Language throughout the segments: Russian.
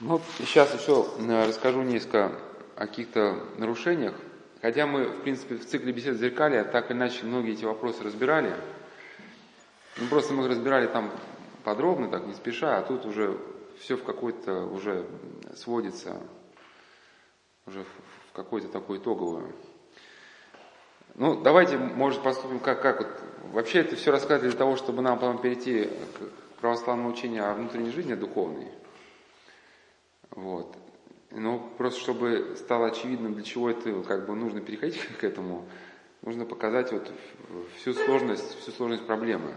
Ну, сейчас еще э, расскажу несколько о каких-то нарушениях. Хотя мы, в принципе, в цикле бесед зеркали так или иначе многие эти вопросы разбирали. Ну, просто мы их разбирали там подробно, так не спеша, а тут уже все в какой-то уже сводится уже в какую-то такую итоговую. Ну, давайте, может, поступим как, как вот. Вообще это все рассказать для того, чтобы нам потом перейти к православному учению о внутренней жизни духовной. Вот. Ну, просто чтобы стало очевидным, для чего это как бы нужно переходить к этому, нужно показать вот всю сложность, всю сложность проблемы.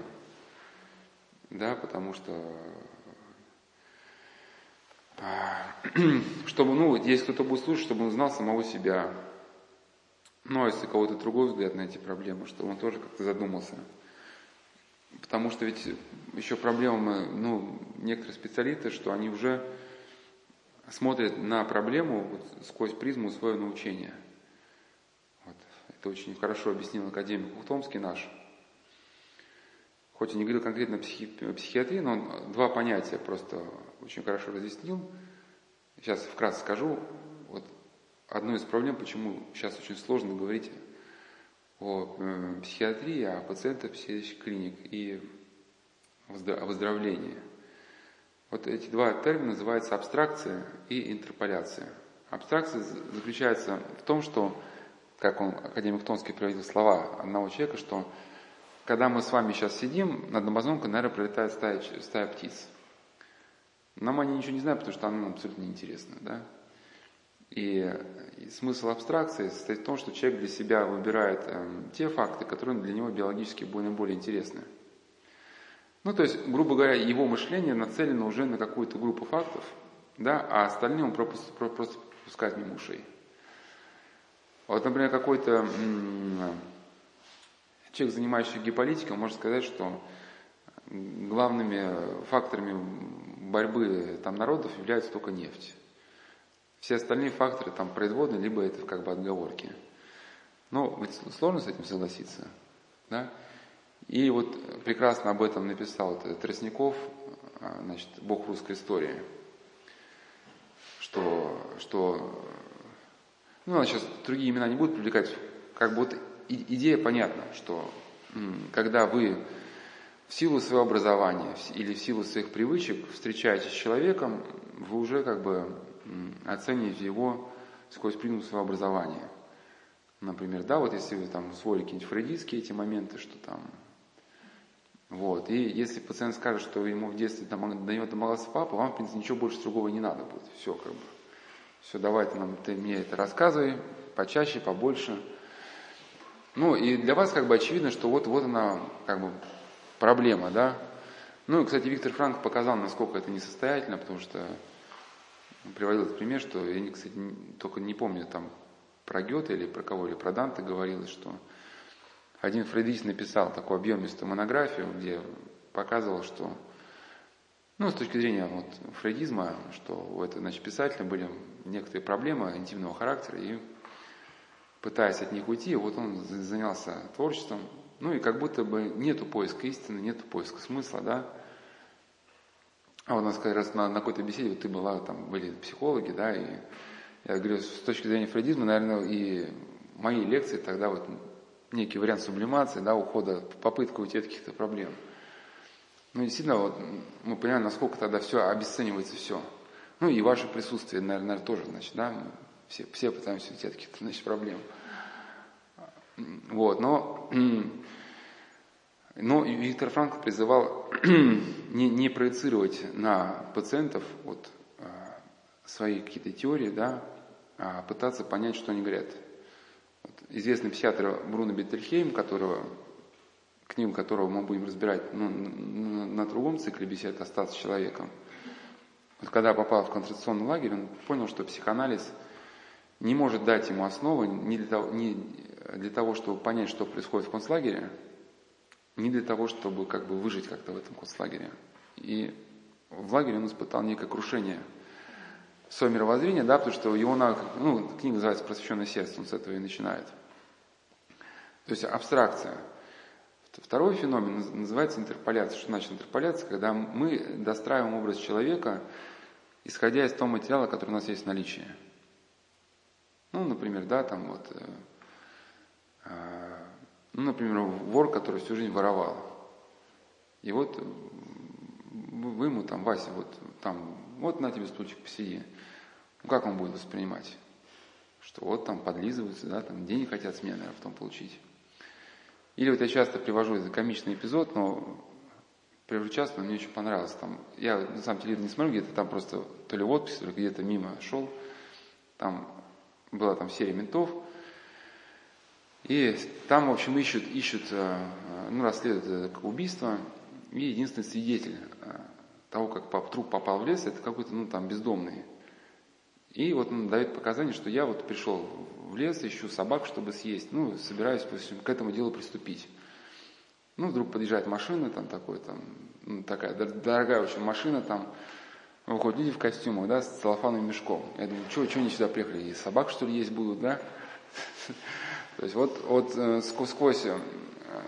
Да, потому что а, чтобы, ну, если кто-то будет слушать, чтобы он знал самого себя. Ну, а если кого-то другой взгляд на эти проблемы, чтобы он тоже как-то задумался. Потому что ведь еще проблема, ну, некоторые специалисты, что они уже смотрят на проблему вот, сквозь призму своего научения. Вот. Это очень хорошо объяснил академик Ухтомский наш. Хоть и не говорил конкретно психи, психиатрии, но он два понятия просто очень хорошо разъяснил. Сейчас вкратце скажу. Вот одну из проблем, почему сейчас очень сложно говорить о э, психиатрии, о пациентах психиатрических клиник и о выздоровлении. Вот эти два термина называются абстракция и интерполяция. Абстракция заключается в том, что, как он, академик Тонский приводил слова одного человека, что когда мы с вами сейчас сидим, над Амазонкой, наверное, пролетает стая, стая птиц. Нам они ничего не знают, потому что она нам абсолютно неинтересна. Да? И, и смысл абстракции состоит в том, что человек для себя выбирает э, те факты, которые для него биологически более, более интересны. Ну, то есть, грубо говоря, его мышление нацелено уже на какую-то группу фактов, да, а остальные он просто, просто пропускает мимо ушей. Вот, например, какой-то человек, занимающийся геополитикой, может сказать, что главными факторами борьбы там, народов является только нефть. Все остальные факторы там производные, либо это как бы отговорки. Но ведь сложно с этим согласиться. Да? И вот прекрасно об этом написал Тростников, а, значит, Бог русской истории, что, что ну, сейчас другие имена не будут привлекать, как бы вот идея понятна, что когда вы в силу своего образования или в силу своих привычек встречаетесь с человеком, вы уже как бы оцениваете его сквозь призму своего образования. Например, да, вот если вы там усвоили какие-нибудь фрейдистские эти моменты, что там вот. И если пациент скажет, что ему в детстве там дает домогался папа, вам, в принципе, ничего больше другого не надо будет. Все, как бы. Все, давай ты, нам, ты мне это рассказывай, почаще, побольше. Ну, и для вас как бы очевидно, что вот, вот она, как бы, проблема, да. Ну, и, кстати, Виктор Франк показал, насколько это несостоятельно, потому что приводил этот пример, что я, кстати, только не помню, там, про Гёте или про кого, или про Данте говорилось, что один фрейдист написал такую объемистую монографию, где показывал, что, ну, с точки зрения вот, фрейдизма, что у этого значит, писателя были некоторые проблемы интимного характера, и пытаясь от них уйти, вот он занялся творчеством, ну и как будто бы нету поиска истины, нету поиска смысла, да. А вот, надо сказать, раз на, на какой-то беседе вот ты была, там были психологи, да, и я говорю, с точки зрения фрейдизма, наверное, и мои лекции тогда вот некий вариант сублимации, да, ухода, попытка уйти от каких-то проблем. Ну, действительно, вот, мы понимаем, насколько тогда все обесценивается все. Ну, и ваше присутствие, наверное, тоже, значит, да, все, все пытаемся уйти от каких-то, значит, проблем. Вот, но, но Виктор Франкл призывал не, не проецировать на пациентов вот, а, свои какие-то теории, да, а пытаться понять, что они говорят известный психиатр Бруно Беттельхейм, которого, книгу которого мы будем разбирать ну, на, на другом цикле бесед «Остаться человеком». Вот когда попал в концентрационный лагерь, он понял, что психоанализ не может дать ему основы не для того, не для того чтобы понять, что происходит в концлагере, не для того, чтобы как бы выжить как-то в этом концлагере. И в лагере он испытал некое крушение свое мировоззрение, да, потому что его, ну, книга называется «Просвещенное сердце», он с этого и начинает – то есть абстракция. Второй феномен называется интерполяция. Что значит интерполяция? Когда мы достраиваем образ человека исходя из того материала, который у нас есть в наличии. Ну, например, да, там вот, э, э, ну, например, вор, который всю жизнь воровал. И вот вы ему там, Вася, вот там, вот на тебе стульчик, посиди. Ну, как он будет воспринимать? Что вот там подлизываются, да, там денег хотят с меня, наверное, потом получить. Или вот я часто привожу этот комичный эпизод, но привожу часто, но мне очень понравилось. Там, я на самом деле не смотрю, где-то там просто то ли в отпуске, то ли где-то мимо шел. Там была там серия ментов. И там, в общем, ищут, ищут э, ну, расследуют это убийство. И единственный свидетель э, того, как труп попал в лес, это какой-то, ну, там, бездомный. И вот он дает показания, что я вот пришел в лес, ищу собак, чтобы съесть, ну, собираюсь общем, к этому делу приступить. Ну, вдруг подъезжает машина, там такой, там, ну, такая дорогая очень машина, там, выходят люди в костюмах, да, с целлофановым мешком. Я думаю, что, что они сюда приехали, и собак, что ли, есть будут, да? То есть вот, вот э, сквозь, э,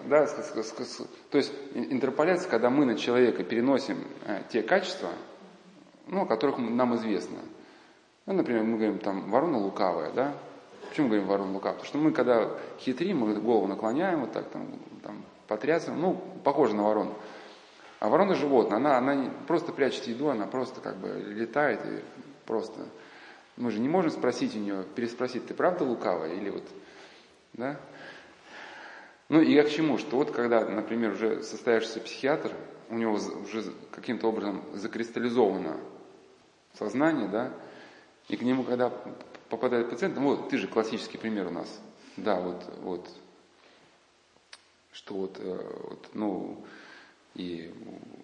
да, то есть интерполяция, когда мы на человека переносим э, те качества, ну, о которых нам известно. Ну, например, мы говорим там ворона лукавая, да? Почему говорим ворона лукавая? Потому что мы, когда хитрим, мы голову наклоняем вот так, там, там потрясываем, ну, похоже на ворону. А ворона животное, она, она просто прячет еду, она просто как бы летает и просто... Мы же не можем спросить у нее, переспросить, ты правда лукавая или вот, да? Ну и я к чему? Что вот когда, например, уже состоявшийся психиатр, у него уже каким-то образом закристаллизовано сознание, да, и к нему, когда попадает пациент, ну вот ты же классический пример у нас, да, вот, вот, что вот, э, вот ну, и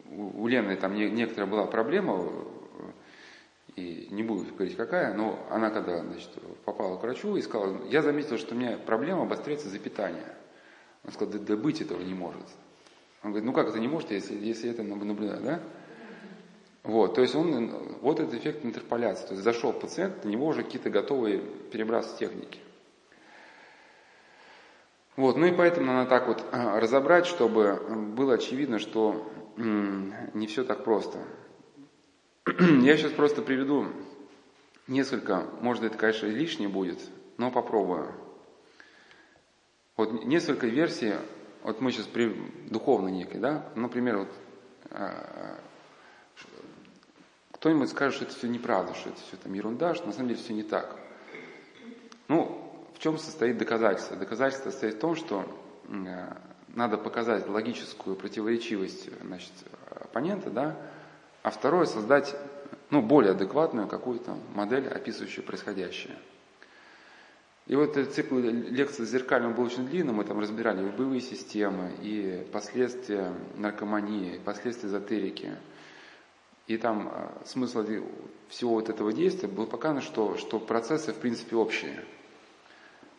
у Лены там некоторая была проблема, и не буду говорить какая, но она когда значит, попала к врачу и сказала, я заметила, что у меня проблема обостряется за питание. Он сказал, да, да быть этого не может. Он говорит, ну как это не может, если, если это наблюдать, да? Вот, то есть он, вот этот эффект интерполяции. То есть зашел пациент, на него уже какие-то готовые перебрасывать техники. Вот, ну и поэтому надо так вот а, разобрать, чтобы было очевидно, что не все так просто. Я сейчас просто приведу несколько, может это, конечно, лишнее будет, но попробую. Вот несколько версий, вот мы сейчас при духовно некой, да, например, вот а, кто-нибудь скажет, что это все неправда, что это все там ерунда, что на самом деле все не так. Ну, чем состоит доказательство? Доказательство состоит в том, что э, надо показать логическую противоречивость значит, оппонента, да, а второе создать ну, более адекватную какую-то модель, описывающую происходящее. И вот этот цикл лекций зеркальным был очень длинным, мы там разбирали боевые системы, и последствия наркомании, и последствия эзотерики. И там э, смысл всего вот этого действия был показано, что, что процессы в принципе общие –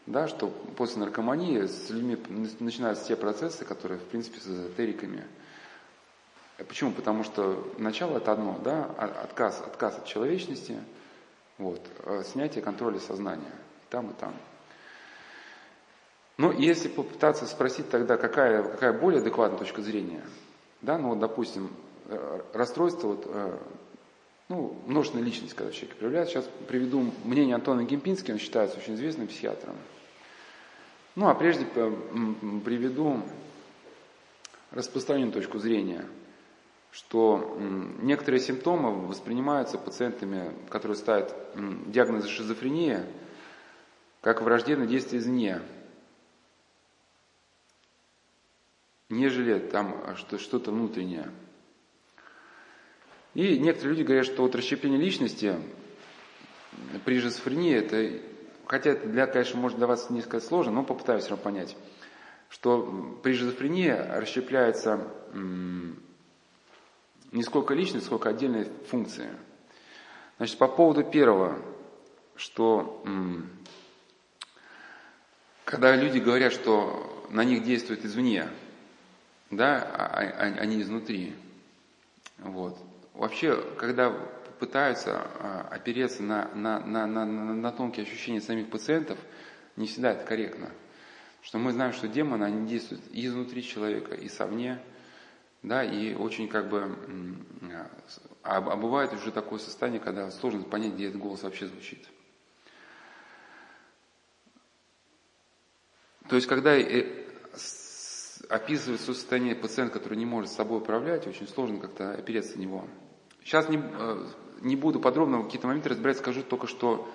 да, что после наркомании с людьми начинаются те процессы, которые, в принципе, с эзотериками. Почему? Потому что начало это одно, да, отказ, отказ от человечности, вот, э, снятие контроля сознания, там, и там. Ну, если попытаться спросить тогда, какая, какая более адекватная точка зрения, да, ну вот, допустим, э, расстройство вот, э, ну, множественная личность, когда человек проявляется. Сейчас приведу мнение Антона Гемпински, он считается очень известным психиатром. Ну, а прежде приведу распространенную точку зрения, что некоторые симптомы воспринимаются пациентами, которые ставят диагноз шизофрения, как враждебное действие извне, нежели там что-то внутреннее. И некоторые люди говорят, что вот расщепление личности при шизофрении, это, хотя это для, конечно, может вас несколько сложно, но попытаюсь все понять, что при шизофрении расщепляется не сколько личность, сколько отдельные функции. Значит, по поводу первого, что когда люди говорят, что на них действует извне, да, а, а, а не изнутри, вот, вообще, когда пытаются а, опереться на, на, на, на, на тонкие ощущения самих пациентов, не всегда это корректно. Что мы знаем, что демоны, они действуют и изнутри человека, и совне. Да, и очень как бы, а, а бывает уже такое состояние, когда сложно понять, где этот голос вообще звучит. То есть, когда э, описывает состояние пациента, который не может с собой управлять, очень сложно как-то опереться на него. Сейчас не, э, не буду подробно какие-то моменты разбирать, скажу только, что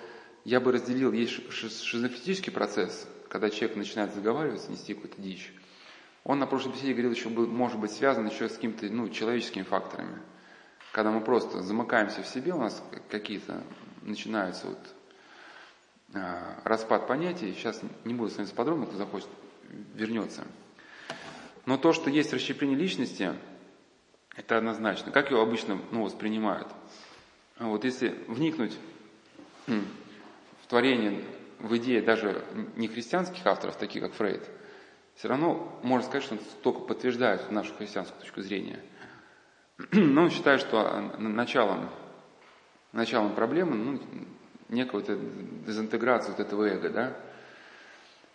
я бы разделил, есть шизофренический процесс, когда человек начинает заговариваться, нести какую-то дичь. Он на прошлой беседе говорил, еще может быть связан еще с какими-то ну, человеческими факторами. Когда мы просто замыкаемся в себе, у нас какие-то начинаются вот э, распад понятий. Сейчас не буду с вами подробно, кто захочет, вернется. Но то, что есть расщепление личности, это однозначно. Как его обычно ну, воспринимают? Вот если вникнуть в творение, в идеи даже не христианских авторов, таких как Фрейд, все равно можно сказать, что он только подтверждает нашу христианскую точку зрения. Но он считает, что началом, началом проблемы ну, некая вот дезинтеграция вот этого эго, да,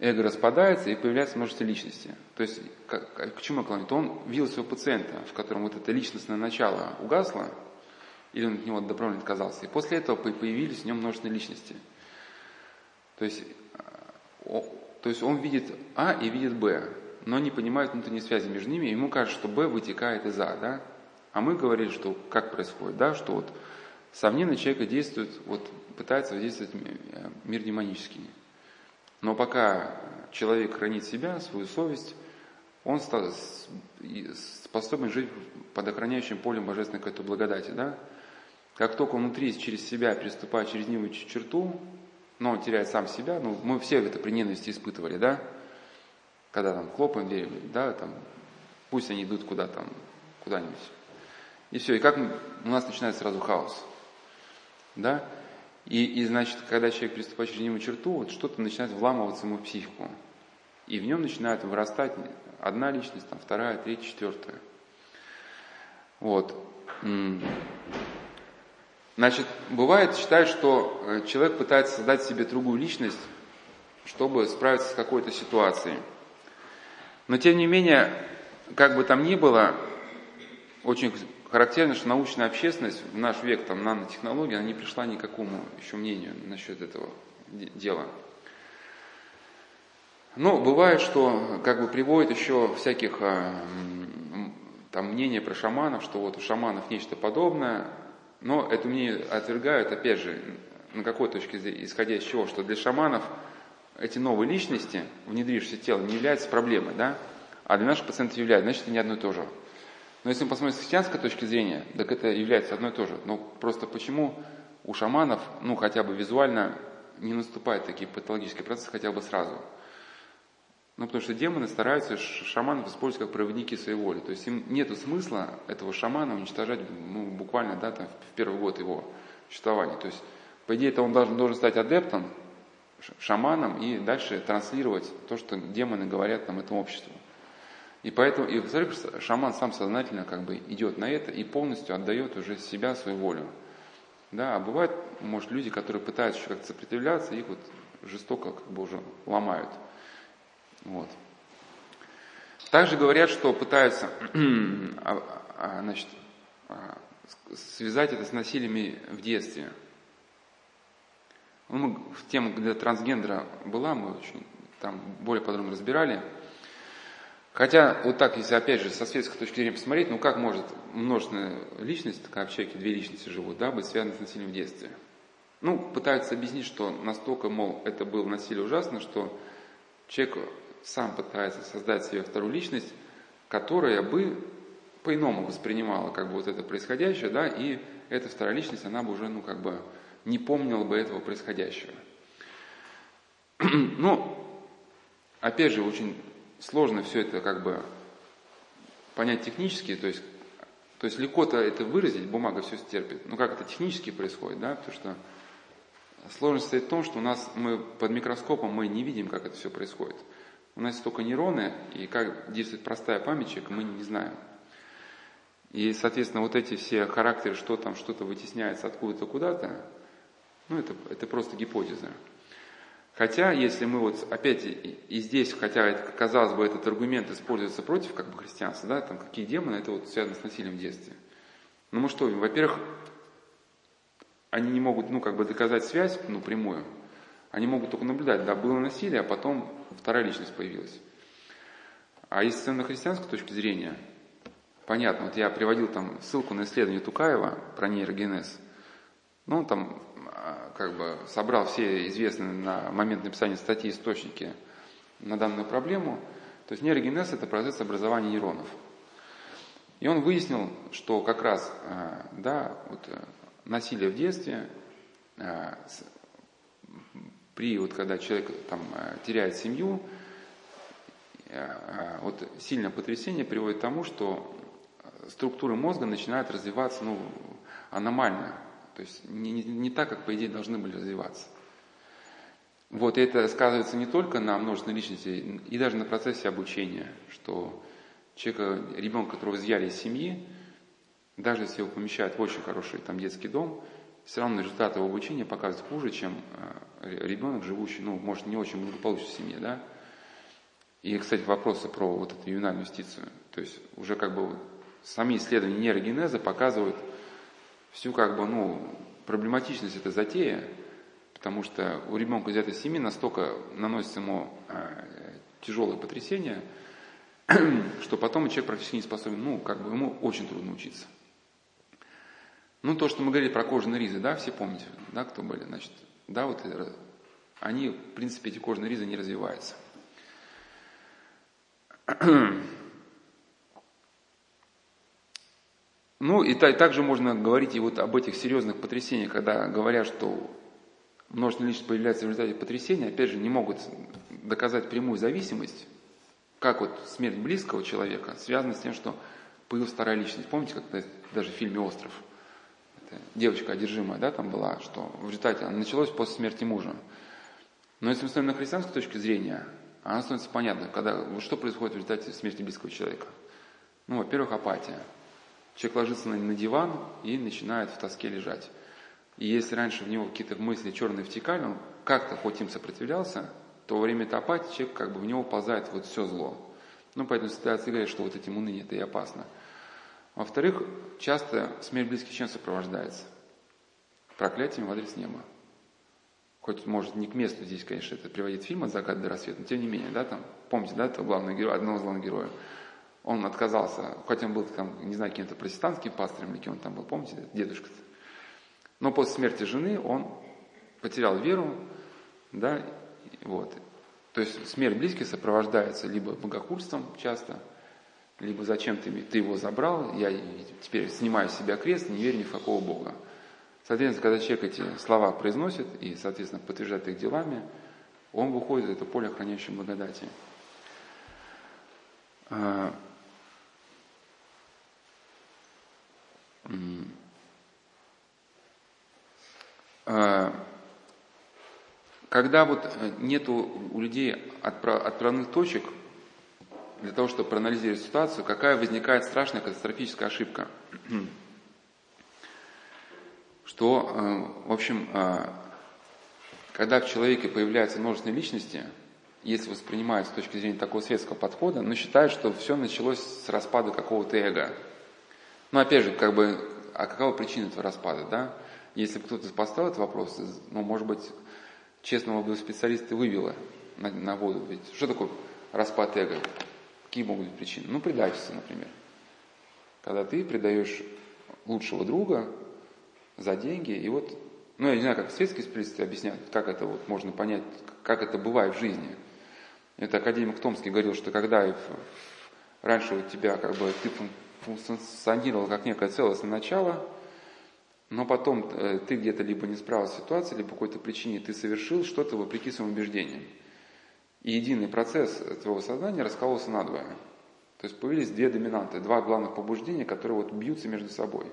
эго распадается и появляется множество личности. То есть, к, к чему я клоню? То он видел своего пациента, в котором вот это личностное начало угасло, или он от него добровольно отказался. И после этого появились в нем множественные личности. То есть, э, то есть он видит А и видит Б, но не понимает внутренней связи между ними, ему кажется, что Б вытекает из А, да? А мы говорили, что как происходит, да, что вот сомненно человека действует, вот пытается воздействовать э, мир демонический. Но пока человек хранит себя, свою совесть, он способен жить под охраняющим полем божественной какой-то благодати, да? Как только внутри через себя переступает через него черту, но он теряет сам себя, ну, мы все это при ненависти испытывали, да? Когда там хлопаем дверь, да, там, пусть они идут куда там, куда-нибудь. И все, и как у нас начинается сразу хаос, да? И, и значит, когда человек приступает через него черту, вот что-то начинает вламываться ему в психику. И в нем начинает вырастать одна личность, там, вторая, третья, четвертая. Вот. Значит, бывает, считают, что э, человек пытается создать себе другую личность, чтобы справиться с какой-то ситуацией. Но тем не менее, как бы там ни было, очень характерно, что научная общественность в наш век, там, нанотехнологии, она не пришла ни к какому еще мнению насчет этого дела. Но бывает, что как бы приводит еще всяких а, там мнения про шаманов, что вот у шаманов нечто подобное, но это мнение отвергают, опять же, на какой точке зрения, исходя из чего, что для шаманов эти новые личности, внедрившиеся в тело, не являются проблемой, да? а для наших пациентов являются, значит, это не одно и то же. Но если мы посмотрим с христианской точки зрения, так это является одно и то же. Но просто почему у шаманов, ну хотя бы визуально, не наступают такие патологические процессы хотя бы сразу? Ну, потому что демоны стараются шаманов использовать как проводники своей воли. То есть им нет смысла этого шамана уничтожать ну, буквально да, там, в первый год его существования. То есть, по идее, это он должен, должен стать адептом, шаманом и дальше транслировать то, что демоны говорят нам этому обществу. И поэтому, и шаман сам сознательно как бы идет на это и полностью отдает уже себя, свою волю. Да, а бывают, может, люди, которые пытаются еще как-то сопротивляться, их вот жестоко как бы уже ломают. Вот. Также говорят, что пытаются а, а, значит, а, связать это с насилиями в детстве. Ну, в тему, где трансгендера была, мы очень там более подробно разбирали. Хотя, вот так, если опять же со светской точки зрения посмотреть, ну как может множественная личность, как в человеке две личности живут, да, быть связаны с насилием в детстве? Ну, пытаются объяснить, что настолько, мол, это было насилие ужасно, что человек сам пытается создать себе вторую личность, которая бы по-иному воспринимала как бы вот это происходящее, да, и эта вторая личность, она бы уже, ну, как бы не помнила бы этого происходящего. Ну, опять же, очень сложно все это как бы понять технически, то есть, то есть легко-то это выразить, бумага все стерпит. Но как это технически происходит, да, потому что сложность состоит в том, что у нас мы под микроскопом мы не видим, как это все происходит. У нас только нейроны, и как действует простая память человека, мы не знаем. И, соответственно, вот эти все характеры, что там что-то вытесняется откуда-то куда-то, ну, это, это просто гипотеза. Хотя, если мы вот опять и, и здесь, хотя казалось бы, этот аргумент используется против как бы христианства, да, там какие демоны, это вот связано с насилием в детстве. Ну мы что, во-первых, они не могут, ну, как бы доказать связь, ну, прямую. Они могут только наблюдать, да, было насилие, а потом вторая личность появилась. А если на христианской точки зрения, понятно, вот я приводил там ссылку на исследование Тукаева про нейрогенез. Ну, там как бы собрал все известные на момент написания статьи источники на данную проблему. То есть нейрогенез – это процесс образования нейронов. И он выяснил, что как раз а, да, вот, э, насилие в детстве, а, при вот когда человек там, э, теряет семью, э, вот сильное потрясение приводит к тому, что структуры мозга начинают развиваться ну, аномально, то есть не, не, не так, как по идее должны были развиваться. Вот и это сказывается не только на множественной личности, и даже на процессе обучения, что человека, ребенка, которого изъяли из семьи, даже если его помещают в очень хороший там детский дом, все равно результаты его обучения показывают хуже, чем э, ребенок, живущий, ну, может, не очень благополучной семье, да. И, кстати, вопросы про вот эту ювенальную юстицию. То есть уже как бы сами исследования нейрогенеза показывают всю как бы, ну, проблематичность этой затеи, потому что у ребенка из этой семьи настолько наносится ему э, тяжелое потрясение, что потом человек практически не способен, ну, как бы ему очень трудно учиться. Ну, то, что мы говорили про кожаные ризы, да, все помните, да, кто были, значит, да, вот они, в принципе, эти кожаные ризы не развиваются. Ну, и, и также можно говорить и вот об этих серьезных потрясениях, когда говорят, что множественная личность появляется в результате потрясения, опять же, не могут доказать прямую зависимость, как вот смерть близкого человека связана с тем, что появилась вторая личность. Помните, как даже в фильме «Остров»? девочка одержимая, да, там была, что в результате она началось после смерти мужа. Но если мы смотрим на христианской точки зрения, она становится понятной, когда, что происходит в результате смерти близкого человека. Ну, во-первых, апатия. Человек ложится на, на диван и начинает в тоске лежать. И если раньше в него какие-то мысли черные втекали, он как-то хоть им сопротивлялся, то во время этой апатии человек как бы в него ползает вот все зло. Ну, поэтому ситуация говорит, что вот этим уныние это и опасно. Во-вторых, часто смерть близких чем сопровождается? Проклятием в адрес неба. Хоть, может, не к месту здесь, конечно, это приводит фильм «От заката до рассвета», но тем не менее, да, там, помните, да, этого главного героя, одного из главных героев, он отказался, хотя он был там, не знаю, каким-то протестантским пастором или кем он там был, помните, дедушка -то. Но после смерти жены он потерял веру, да, вот. То есть смерть близких сопровождается либо богохульством часто – либо зачем ты, ты его забрал, я теперь снимаю с себя крест, не верю ни в какого Бога. Соответственно, когда человек эти слова произносит и, соответственно, подтверждает их делами, он выходит из этого поля хранящей благодати. А, а, когда вот нету у людей отправных точек, для того, чтобы проанализировать ситуацию, какая возникает страшная катастрофическая ошибка. Что, э, в общем, э, когда в человеке появляются множественные личности, если воспринимают с точки зрения такого светского подхода, но считают, что все началось с распада какого-то эго. Но опять же, как бы, а какова причина этого распада, да? Если бы кто-то поставил этот вопрос, ну, может быть, честного бы специалиста вывело на, на воду. Ведь что такое распад эго? Какие могут быть причины? Ну, предательство, например. Когда ты предаешь лучшего друга за деньги, и вот, ну, я не знаю, как светские специалисты объясняют, как это вот можно понять, как это бывает в жизни. Это академик Томский говорил, что когда раньше у тебя как бы ты функционировал как некое целостное начало, но потом э, ты где-то либо не справился с ситуацией, либо по какой-то причине ты совершил что-то вопреки своим убеждениям. И единый процесс твоего сознания раскололся надвое. То есть появились две доминанты, два главных побуждения, которые вот бьются между собой.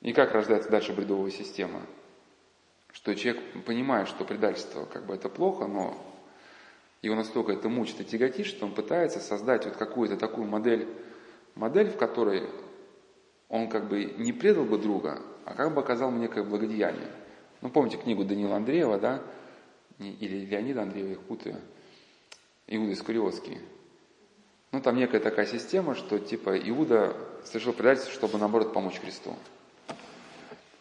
И как рождается дальше бредовая система? Что человек понимает, что предательство как бы это плохо, но его настолько это мучит и тяготит, что он пытается создать вот какую-то такую модель, модель, в которой он как бы не предал бы друга, а как бы оказал мне некое благодеяние. Ну, помните книгу Данила Андреева, да? или Леонида Андреева, их путаю, Иуда Искариотский. Ну, там некая такая система, что типа Иуда совершил предательство, чтобы наоборот помочь Христу.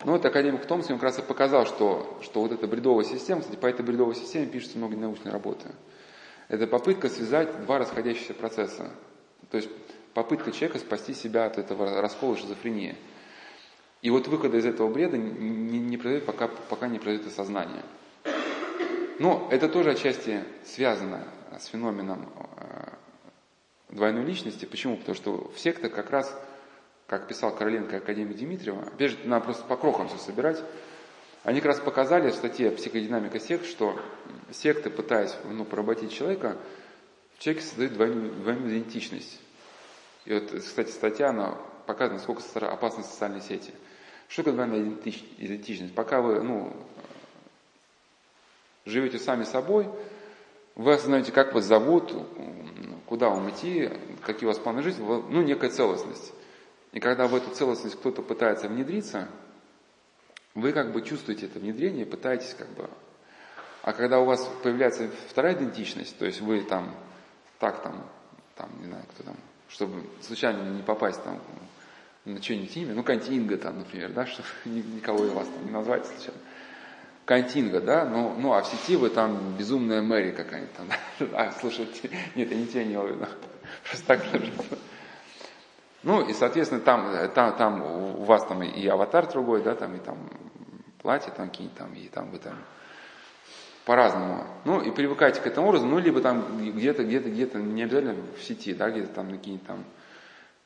Ну, вот академик Томский, как раз и показал, что, что вот эта бредовая система, кстати, по этой бредовой системе пишутся много научной работы. Это попытка связать два расходящихся процесса. То есть попытка человека спасти себя от этого раскола шизофрении. И вот выхода из этого бреда не, не произойдет, пока, пока не произойдет осознание. Но это тоже отчасти связано с феноменом э, двойной личности. Почему? Потому что в сектах как раз, как писал Короленко и академик Дмитриева, опять же, надо просто по крохам все собирать, они как раз показали в статье «Психодинамика сект», что секты, пытаясь ну, поработить человека, в человеке создают двойную, двойную идентичность. И вот, кстати, статья, она показывает, насколько опасны социальные сети. Что такое двойная идентичность? Пока вы ну, живете сами собой, вы осознаете, как вас зовут, куда вам идти, какие у вас планы жизни, ну, некая целостность. И когда в эту целостность кто-то пытается внедриться, вы как бы чувствуете это внедрение, пытаетесь как бы... А когда у вас появляется вторая идентичность, то есть вы там, так там, там, не знаю, кто там, чтобы случайно не попасть там на что-нибудь имя, ну, Кантинга там, например, да, чтобы никого из вас там не назвать случайно. Кантинга, да, ну, ну, а в сети вы там безумная Мэри какая-нибудь там, а, слушайте, нет, я не тебя не виду, просто так же. Ну, и, соответственно, там, там, там у вас там и аватар другой, да, там и там платье там какие-нибудь там, и там вы там по-разному. Ну, и привыкайте к этому образу, ну, либо там где-то, где-то, где-то, не обязательно в сети, да, где-то там какие-нибудь там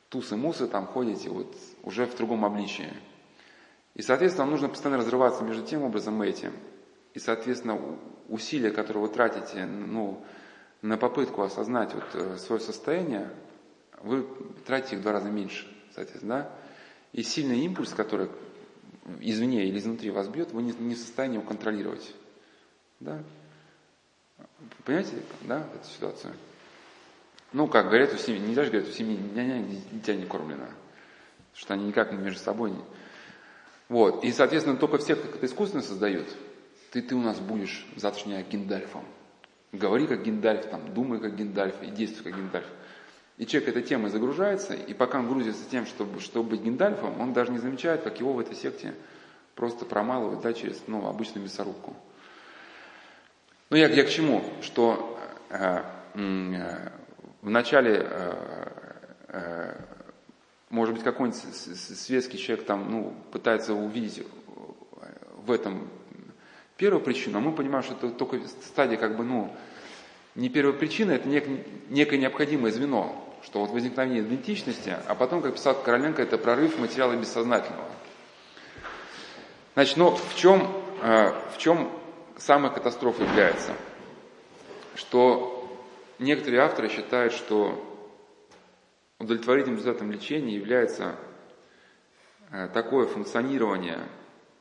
тусы-мусы там ходите, вот, уже в другом обличии. И, соответственно, вам нужно постоянно разрываться между тем образом и этим. И, соответственно, усилия, которые вы тратите ну, на попытку осознать вот э, свое состояние, вы тратите их в два раза меньше, соответственно, да? И сильный импульс, который извне или изнутри вас бьет, вы не, не в состоянии его контролировать. Да? Понимаете, да, эту ситуацию? Ну, как говорят у семьи, нельзя же говорить, у семьи няня дитя не кормлено. Что они никак между собой не... Вот. И, соответственно, только все, как это искусственно создают, ты, ты у нас будешь завтрашний Гиндальфом. Говори как Гиндальф, там, думай как Гиндальф и действуй как Гиндальф. И человек этой темой загружается, и пока он грузится тем, чтобы, чтобы быть Гиндальфом, он даже не замечает, как его в этой секте просто промалывают да, через ну, обычную мясорубку. Ну я, я к чему? Что э, э, в начале, э, э, может быть, какой-нибудь светский человек там, ну, пытается увидеть в этом первую причину, а мы понимаем, что это только стадия как бы, ну, не первая причина, это нек, некое необходимое звено, что вот возникновение идентичности, а потом, как писал Короленко, это прорыв материала бессознательного. Значит, ну, в чем, э, в чем самая катастрофа является? Что некоторые авторы считают, что удовлетворительным результатом лечения является э, такое функционирование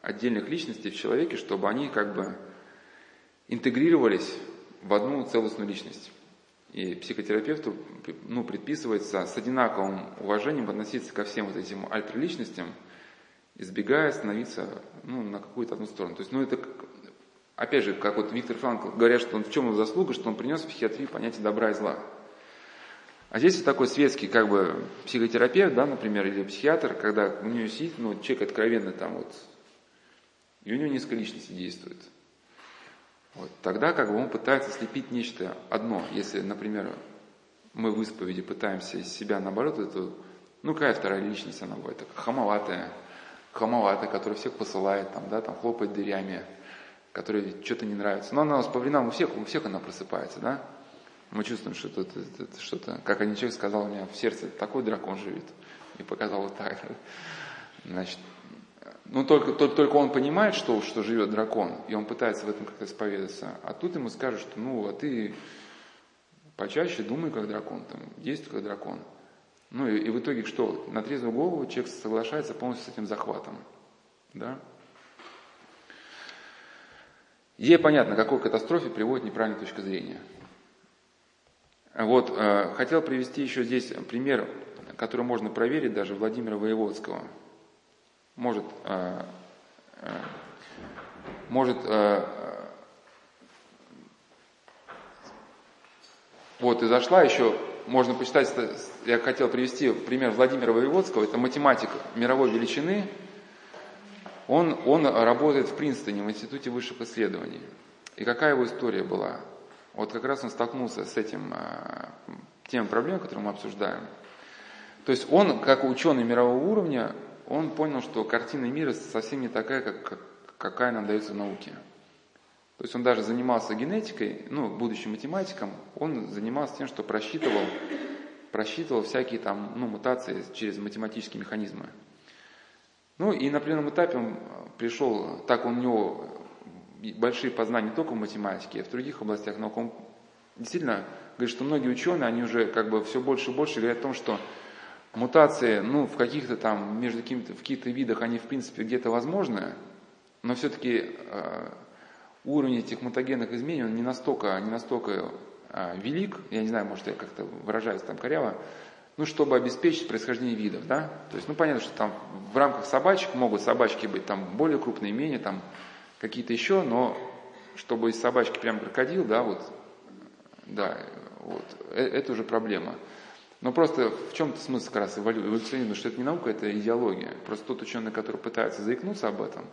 отдельных личностей в человеке, чтобы они как бы интегрировались в одну целостную личность. И психотерапевту ну, предписывается с одинаковым уважением относиться ко всем вот этим альтерличностям, избегая становиться ну, на какую-то одну сторону. То есть, ну, это Опять же, как вот Виктор Франкл говорят, что он в чем его заслуга, что он принес в психиатрию понятие добра и зла. А здесь вот такой светский как бы психотерапевт, да, например, или психиатр, когда у него сидит, ну, человек откровенно там вот, и у него несколько личностей действует. Вот. Тогда как бы он пытается слепить нечто одно. Если, например, мы в исповеди пытаемся из себя, наоборот, эту, ну, какая вторая личность она бывает, такая хамоватая, хамоватая, которая всех посылает, там, да, там, хлопает дверями, которой что-то не нравится. Но она у нас по временам у всех, у всех она просыпается, да? Мы чувствуем, что это, это что-то, как один человек сказал у меня в сердце, такой дракон живет. И показал вот так. Значит, ну только, только, только он понимает, что, что живет дракон, и он пытается в этом как-то исповедаться. А тут ему скажут, что ну, а ты почаще думай как дракон, там, действуй как дракон. Ну и, и в итоге что? На трезвую голову человек соглашается полностью с этим захватом. Да? Ей понятно, к какой катастрофе приводит неправильная точка зрения. Вот, э, хотел привести еще здесь пример, который можно проверить даже Владимира Воеводского. Может, э, э, может э, вот и зашла еще, можно почитать. я хотел привести пример Владимира Воеводского, это математик мировой величины, он, он работает в Принстоне, в Институте высших исследований. И какая его история была? Вот как раз он столкнулся с этим, а, тем проблемой, которую мы обсуждаем. То есть он, как ученый мирового уровня, он понял, что картина мира совсем не такая, как, какая нам дается в науке. То есть он даже занимался генетикой, ну, будучи математиком, он занимался тем, что просчитывал, просчитывал всякие там, ну, мутации через математические механизмы. Ну и на пленном этапе он пришел, так у него большие познания не только в математике, а в других областях наук. Он действительно говорит, что многие ученые, они уже как бы все больше и больше говорят о том, что мутации, ну, в каких-то там, между какими-то, в каких-то видах, они в принципе где-то возможны, но все-таки э, уровень этих мутагенных изменений, он не настолько, не настолько э, велик, я не знаю, может я как-то выражаюсь там коряво, ну, чтобы обеспечить происхождение видов, да, то есть, ну, понятно, что там в рамках собачек могут собачки быть там более крупные, менее, там, какие-то еще, но чтобы из собачки прям крокодил, да, вот, да, вот, э, это уже проблема. Но просто в чем-то смысл как раз эволюционизма, что это не наука, это идеология. Просто тот ученый, который пытается заикнуться об этом,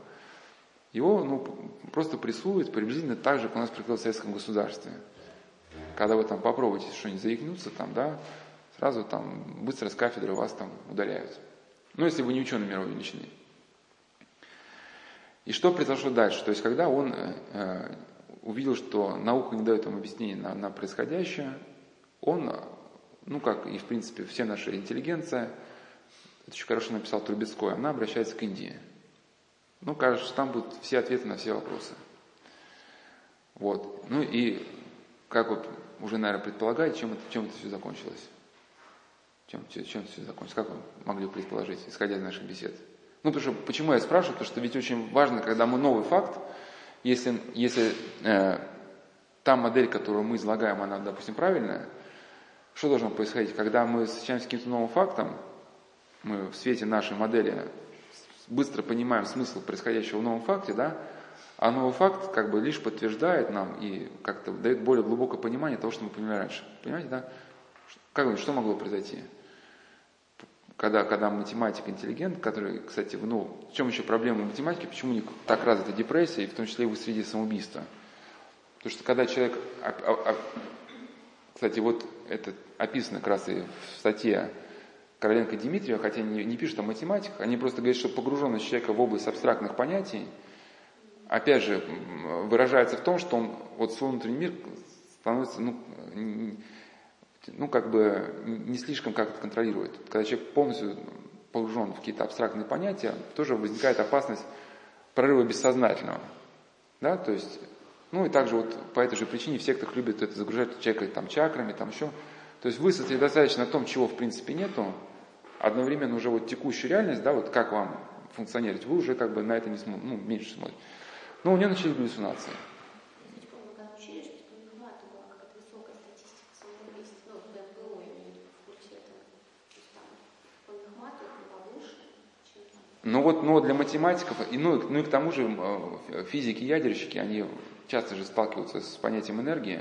его ну, просто прессуют приблизительно так же, как у нас происходило в советском государстве. Когда вы там попробуете что-нибудь заикнуться, там, да, сразу там быстро с кафедры вас там удаляют. Ну, если вы не ученый мировой величины. И что произошло дальше? То есть, когда он э, э, увидел, что наука не дает ему объяснения на, на происходящее, он, ну как и в принципе вся наша интеллигенция, это очень хорошо написал Трубецкой, она обращается к Индии. Ну, кажется, там будут все ответы на все вопросы. Вот. Ну и, как вот уже, наверное, предполагаете, чем это, чем это все закончилось? Чем, чем все закончилось? Как вы могли предположить, исходя из наших бесед? Ну, потому что, почему я спрашиваю? Потому что ведь очень важно, когда мы новый факт, если, если э, та модель, которую мы излагаем, она, допустим, правильная, что должно происходить? Когда мы встречаемся с каким-то новым фактом, мы в свете нашей модели быстро понимаем смысл происходящего в новом факте, да, а новый факт как бы лишь подтверждает нам и как-то дает более глубокое понимание того, что мы понимали раньше. Понимаете, да? Как вы, что могло произойти? когда, когда математик интеллигент, который, кстати, ну, в чем еще проблема математики, почему у них так развита депрессия, и в том числе и в среде самоубийства? Потому что когда человек, кстати, вот это описано как раз и в статье Короленко Дмитриева, хотя не, не пишут о математиках, они просто говорят, что погруженность человека в область абстрактных понятий, опять же, выражается в том, что он вот свой внутренний мир становится, ну, ну, как бы не слишком как-то контролирует. Когда человек полностью погружен в какие-то абстрактные понятия, тоже возникает опасность прорыва бессознательного. Да, то есть, ну и также вот по этой же причине все, кто любит это загружать человека там чакрами, там еще. То есть вы сосредоточены на том, чего в принципе нету, одновременно уже вот текущую реальность, да, вот как вам функционировать, вы уже как бы на это не смотрите, ну, меньше смотрите. Но у нее начались галлюцинации. Ну вот, но для математиков, и, ну, ну и к тому же э, физики-ядерщики, они часто же сталкиваются с понятием энергии,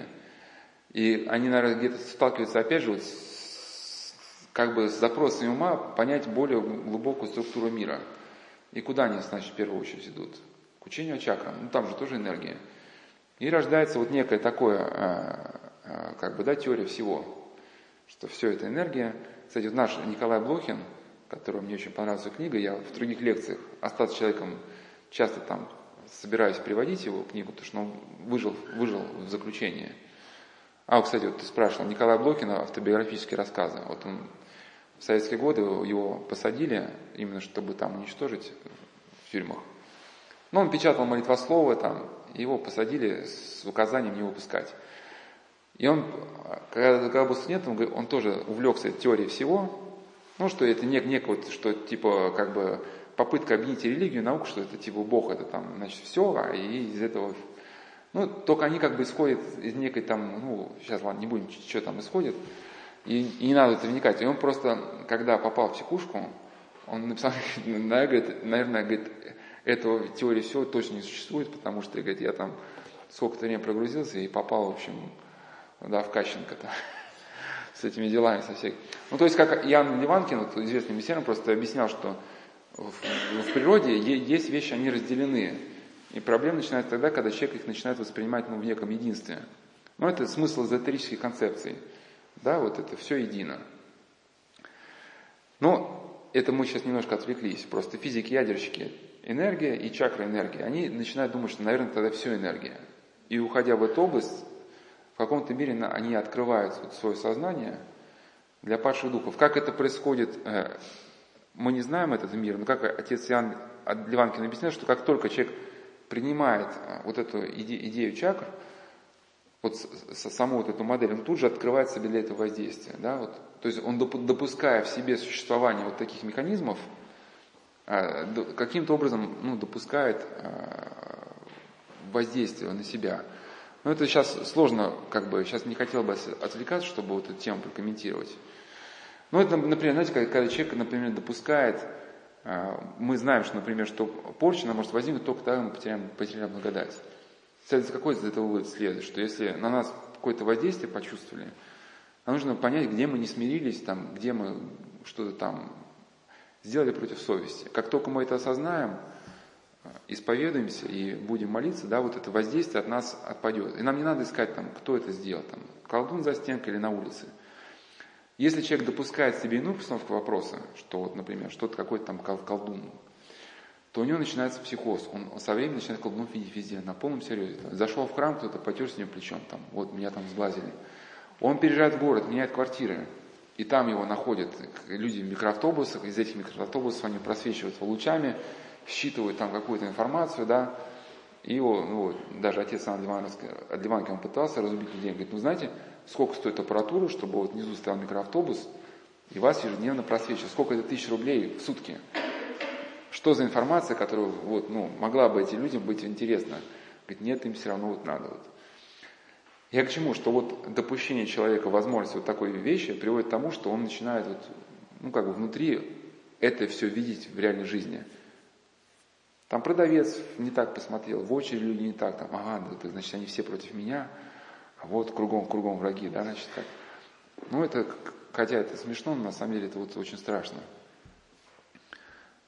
и они, наверное, где-то сталкиваются, опять же, вот с, как бы с запросами ума понять более глубокую структуру мира. И куда они, значит, в первую очередь идут? К учению о чакрам. Ну там же тоже энергия. И рождается вот некое такое, э, э, как бы, да, теория всего, что все это энергия. Кстати, вот наш Николай Блохин – которая мне очень понравилась книга. Я в других лекциях «Остаться человеком» часто там собираюсь приводить его книгу, потому что он выжил, выжил в заключении. А, кстати, вот ты спрашивал, Николай Блокин, автобиографические рассказы. Вот он в советские годы его посадили, именно чтобы там уничтожить в тюрьмах. Но он печатал молитвословы там, его посадили с указанием не выпускать. И он, когда, когда был студентом, он тоже увлекся теорией всего, ну, что это не, вот, что типа как бы попытка объединить религию и науку, что это типа Бог, это там, значит, все, а и из этого... Ну, только они как бы исходят из некой там, ну, сейчас ладно, не будем, что там исходит, и, и не надо это вникать. И он просто, когда попал в психушку, он написал, наверное, говорит, этого теории все точно не существует, потому что, говорит, я там сколько-то времени прогрузился и попал, в общем, да, в Кащенко-то, с этими делами, со всякими. Ну, то есть, как Ян Ливанкин, вот, известный миссионер, просто объяснял, что в, в природе есть вещи, они разделены. И проблема начинается тогда, когда человек их начинает воспринимать ну, в неком единстве. Но это смысл эзотерических концепций. Да, вот это все едино. Но это мы сейчас немножко отвлеклись. Просто физики-ядерщики, энергия и чакра энергии, они начинают думать, что, наверное, тогда все энергия. И уходя в эту область, каком-то мере они открывают свое сознание для падших духов. Как это происходит, э, мы не знаем этот мир, но как отец Иоанн Ливанкин объясняет, что как только человек принимает э, вот эту идею чакр, вот саму вот эту модель, он тут же открывает себе для этого воздействие. Да, вот. То есть он допуская в себе существование вот таких механизмов, э, каким-то образом ну, допускает воздействие на себя. Но это сейчас сложно, как бы, сейчас не хотел бы отвлекаться, чтобы вот эту тему прокомментировать. Ну, это, например, знаете, когда человек, например, допускает, а, мы знаем, что, например, что порча она может возникнуть только тогда, мы потеряем, потеряем благодать. Следует, какой из этого вывод следует? Что если на нас какое-то воздействие почувствовали, нам нужно понять, где мы не смирились, там, где мы что-то там сделали против совести. Как только мы это осознаем, исповедуемся и будем молиться, да, вот это воздействие от нас отпадет. И нам не надо искать, там, кто это сделал, там, колдун за стенкой или на улице. Если человек допускает себе иную постановку вопроса, что вот, например, что-то какой-то там колдун, то у него начинается психоз. Он со временем начинает колдун видеть везде, на полном серьезе. Зашел в храм, кто-то потерся ним плечом, там, вот меня там сглазили. Он переезжает в город, меняет квартиры, и там его находят люди в микроавтобусах, из этих микроавтобусов они просвечиваются лучами, считывают там какую-то информацию, да, и его, ну, даже отец Адливанки, он пытался разубить людей, говорит, ну знаете, сколько стоит аппаратура, чтобы вот внизу стоял микроавтобус, и вас ежедневно просвечивает, сколько это тысяч рублей в сутки. Что за информация, которая вот, ну, могла бы этим людям быть интересна? Говорит, нет, им все равно вот надо. Вот. Я к чему? Что вот допущение человека возможности вот такой вещи приводит к тому, что он начинает вот, ну, как бы внутри это все видеть в реальной жизни. Там продавец не так посмотрел, в очередь люди не так, там, ага, да, значит, они все против меня, а вот кругом, кругом враги, да, значит, так. Ну, это, хотя это смешно, но на самом деле это вот очень страшно.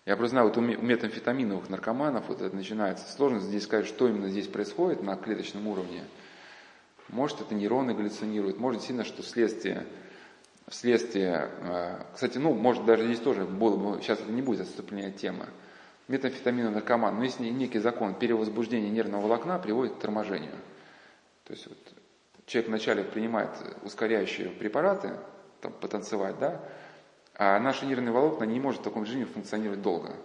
Я просто знаю, вот у метамфетаминовых наркоманов вот это начинается сложность здесь сказать, что именно здесь происходит на клеточном уровне. Может, это нейроны галлюцинируют, может, сильно, что вследствие, вследствие, э, кстати, ну, может, даже здесь тоже было бы, сейчас это не будет отступление от темы, метамфетамина наркоман, но есть некий закон перевозбуждения нервного волокна приводит к торможению. То есть вот, человек вначале принимает ускоряющие препараты, там, потанцевать, да, а наши нервные волокна не может в таком режиме функционировать долго.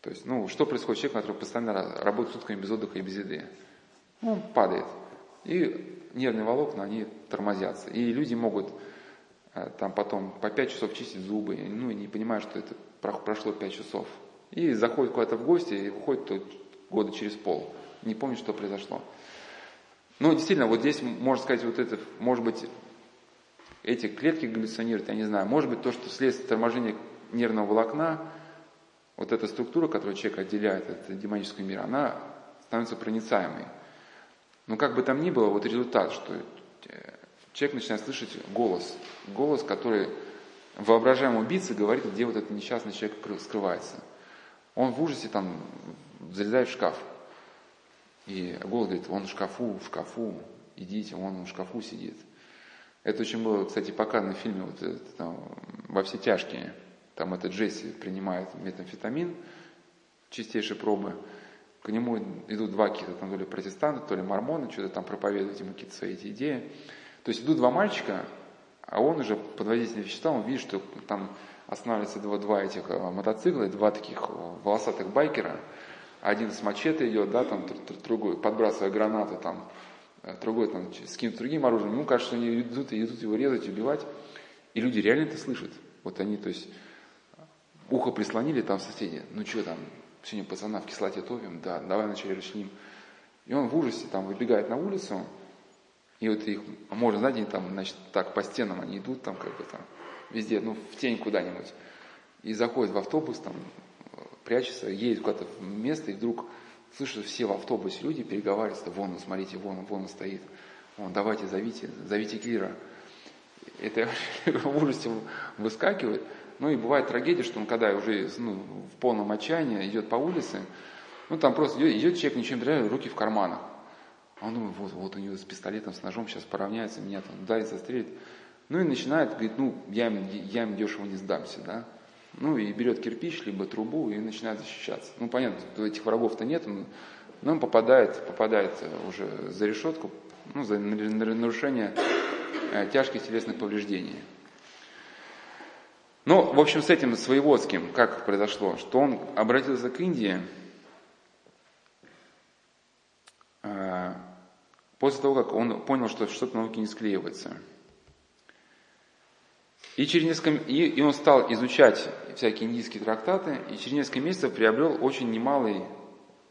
То есть, ну, что происходит с человеком, который постоянно работает сутками без отдыха и без еды? Ну, он падает. И нервные волокна, они тормозятся. И люди могут э, там потом по 5 часов чистить зубы, ну, и не понимая, что это прошло 5 часов. И заходит куда-то в гости, и уходит года через пол. Не помню, что произошло. Ну, действительно, вот здесь, можно сказать, вот это, может быть, эти клетки галлюцинируют, я не знаю. Может быть, то, что вследствие торможения нервного волокна, вот эта структура, которую человек отделяет от демонического мира, она становится проницаемой. Но как бы там ни было, вот результат, что э, человек начинает слышать голос. Голос, который воображаемый убийца говорит, где вот этот несчастный человек скрывается. Он в ужасе там залезает в шкаф. И голос говорит, он в шкафу, в шкафу, идите, он в шкафу сидит. Это очень было, кстати, показано в фильме вот, это, там, «Во все тяжкие». Там этот Джесси принимает метамфетамин, чистейшие пробы. К нему идут два каких-то там то ли протестанта, то ли мормоны, что-то там проповедуют ему какие-то свои эти идеи. То есть идут два мальчика, а он уже под воздействием вещества, он видит, что там останавливаются два, два этих э, мотоцикла, два таких э, волосатых байкера, один с мачете идет, да, там другой, подбрасывая гранаты, там, э, другой там с каким-то другим оружием, ему кажется, что они идут и идут его резать, убивать, и люди реально это слышат. Вот они, то есть, ухо прислонили там соседи, ну что там, сегодня пацана в кислоте топим, да, давай вначале расчленим. И он в ужасе там выбегает на улицу, и вот их, можно, знаете, там, значит, так по стенам они идут там, как бы там, везде, ну, в тень куда-нибудь. И заходит в автобус, там, прячется, едет куда-то в место, и вдруг слышат все в автобусе люди переговариваются, вон, смотрите, вон, вон стоит. О, давайте зовите, зовите Кира. Это в ужасе выскакивает. Ну и бывает трагедия, что он когда уже ну, в полном отчаянии идет по улице, ну там просто идет, идет человек, ничем не руки в карманах. Он думает, вот, вот у него с пистолетом, с ножом сейчас поравняется, меня там ударит, застрелит. Ну и начинает, говорит, ну я им, я им дешево не сдамся, да. Ну и берет кирпич, либо трубу и начинает защищаться. Ну понятно, этих врагов-то нет, но он попадает, попадает уже за решетку, ну, за нарушение э, тяжких телесных повреждений. Ну, в общем, с этим своеводским, как произошло, что он обратился к Индии, э, после того, как он понял, что что-то науки не склеивается. И, через несколько, и, и он стал изучать всякие индийские трактаты, и через несколько месяцев приобрел очень немалый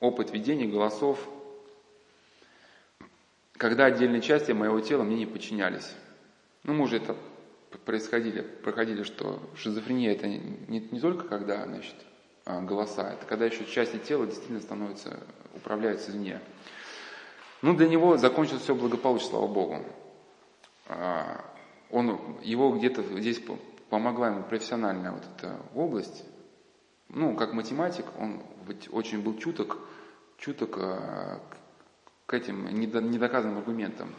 опыт ведения голосов, когда отдельные части моего тела мне не подчинялись. Ну, мы уже это происходили, проходили, что шизофрения это не, не только когда, значит, а, голоса, это когда еще части тела действительно становятся, управляются извне. Ну, для него закончилось все благополучно, слава Богу. Он, его где-то здесь помогла ему профессиональная вот эта область. Ну, как математик, он очень был чуток, чуток а, к этим недоказанным аргументам.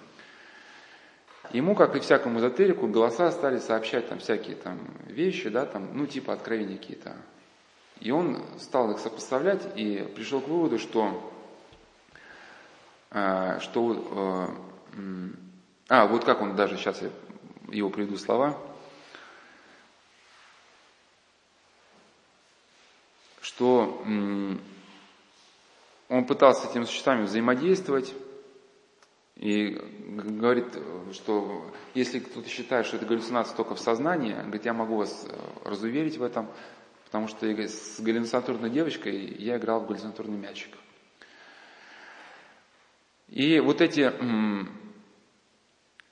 Ему, как и всякому эзотерику, голоса стали сообщать там всякие там вещи, да, там, ну, типа откровения какие-то. И он стал их сопоставлять и пришел к выводу, что, э, что э, а, вот как он даже, сейчас я его приведу слова, что он пытался с этими существами взаимодействовать, и говорит, что если кто-то считает, что это галлюцинация только в сознании, говорит, я могу вас э, разуверить в этом, потому что с галлюцинаторной девочкой я играл в галлюцинаторный мячик. И вот эти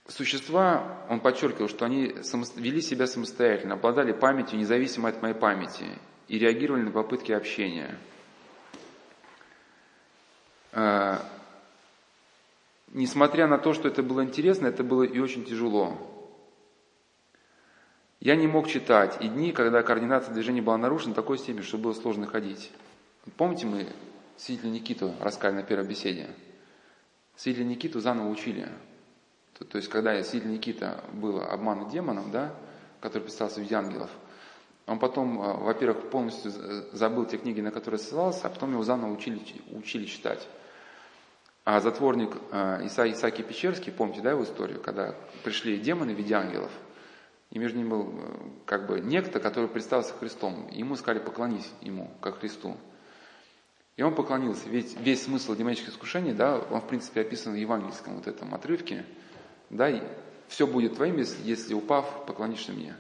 существа, он подчеркивал, что они вели себя самостоятельно, обладали памятью, независимо от моей памяти, и реагировали на попытки общения. Э, несмотря на то, что это было интересно, это было и очень тяжело. Я не мог читать, и дни, когда координация движения была нарушена такой степени, что было сложно ходить. Помните, мы свидетеля Никиту рассказали на первой беседе? Свидетеля Никиту заново учили. То, то есть, когда свидетель Никита был обманут демоном, да, который представился в виде ангелов, он потом, э, во-первых, полностью забыл те книги, на которые ссылался, а потом его заново учили, учили читать. А затворник э, Иса, Исаки Печерский, помните, да, его историю, когда пришли демоны в виде ангелов, и между ними был э, как бы некто, который представился Христом. И ему сказали, поклонись ему, как Христу. И он поклонился. Ведь весь смысл демонических искушений, да, он в принципе описан в евангельском вот этом отрывке. Да, все будет твоим, если, если упав, поклонишься мне.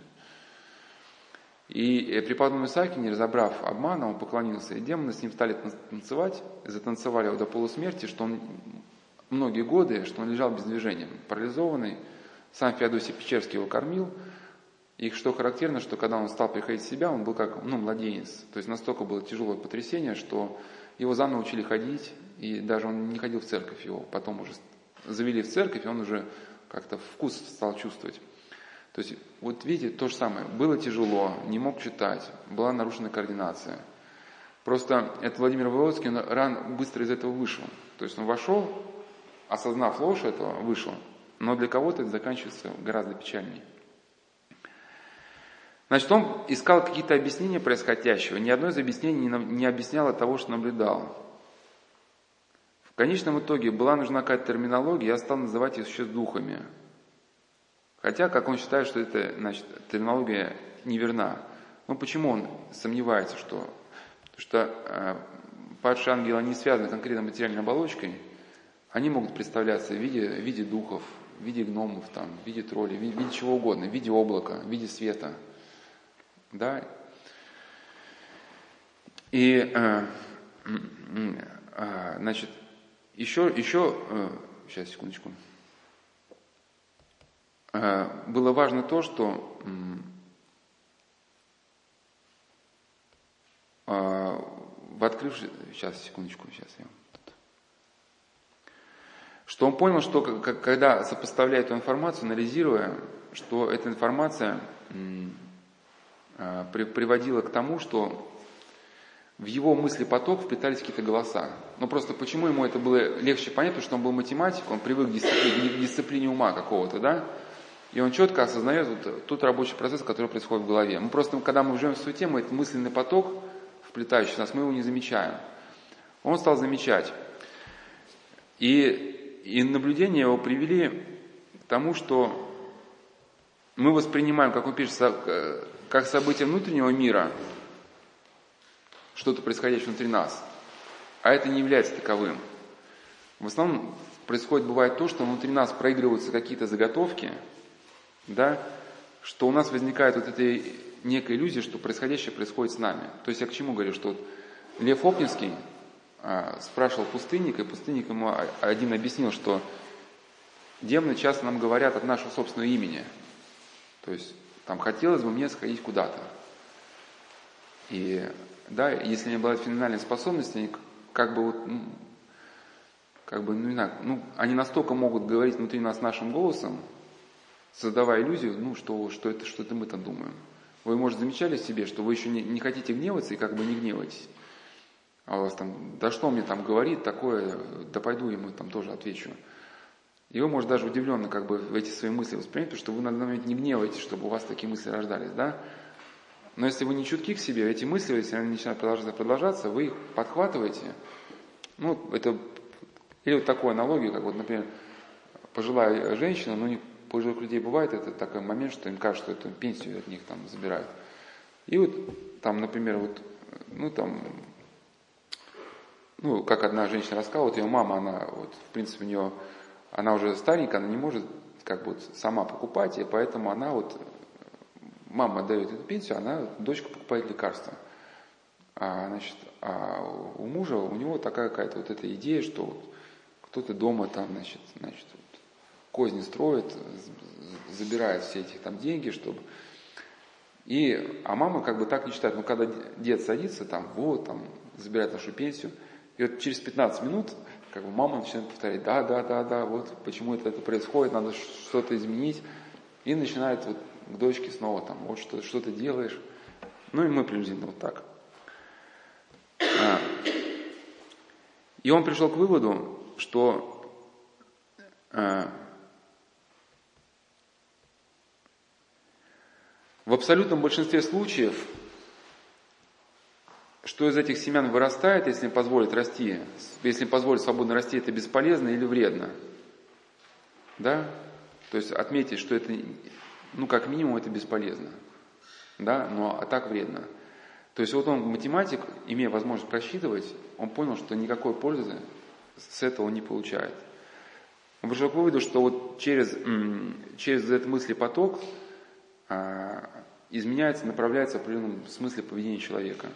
И э, преподобный Исааки, не разобрав обмана, он поклонился, и демоны с ним стали танцевать, затанцевали его до полусмерти, что он многие годы, что он лежал без движения, парализованный. Сам Феодосий Печерский его кормил. И что характерно, что когда он стал приходить в себя, он был как ну, младенец. То есть настолько было тяжелое потрясение, что его заново учили ходить, и даже он не ходил в церковь его. Потом уже завели в церковь, и он уже как-то вкус стал чувствовать. То есть, вот видите, то же самое. Было тяжело, не мог читать, была нарушена координация. Просто это Владимир Володский, он ран быстро из этого вышел. То есть он вошел, осознав ложь этого, вышел. Но для кого-то это заканчивается гораздо печальнее. Значит, он искал какие-то объяснения происходящего. Ни одно из объяснений не объясняло того, что наблюдал. В конечном итоге была нужна какая-то терминология, я стал называть их еще духами. Хотя, как он считает, что эта значит, терминология неверна. Ну почему он сомневается, что... Что э, падшие ангелы, они связаны конкретно материальной оболочкой, они могут представляться в виде, в виде духов, в виде гномов, там, в виде троллей, в виде, в виде чего угодно, в виде облака, в виде света. Да? И, э, э, значит, еще, еще, э, сейчас, секундочку. Э, было важно то, что э, в открывшей... Сейчас, секундочку, сейчас я... что он понял, что когда сопоставляя эту информацию, анализируя, что эта информация приводила к тому, что в его мысли поток вплетались какие-то голоса. Но просто почему ему это было легче понять, потому что он был математик, он привык к дисциплине, к дисциплине ума какого-то, да? И он четко осознает вот тот рабочий процесс, который происходит в голове. Мы просто, когда мы живем в свою тему, этот мысленный поток, вплетающий нас, мы его не замечаем. Он стал замечать. И, и наблюдения его привели к тому, что мы воспринимаем, как он пишет, как событие внутреннего мира, что-то происходящее внутри нас, а это не является таковым. В основном происходит, бывает то, что внутри нас проигрываются какие-то заготовки, да, что у нас возникает вот эта некая иллюзия, что происходящее происходит с нами. То есть я к чему говорю, что вот Лев Опнинский а, спрашивал пустынника, и пустынник ему один объяснил, что демоны часто нам говорят от нашего собственного имени. То есть там хотелось бы мне сходить куда-то. И да, если не обладают феноменальной способностью, они как бы вот, ну, как бы, ну, не знаю, ну, они настолько могут говорить внутри нас нашим голосом, создавая иллюзию, ну, что, что это, что это мы там думаем. Вы, может, замечали себе, что вы еще не, не хотите гневаться и как бы не гневаетесь. А у вас там, да что он мне там говорит такое, да пойду ему там тоже отвечу. И вы, может, даже удивленно как бы эти свои мысли воспринять, потому что вы на данный момент не гневаетесь, чтобы у вас такие мысли рождались, да? Но если вы не чутки к себе, эти мысли, если они начинают продолжаться, продолжаться, вы их подхватываете. Ну, это, или вот такую аналогию, как вот, например, пожилая женщина, ну, пожилых людей бывает это такой момент, что им кажется, что эту пенсию от них там забирают. И вот там, например, вот, ну, там, ну, как одна женщина рассказала, вот ее мама, она, вот, в принципе, у нее, она уже старенькая, она не может как бы сама покупать, и поэтому она вот мама дает эту пенсию, она, дочка покупает лекарства. А, значит, а у мужа, у него такая какая-то вот эта идея, что вот кто-то дома там, значит, значит, вот, козни строит, забирает все эти там деньги, чтобы... И, а мама как бы так не считает, ну когда дед садится там, вот, там, забирает нашу пенсию, и вот через 15 минут как бы мама начинает повторять, да, да, да, да, вот почему это, это происходит, надо что-то изменить. И начинает вот к дочке снова там, вот что, что ты делаешь. Ну и мы приблизительно вот так. А. И он пришел к выводу, что а, в абсолютном большинстве случаев, что из этих семян вырастает, если им позволить расти, если им позволить свободно расти, это бесполезно или вредно. Да? То есть отметить, что это ну, как минимум, это бесполезно. Да, но а так вредно. То есть вот он, математик, имея возможность просчитывать, он понял, что никакой пользы с этого он не получает. Он пришел к выводу, что вот через, через этот мыслепоток а, изменяется, направляется в определенном смысле поведение человека.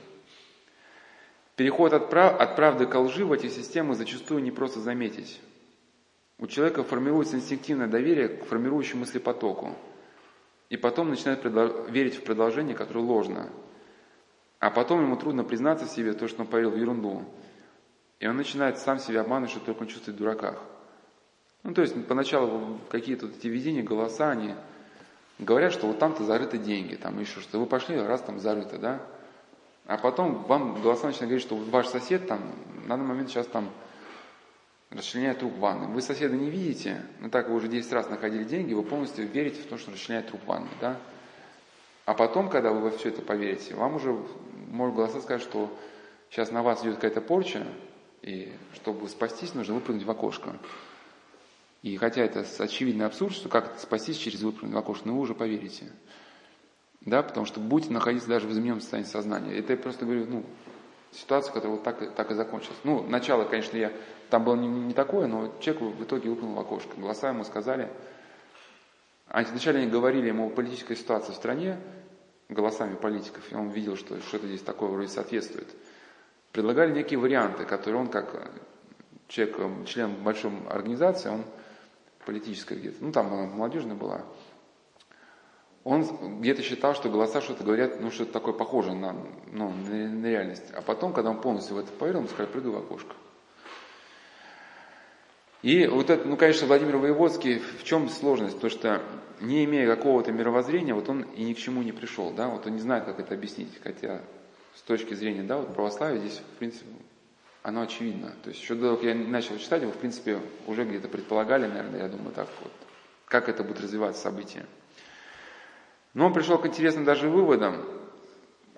Переход от, прав, от правды к лжи в эти системы зачастую не просто заметить. У человека формируется инстинктивное доверие к формирующему мыслепотоку. И потом начинает верить в предложение, которое ложно. А потом ему трудно признаться в себе то, что он поверил в ерунду. И он начинает сам себя обманывать, что только он чувствует в дураках. Ну, то есть поначалу какие-то вот эти видения, голоса, они говорят, что вот там-то зарыты деньги, там еще что-то. Вы пошли, раз там зарыто, да? А потом вам голоса начинают говорить, что ваш сосед там на данный момент сейчас там расчленяет труп ванны. Вы соседа не видите, но так вы уже 10 раз находили деньги, вы полностью верите в то, что расчленяет труп ванны. Да? А потом, когда вы во все это поверите, вам уже может голоса сказать, что сейчас на вас идет какая-то порча, и чтобы спастись, нужно выпрыгнуть в окошко. И хотя это очевидный абсурд, что как спастись через выпрыгнуть в окошко, но вы уже поверите. Да, потому что будете находиться даже в измененном состоянии сознания. Это я просто говорю, ну, ситуация, которая вот так, так и закончилась. Ну, начало, конечно, я там было не, не такое, но человек в итоге выпрыгнул в окошко. Голоса ему сказали, а вначале они говорили ему о политической ситуации в стране, голосами политиков, и он видел, что что-то здесь такое вроде соответствует. Предлагали некие варианты, которые он, как человек, член большой организации, он политической где-то, ну там она молодежная была, он где-то считал, что голоса что-то говорят, ну что-то такое похоже на, ну, на, на реальность. А потом, когда он полностью в это поверил, он сказал, прыгай в окошко. И вот это, ну, конечно, Владимир Воеводский, в чем сложность? Потому что не имея какого-то мировоззрения, вот он и ни к чему не пришел, да, вот он не знает, как это объяснить, хотя с точки зрения, да, вот православия здесь, в принципе, оно очевидно. То есть еще до того, как я начал читать его, в принципе, уже где-то предполагали, наверное, я думаю, так вот, как это будет развиваться событие. Но он пришел к интересным даже выводам,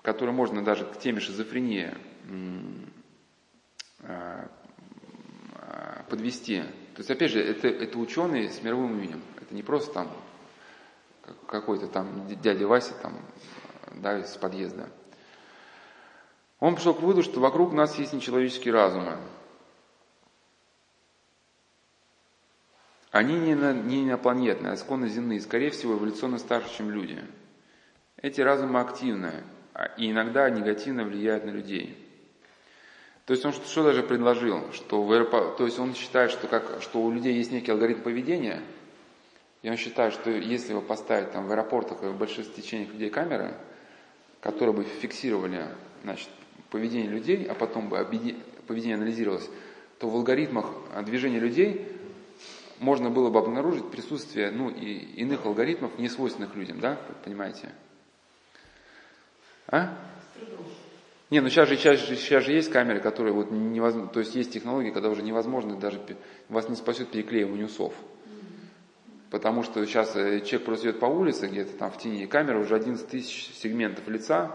которые можно даже к теме шизофрении а, подвести. То есть, опять же, это, это ученый с мировым именем. Это не просто там какой-то там дядя Вася там, да, из подъезда. Он пришел к выводу, что вокруг нас есть нечеловеческие разумы. Они не, на, не инопланетные, а исконно земные, скорее всего, эволюционно старше, чем люди. Эти разумы активны а, и иногда негативно влияют на людей. То есть он что, даже предложил, что в, то есть он считает, что, как, что у людей есть некий алгоритм поведения, и он считает, что если его поставить там в аэропортах и в больших стечениях людей камеры, которые бы фиксировали значит, поведение людей, а потом бы поведение анализировалось, то в алгоритмах движения людей можно было бы обнаружить присутствие ну, и иных алгоритмов, не свойственных людям, да, понимаете? А? Не, ну сейчас же, сейчас, же, сейчас же есть камеры, которые вот невозможно, то есть есть технологии, когда уже невозможно даже, вас не спасет переклеивание усов. Потому что сейчас э, человек просто идет по улице, где-то там в тени камеры, уже 11 тысяч сегментов лица,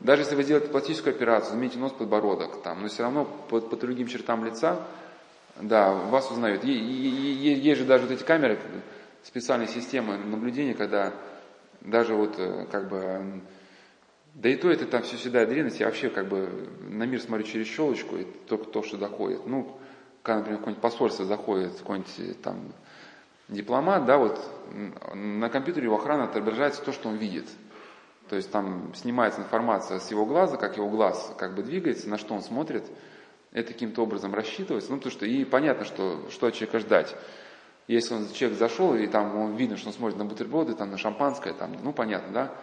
даже если вы сделаете пластическую операцию, замените нос, подбородок, там, но все равно по, по другим чертам лица, да, вас узнают. Есть же даже вот эти камеры, специальные системы наблюдения, когда даже вот э, как бы, да и то это там все всегда древность, я вообще как бы на мир смотрю через щелочку, и только то, что доходит. Ну, когда, например, какое-нибудь посольство заходит, какой-нибудь э, там дипломат, да, вот на компьютере у охраны отображается то, что он видит. То есть там снимается информация с его глаза, как его глаз как бы двигается, на что он смотрит. Это каким-то образом рассчитывается. Ну, потому что и понятно, что, что от человека ждать. Если он, человек зашел, и там он видно, что он смотрит на бутерброды, там, на шампанское, там, ну, понятно, да?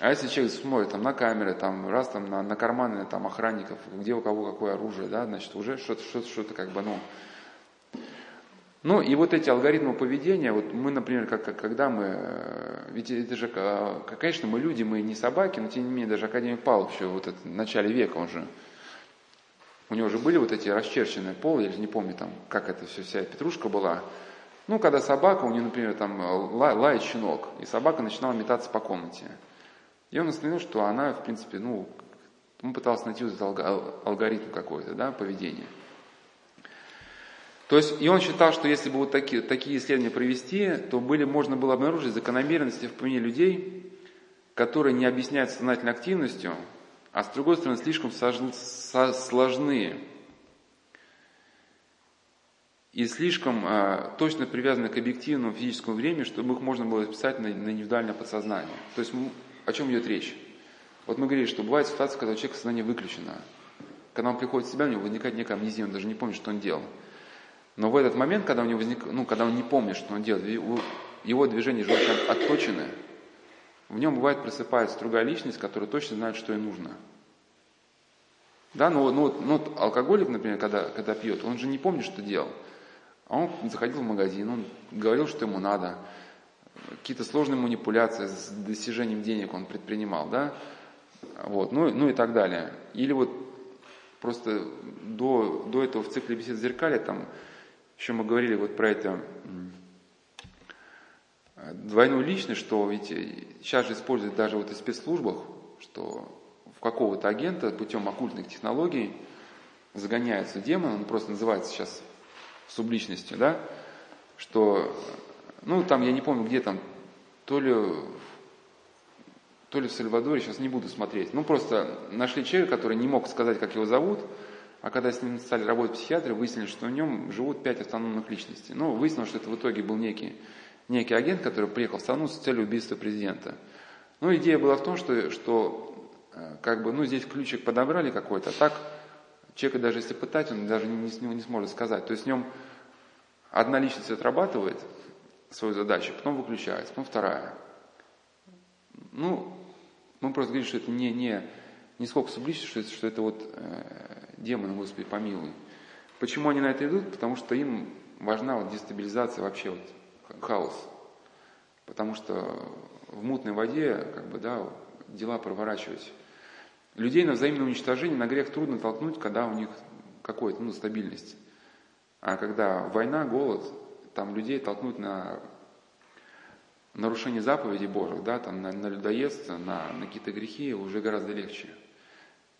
А если человек смотрит там, на камеры, там, раз там, на, на карманы там, охранников, где у кого какое оружие, да, значит, уже что-то, что-то, что-то как бы, ну, ну и вот эти алгоритмы поведения, вот мы, например, как, как, когда мы, э, ведь это же, конечно, мы люди, мы не собаки, но тем не менее даже академик Павлов еще вот это, в начале века, он же, у него же были вот эти расчерченные полы, я же не помню там, как это все, вся петрушка была. Ну, когда собака, у нее, например, там ла, лает щенок, и собака начинала метаться по комнате. И он установил, что она, в принципе, ну, он пытался найти этот алгоритм какой-то, да, поведения. То есть, и он считал, что если бы вот такие, такие исследования провести, то были, можно было обнаружить закономерности в поведении людей, которые не объясняют сознательной активностью, а с другой стороны слишком сложны и слишком э, точно привязаны к объективному физическому времени, чтобы их можно было записать на, на индивидуальное подсознание. То есть о чем идет речь? Вот мы говорили, что бывает ситуация, когда у человека сознание выключено. Когда он приходит в себя, у него возникает некая амнезия, он даже не помнит, что он делал. Но в этот момент, когда у него возник, ну, когда он не помнит, что он делает, его движения желательно отточены, в нем бывает просыпается другая личность, которая точно знает, что ей нужно. Да, ну, ну, ну алкоголик, например, когда, когда пьет, он же не помнит, что делал. А он заходил в магазин, он говорил, что ему надо. Какие-то сложные манипуляции с достижением денег он предпринимал, да? Вот, ну, ну и так далее. Или вот просто до, до этого в цикле бесед зеркали там еще мы говорили вот про это двойную личность, что ведь сейчас же используют даже вот в спецслужбах, что в какого-то агента путем оккультных технологий загоняется демон, он просто называется сейчас субличностью, да, что, ну, там, я не помню, где там, то ли, то ли в Сальвадоре, сейчас не буду смотреть, ну, просто нашли человека, который не мог сказать, как его зовут, а когда с ним стали работать психиатры, выяснили, что в нем живут пять автономных личностей. Ну, выяснилось, что это в итоге был некий, некий агент, который приехал в страну с целью убийства президента. Ну, идея была в том, что, что э, как бы, ну, здесь ключик подобрали какой-то, а так человека даже если пытать, он даже не, не, не сможет сказать. То есть в нем одна личность отрабатывает свою задачу, потом выключается, потом вторая. Ну, мы просто говорим, что это не, не, не сколько субличность, что это, что это вот э, демоны, Господи, помилуй. Почему они на это идут? Потому что им важна вот дестабилизация вообще вот хаос. Потому что в мутной воде, как бы, да, дела проворачивать. Людей на взаимное уничтожение, на грех трудно толкнуть, когда у них какой-то, ну, стабильность. А когда война, голод, там людей толкнуть на нарушение заповедей Божьих, да, там на, на людоедство, на, на какие-то грехи уже гораздо легче.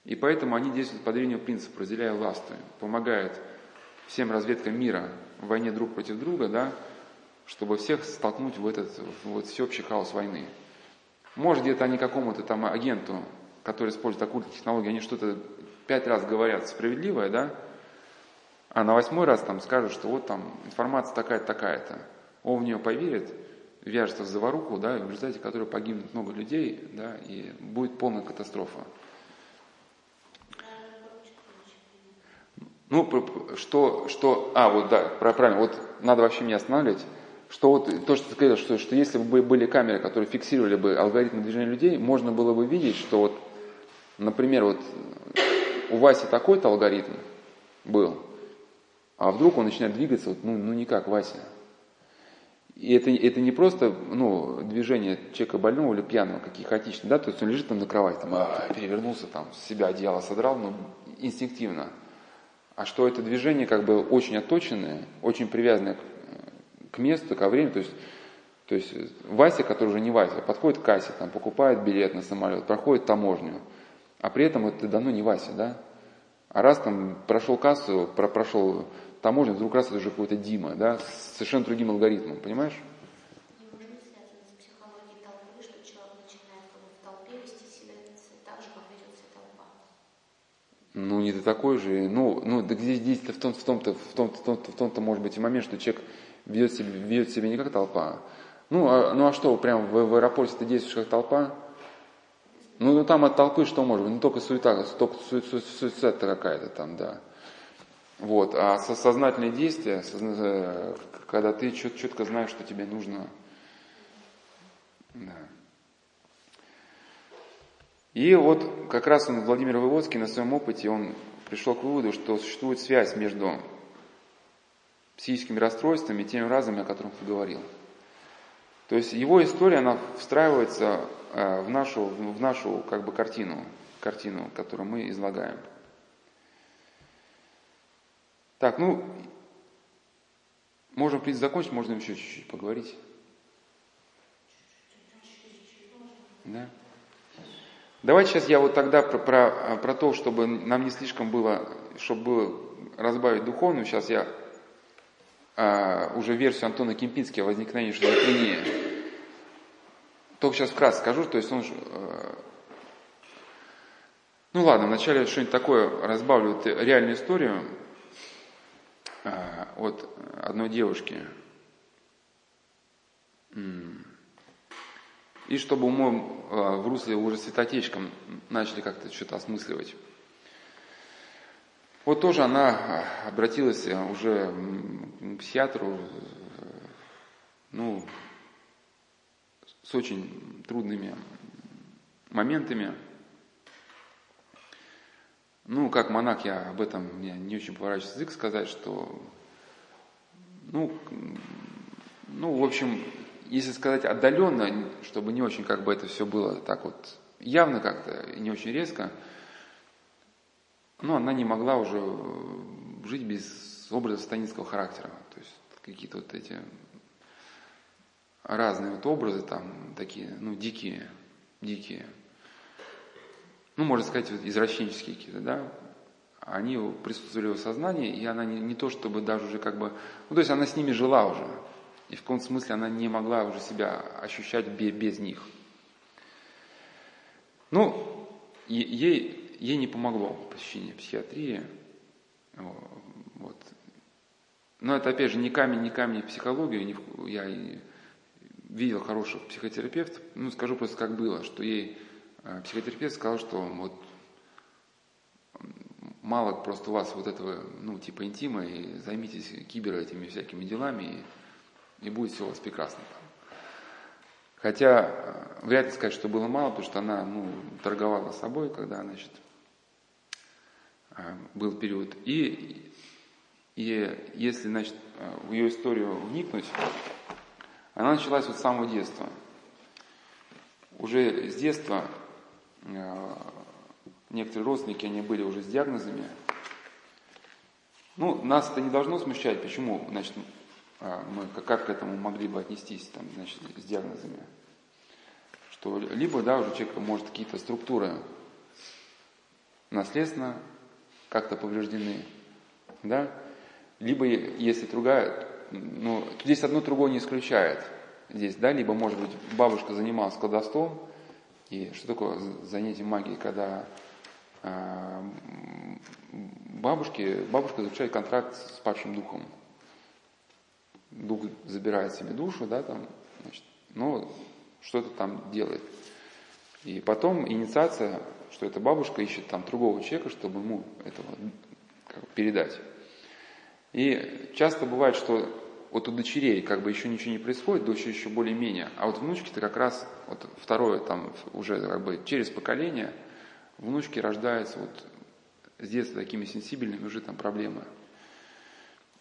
И поэтому они действуют по древнему принципу, разделяя властвуя, помогают всем разведкам мира в войне друг против друга, да, чтобы всех столкнуть в этот в вот всеобщий хаос войны. Может, где-то они какому-то там агенту, который использует оккультные технологии, они что-то пять раз говорят справедливое, да, а на восьмой раз там скажут, что вот там информация такая-то, такая-то. Он в нее поверит, вяжется в заваруху, да, в результате которой погибнет много людей, да, и будет полная катастрофа. Ну, что, что, а, вот да, правильно, вот надо вообще меня останавливать, что вот то, что ты сказал, что, что если бы были камеры, которые фиксировали бы алгоритмы движения людей, можно было бы видеть, что вот, например, вот у Васи такой-то алгоритм был, а вдруг он начинает двигаться, вот, ну, ну не как Вася. И это, это не просто ну, движение человека больного или пьяного, какие хаотичные, да, то есть он лежит там на кровати, там, а, перевернулся, там, с себя одеяло содрал, но инстинктивно. А что это движение как бы очень отточенное, очень привязанное к, к месту, ко времени, то есть то есть Вася, который уже не Вася, подходит к кассе, там, покупает билет на самолет, проходит таможню, а при этом это давно не Вася, да? А раз там прошел кассу, про, прошел таможню, вдруг раз это уже какой-то Дима, да, с совершенно другим алгоритмом, понимаешь? Ну, не до такой же. Ну, ну так здесь, здесь в, том, в, том-то, в, том-то, в, том-то, в том-то может быть и момент, что человек ведет себя, ведет себя не как толпа. Ну, а, ну а что, прям в, в аэропорте ты действуешь как толпа? Ну, ну там от толпы что может быть? Ну, только суета, только суета какая-то там, да. Вот. А сознательные действия, э, когда ты четко знаешь, что тебе нужно. Да. И вот как раз он, Владимир Выводский, на своем опыте, он пришел к выводу, что существует связь между психическими расстройствами и теми разами, о которых ты говорил. То есть его история, она встраивается в нашу, в нашу как бы картину, картину, которую мы излагаем. Так, ну, можем, в принципе, закончить, можно еще чуть-чуть поговорить. Да? Давайте сейчас я вот тогда про, про, про то, чтобы нам не слишком было, чтобы было разбавить духовную, сейчас я а, уже версию Антона Кемпински о возникновении шизофрении. Только сейчас вкратце скажу, то есть он... А, ну ладно, вначале что-нибудь такое разбавлю, вот реальную историю а, от одной девушки. И чтобы умом а, в русле уже святотечком начали как-то что-то осмысливать. Вот тоже она обратилась уже к психиатру, ну, с очень трудными моментами. Ну, как монах, я об этом, мне не очень поворачивается язык сказать, что, ну, ну, в общем, если сказать отдаленно, чтобы не очень как бы это все было так вот явно как-то не очень резко, ну, она не могла уже жить без образа станинского характера. То есть какие-то вот эти разные вот образы там такие, ну, дикие, дикие ну, можно сказать, вот извращенческие какие-то, да, они присутствовали в сознании, и она не, не то чтобы даже уже как бы, ну, то есть она с ними жила уже, и в каком-то смысле она не могла уже себя ощущать без, без них. Ну, ей, ей не помогло посещение психиатрии, вот. Но это, опять же, не камень, не камень психологию. Я видел хороших психотерапевтов. Ну, скажу просто, как было, что ей а психотерапевт сказал, что вот мало просто у вас вот этого, ну, типа интима, и займитесь кибер этими всякими делами, и, и будет все у вас прекрасно. Хотя э, вряд ли сказать, что было мало, потому что она, ну, торговала собой, когда, значит, э, был период. И И если, значит, в ее историю вникнуть, она началась вот с самого детства. Уже с детства э, некоторые родственники, они были уже с диагнозами. Ну, нас это не должно смущать. Почему? Значит, э, мы как к этому могли бы отнестись, там, значит, с диагнозами? Что либо, да, уже человек может какие-то структуры наследственно как-то повреждены, да, либо если другая, ну, здесь одно другое не исключает. Здесь, да, либо, может быть, бабушка занималась колдовством, и что такое занятие магией, когда э, бабушки, бабушка заключает контракт с падшим духом. Дух забирает себе душу, да, там, значит, но что-то там делает. И потом инициация, что эта бабушка ищет там другого человека, чтобы ему этого как, передать. И часто бывает, что вот у дочерей как бы еще ничего не происходит, дочери еще более-менее, а вот внучки-то как раз, вот второе там уже как бы через поколение, внучки рождаются вот с детства такими сенсибельными уже там проблемы.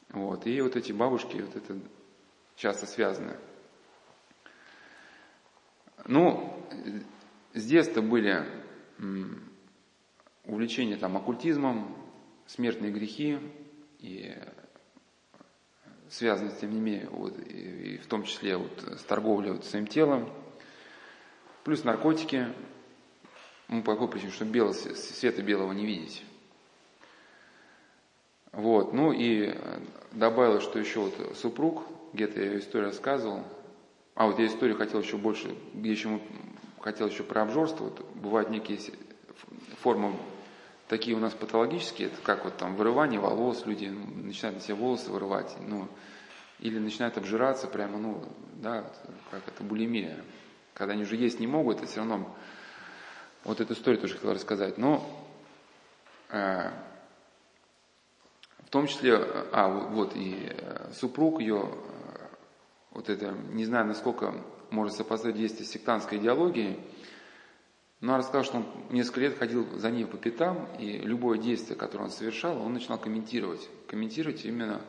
Вот, и вот эти бабушки, вот это часто связаны. Ну, с детства были увлечения там оккультизмом, смертные грехи, и связаны, тем не менее, вот, и, и в том числе вот, с торговлей вот, своим телом, плюс наркотики, ну, по какой причине, чтобы белого, света белого не видеть. Вот, ну и добавила, что еще вот супруг, где-то я историю рассказывал, а вот я историю хотел еще больше, где еще мы хотел еще про обжорство, вот бывают некие формы такие у нас патологические, это как вот там вырывание волос, люди начинают на себе волосы вырывать, ну, или начинают обжираться прямо, ну, да, как это булимия. Когда они уже есть не могут, это все равно, вот эту историю тоже хотел рассказать, но э, в том числе, а, вот и э, супруг ее, э, вот это, не знаю, насколько может сопоставить действие сектантской идеологии, но он рассказал, что он несколько лет ходил за ней по пятам, и любое действие, которое он совершал, он начинал комментировать. Комментировать именно,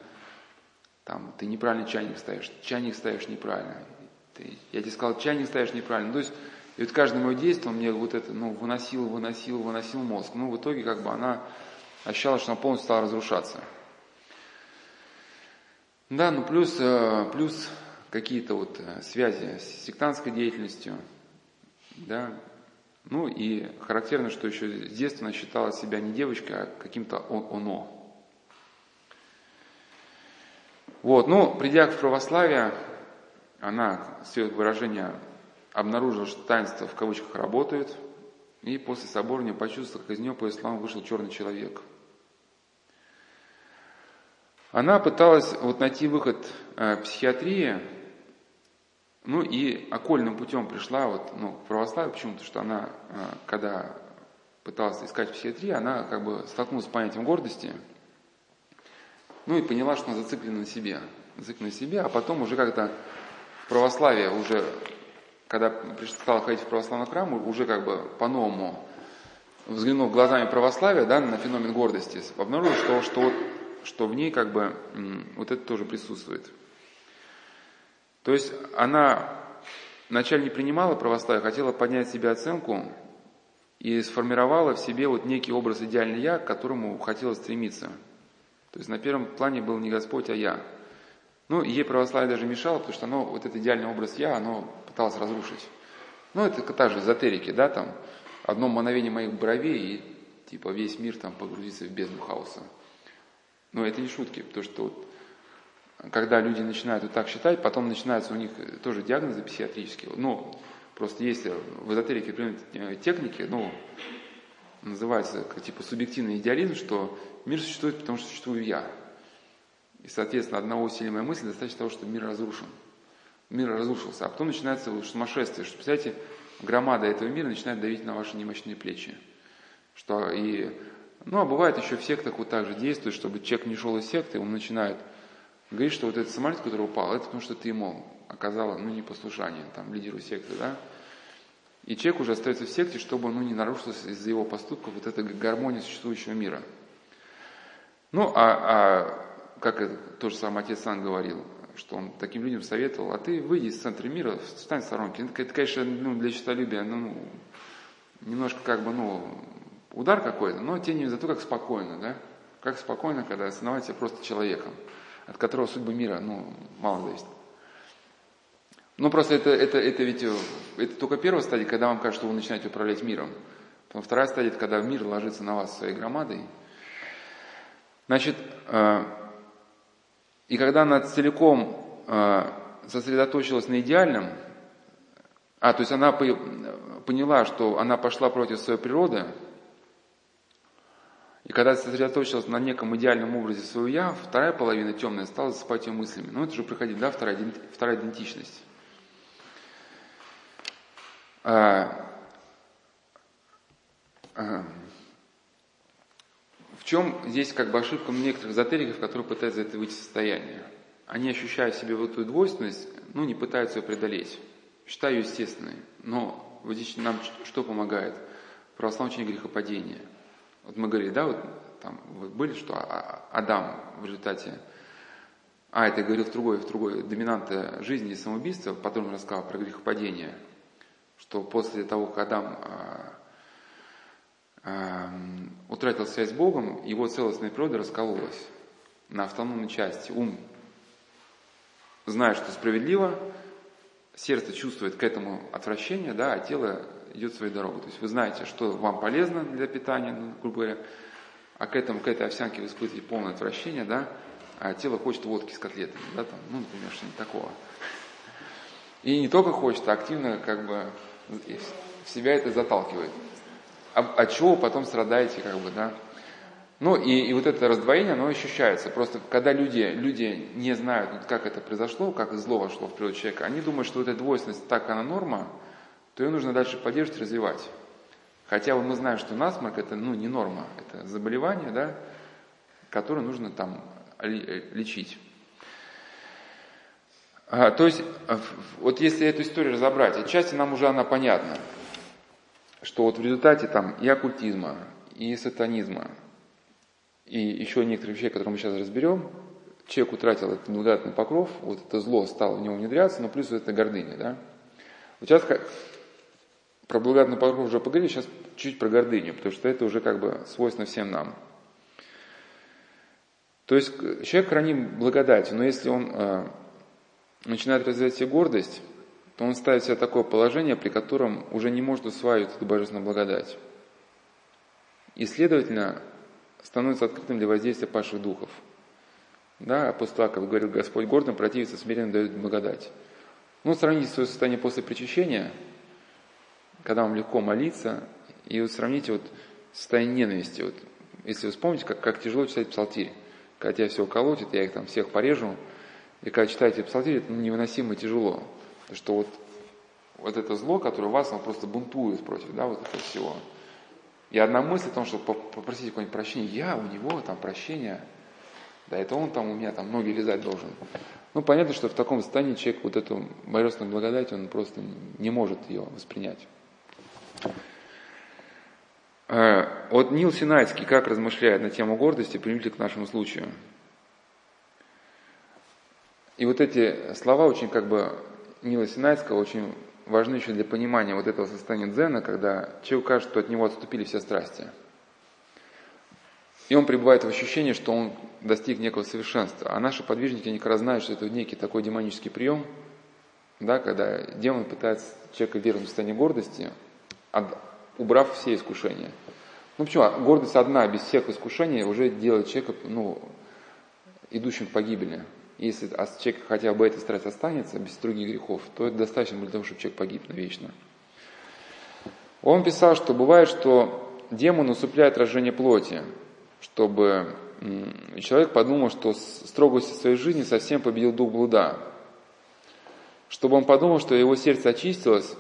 там, ты неправильно чайник ставишь, чайник ставишь неправильно. Ты, я тебе сказал, чайник ставишь неправильно. То есть, и вот каждое мое действие, он мне вот это, ну, выносил, выносил, выносил мозг. Ну, в итоге, как бы, она ощущала, что она полностью стала разрушаться. Да, ну, плюс, э, плюс какие-то вот э, связи с сектантской деятельностью, да, ну и характерно, что еще с детства она считала себя не девочкой, а каким-то оно. Вот, ну, придя к православию, она, с ее выражения, обнаружила, что таинство в кавычках работает, и после соборния почувствовала, как из нее по исламу вышел черный человек. Она пыталась вот найти выход э, в психиатрии, ну и окольным путем пришла вот, ну, к православию, почему? Потому что она, а, когда пыталась искать психиатрию, она как бы столкнулась с понятием гордости, ну и поняла, что она зациклена на себе, зациклена на себе, а потом уже как-то в православие уже, когда стала ходить в православный храм, уже как бы по-новому взглянув глазами православия да, на феномен гордости, обнаружил, что, что, что в ней как бы вот это тоже присутствует. То есть она вначале не принимала православие, хотела поднять себе оценку и сформировала в себе вот некий образ идеальный я, к которому хотела стремиться. То есть на первом плане был не Господь, а я. Ну, ей православие даже мешало, потому что оно, вот этот идеальный образ я, оно пыталось разрушить. Ну, это та же эзотерики, да, там, одно мановение моих бровей, и типа весь мир там погрузится в бездну хаоса. Но это не шутки, потому что вот когда люди начинают вот так считать, потом начинаются у них тоже диагнозы психиатрические. Ну, просто есть в эзотерике определенные техники, ну, называется как, типа субъективный идеализм, что мир существует, потому что существую я. И, соответственно, одного усилимая мысль достаточно того, что мир разрушен. Мир разрушился. А потом начинается сумасшествие, что, представляете, громада этого мира начинает давить на ваши немощные плечи. Что и, ну, а бывает еще в сектах вот так же действует, чтобы человек не шел из секты, он начинает говорит, что вот этот самолет, который упал, это потому что ты ему оказала, ну, непослушание, там, лидеру секты, да, и человек уже остается в секте, чтобы, ну, не нарушилась из-за его поступков вот эта гармония существующего мира. Ну, а, а как это, тот же самый отец Сан говорил, что он таким людям советовал, а ты выйди из центра мира, встань в сторонке. Это, это конечно, ну, для честолюбия, ну, немножко как бы, ну, удар какой-то, но тем не менее, зато как спокойно, да? Как спокойно, когда осознавать просто человеком, от которого судьбы мира, ну, мало зависит. Ну, просто это, это, это ведь это только первая стадия, когда вам кажется, что вы начинаете управлять миром. Потом вторая стадия, это когда мир ложится на вас своей громадой. Значит, э, и когда она целиком э, сосредоточилась на идеальном, а, то есть она поняла, что она пошла против своей природы, и когда сосредоточилась на неком идеальном образе своего «я», вторая половина темная стала засыпать ее мыслями. Ну, это же приходит, да, вторая, вторая идентичность. А, а, в чем здесь как бы ошибка некоторых эзотериков, которые пытаются это выйти состояние? Они, ощущая себе вот эту двойственность, ну, не пытаются ее преодолеть. Считаю естественной. Но вот здесь нам что помогает? Православное учение грехопадения. Вот мы говорили, да, вот там вот были, что а, а, Адам в результате а, это говорил в другой, в другой доминанта жизни и самоубийства, потом рассказал про грехопадение, что после того, как Адам а, утратил связь с Богом, его целостная природа раскололась на автономной части. Ум знает, что справедливо, сердце чувствует к этому отвращение, да, а тело идет своей дорогой. То есть вы знаете, что вам полезно для питания, ну, грубо говоря, а к этому, к этой овсянке вы испытываете полное отвращение, да, а тело хочет водки с котлетами, да, там, ну, например, что-нибудь такого. И не только хочет, а активно как бы в себя это заталкивает. А, от чего потом страдаете, как бы, да. Ну и, и вот это раздвоение, оно ощущается. Просто когда люди, люди не знают, как это произошло, как зло вошло в природу человека, они думают, что вот эта двойственность, так она норма, то ее нужно дальше поддерживать, развивать. Хотя вот мы знаем, что насморк это ну, не норма, это заболевание, да, которое нужно там лечить. А, то есть, вот если эту историю разобрать, отчасти нам уже она понятна, что вот в результате там и оккультизма, и сатанизма, и еще некоторых вещей, которые мы сейчас разберем, человек утратил этот благодатный покров, вот это зло стало в него внедряться, но плюс это гордыня, да. Вот сейчас про благодатный покров уже поговорили, сейчас чуть про гордыню, потому что это уже как бы свойственно всем нам. То есть человек хранит благодать, но если он э, начинает развивать себе гордость, то он ставит себя в такое положение, при котором уже не может усваивать эту божественную благодать. И, следовательно, становится открытым для воздействия павших духов. Да, того, как говорил Господь гордым, противится смиренно дает благодать. Ну, сравните свое состояние после причащения – когда вам легко молиться, и вот сравните вот состояние ненависти. Вот, если вы вспомните, как, как тяжело читать псалтирь. Когда тебя все колотит, я их там всех порежу, и когда читаете псалтирь, это невыносимо тяжело. Что вот, вот это зло, которое у вас, оно просто бунтует против, да, вот этого всего. И одна мысль о том, что попросить какое-нибудь прощение, я у него там прощение, да, это он там у меня там ноги лизать должен. Ну, понятно, что в таком состоянии человек вот эту божественную благодать, он просто не может ее воспринять. Э, вот Нил Синайский как размышляет на тему гордости применительно к нашему случаю. И вот эти слова очень как бы Нила Синайского очень важны еще для понимания вот этого состояния дзена, когда человек кажется, что от него отступили все страсти. И он пребывает в ощущении, что он достиг некого совершенства. А наши подвижники, они как знают, что это некий такой демонический прием, да, когда демон пытается человека вернуть в состояние гордости, убрав все искушения. Ну почему? А гордость одна, без всех искушений, уже делает человека, ну, идущим к погибели. Если а человек хотя бы эта страсть останется, без других грехов, то это достаточно для того, чтобы человек погиб навечно. Он писал, что бывает, что демон усыпляет рождение плоти, чтобы человек подумал, что строгостью своей жизни совсем победил дух блуда. Чтобы он подумал, что его сердце очистилось,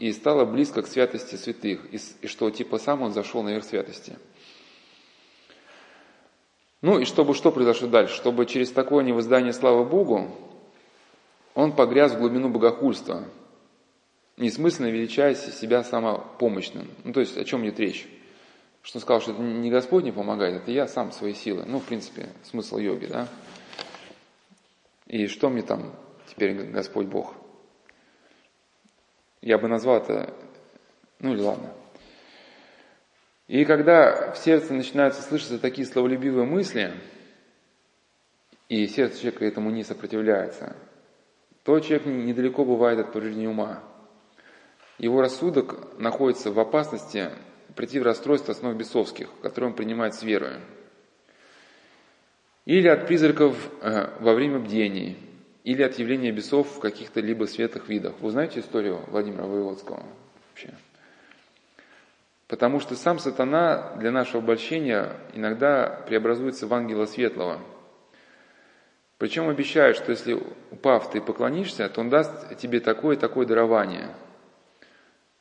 и стало близко к святости святых, и, и что типа сам он зашел наверх святости. Ну и чтобы что произошло дальше? Чтобы через такое невоздание славы Богу он погряз в глубину богохульства, несмысленно величая себя самопомощным. Ну то есть о чем идет речь? Что он сказал, что это не Господь не помогает, это я сам своей силой. Ну, в принципе, смысл йоги, да? И что мне там теперь Господь Бог? Я бы назвал это, ну или ладно. И когда в сердце начинаются слышаться такие словолюбивые мысли, и сердце человека этому не сопротивляется, то человек недалеко бывает от повреждения ума. Его рассудок находится в опасности прийти в расстройство основ бесовских, которые он принимает с верой. Или от призраков э, во время бдений, или от явления бесов в каких-то либо светлых видах. Вы знаете историю Владимира Воеводского вообще? Потому что сам сатана для нашего обольщения иногда преобразуется в ангела светлого. Причем обещает, что если упав ты поклонишься, то он даст тебе такое такое дарование.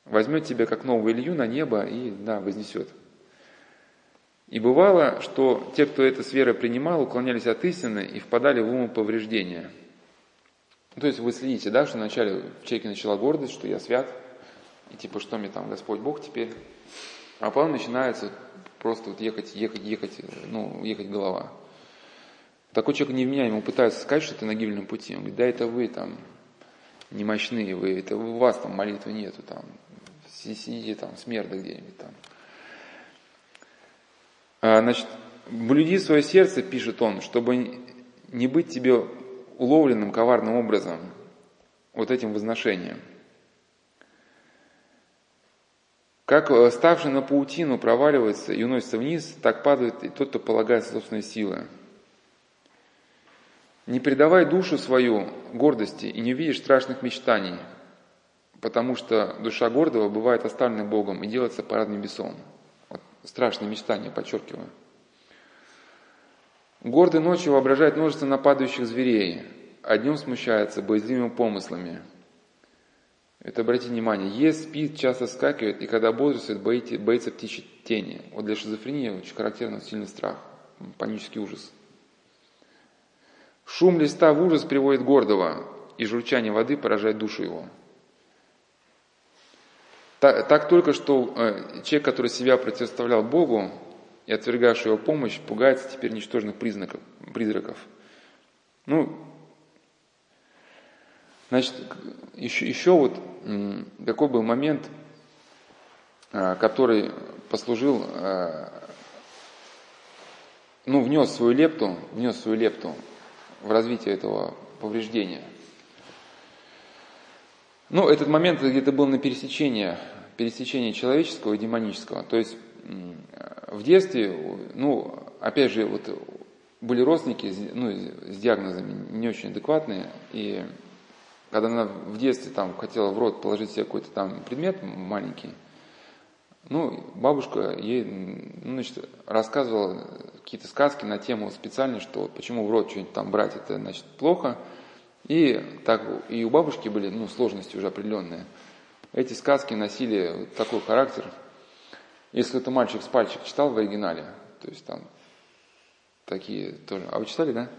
Возьмет тебя как новую Илью на небо и да, вознесет. И бывало, что те, кто это с верой принимал, уклонялись от истины и впадали в умоповреждения. Ну, то есть вы следите, да, что вначале в человеке начала гордость, что я свят, и типа, что мне там Господь Бог теперь. А потом начинается просто вот ехать, ехать, ехать, ну, ехать голова. Такой человек невменяемый, ему пытаются сказать, что ты на гибельном пути. Он говорит, да это вы там немощные, вы, это у вас там молитвы нету, там, сидите там, смерда где-нибудь там. А, значит, блюди свое сердце, пишет он, чтобы не быть тебе уловленным коварным образом, вот этим возношением. Как э, ставший на паутину проваливается и уносится вниз, так падает и тот, кто полагается собственной силы. Не предавай душу свою гордости и не увидишь страшных мечтаний, потому что душа гордого бывает оставлена Богом и делается парадным бесом. Вот страшные мечтания, подчеркиваю. Гордый ночью воображает множество нападающих зверей, а днем смущается боязливыми помыслами – это обратите внимание, ест, спит, часто скакивает, и когда бодрствует, боится, боится птичьей тени. Вот для шизофрении очень характерно сильный страх, панический ужас. Шум листа в ужас приводит гордого, и журчание воды поражает душу его. Так, так только что э, человек, который себя противоставлял Богу и отвергавший его помощь, пугается теперь ничтожных признаков, призраков. Ну, Значит, еще, еще вот такой был момент, а, который послужил, а, ну, внес свою лепту, внес свою лепту в развитие этого повреждения. Ну, этот момент где-то был на пересечении, пересечении человеческого и демонического. То есть в детстве, ну, опять же, вот были родственники ну, с диагнозами не очень адекватные, и когда она в детстве там хотела в рот положить себе какой-то там предмет маленький, ну, бабушка ей, ну, значит, рассказывала какие-то сказки на тему специально, что почему в рот что-нибудь там брать, это, значит, плохо. И так, и у бабушки были, ну, сложности уже определенные. Эти сказки носили такой характер. Если это мальчик с пальчик читал в оригинале, то есть там такие тоже. А вы читали, да?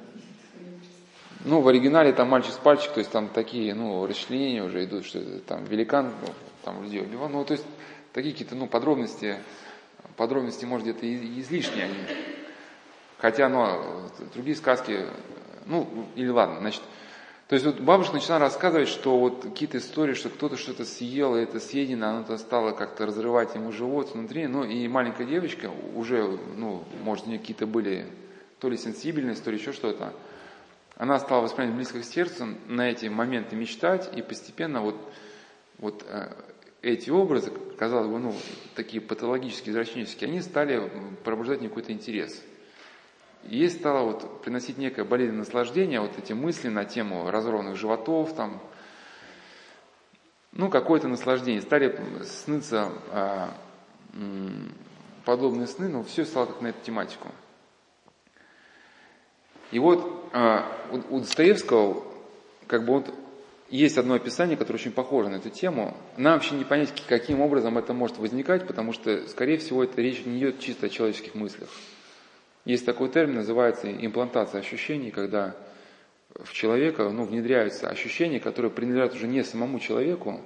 Ну, в оригинале там мальчик с пальчик, то есть там такие, ну, расчленения уже идут, что там великан, ну, там людей убивал. Ну, то есть такие какие-то, ну, подробности, подробности, может, где-то излишние они. Хотя, ну, другие сказки, ну, или ладно, значит, то есть вот бабушка начала рассказывать, что вот какие-то истории, что кто-то что-то съел, и это съедено, оно-то стало как-то разрывать ему живот внутри, ну и маленькая девочка уже, ну, может, у нее какие-то были то ли сенсибельность, то ли еще что-то, она стала воспринимать близко к сердцу, на эти моменты мечтать, и постепенно вот, вот э, эти образы, казалось бы, ну, такие патологические, извращенческие, они стали пробуждать какой-то интерес. И ей стало вот приносить некое болезненное наслаждение, вот эти мысли на тему разорванных животов, там, ну, какое-то наслаждение. Стали сныться а, подобные сны, но все стало как на эту тематику. И вот а, у Достоевского, как бы вот есть одно описание, которое очень похоже на эту тему. Нам вообще не понять, каким образом это может возникать, потому что, скорее всего, это речь не идет чисто о человеческих мыслях. Есть такой термин, называется имплантация ощущений, когда в человека ну, внедряются ощущения, которые принадлежат уже не самому человеку,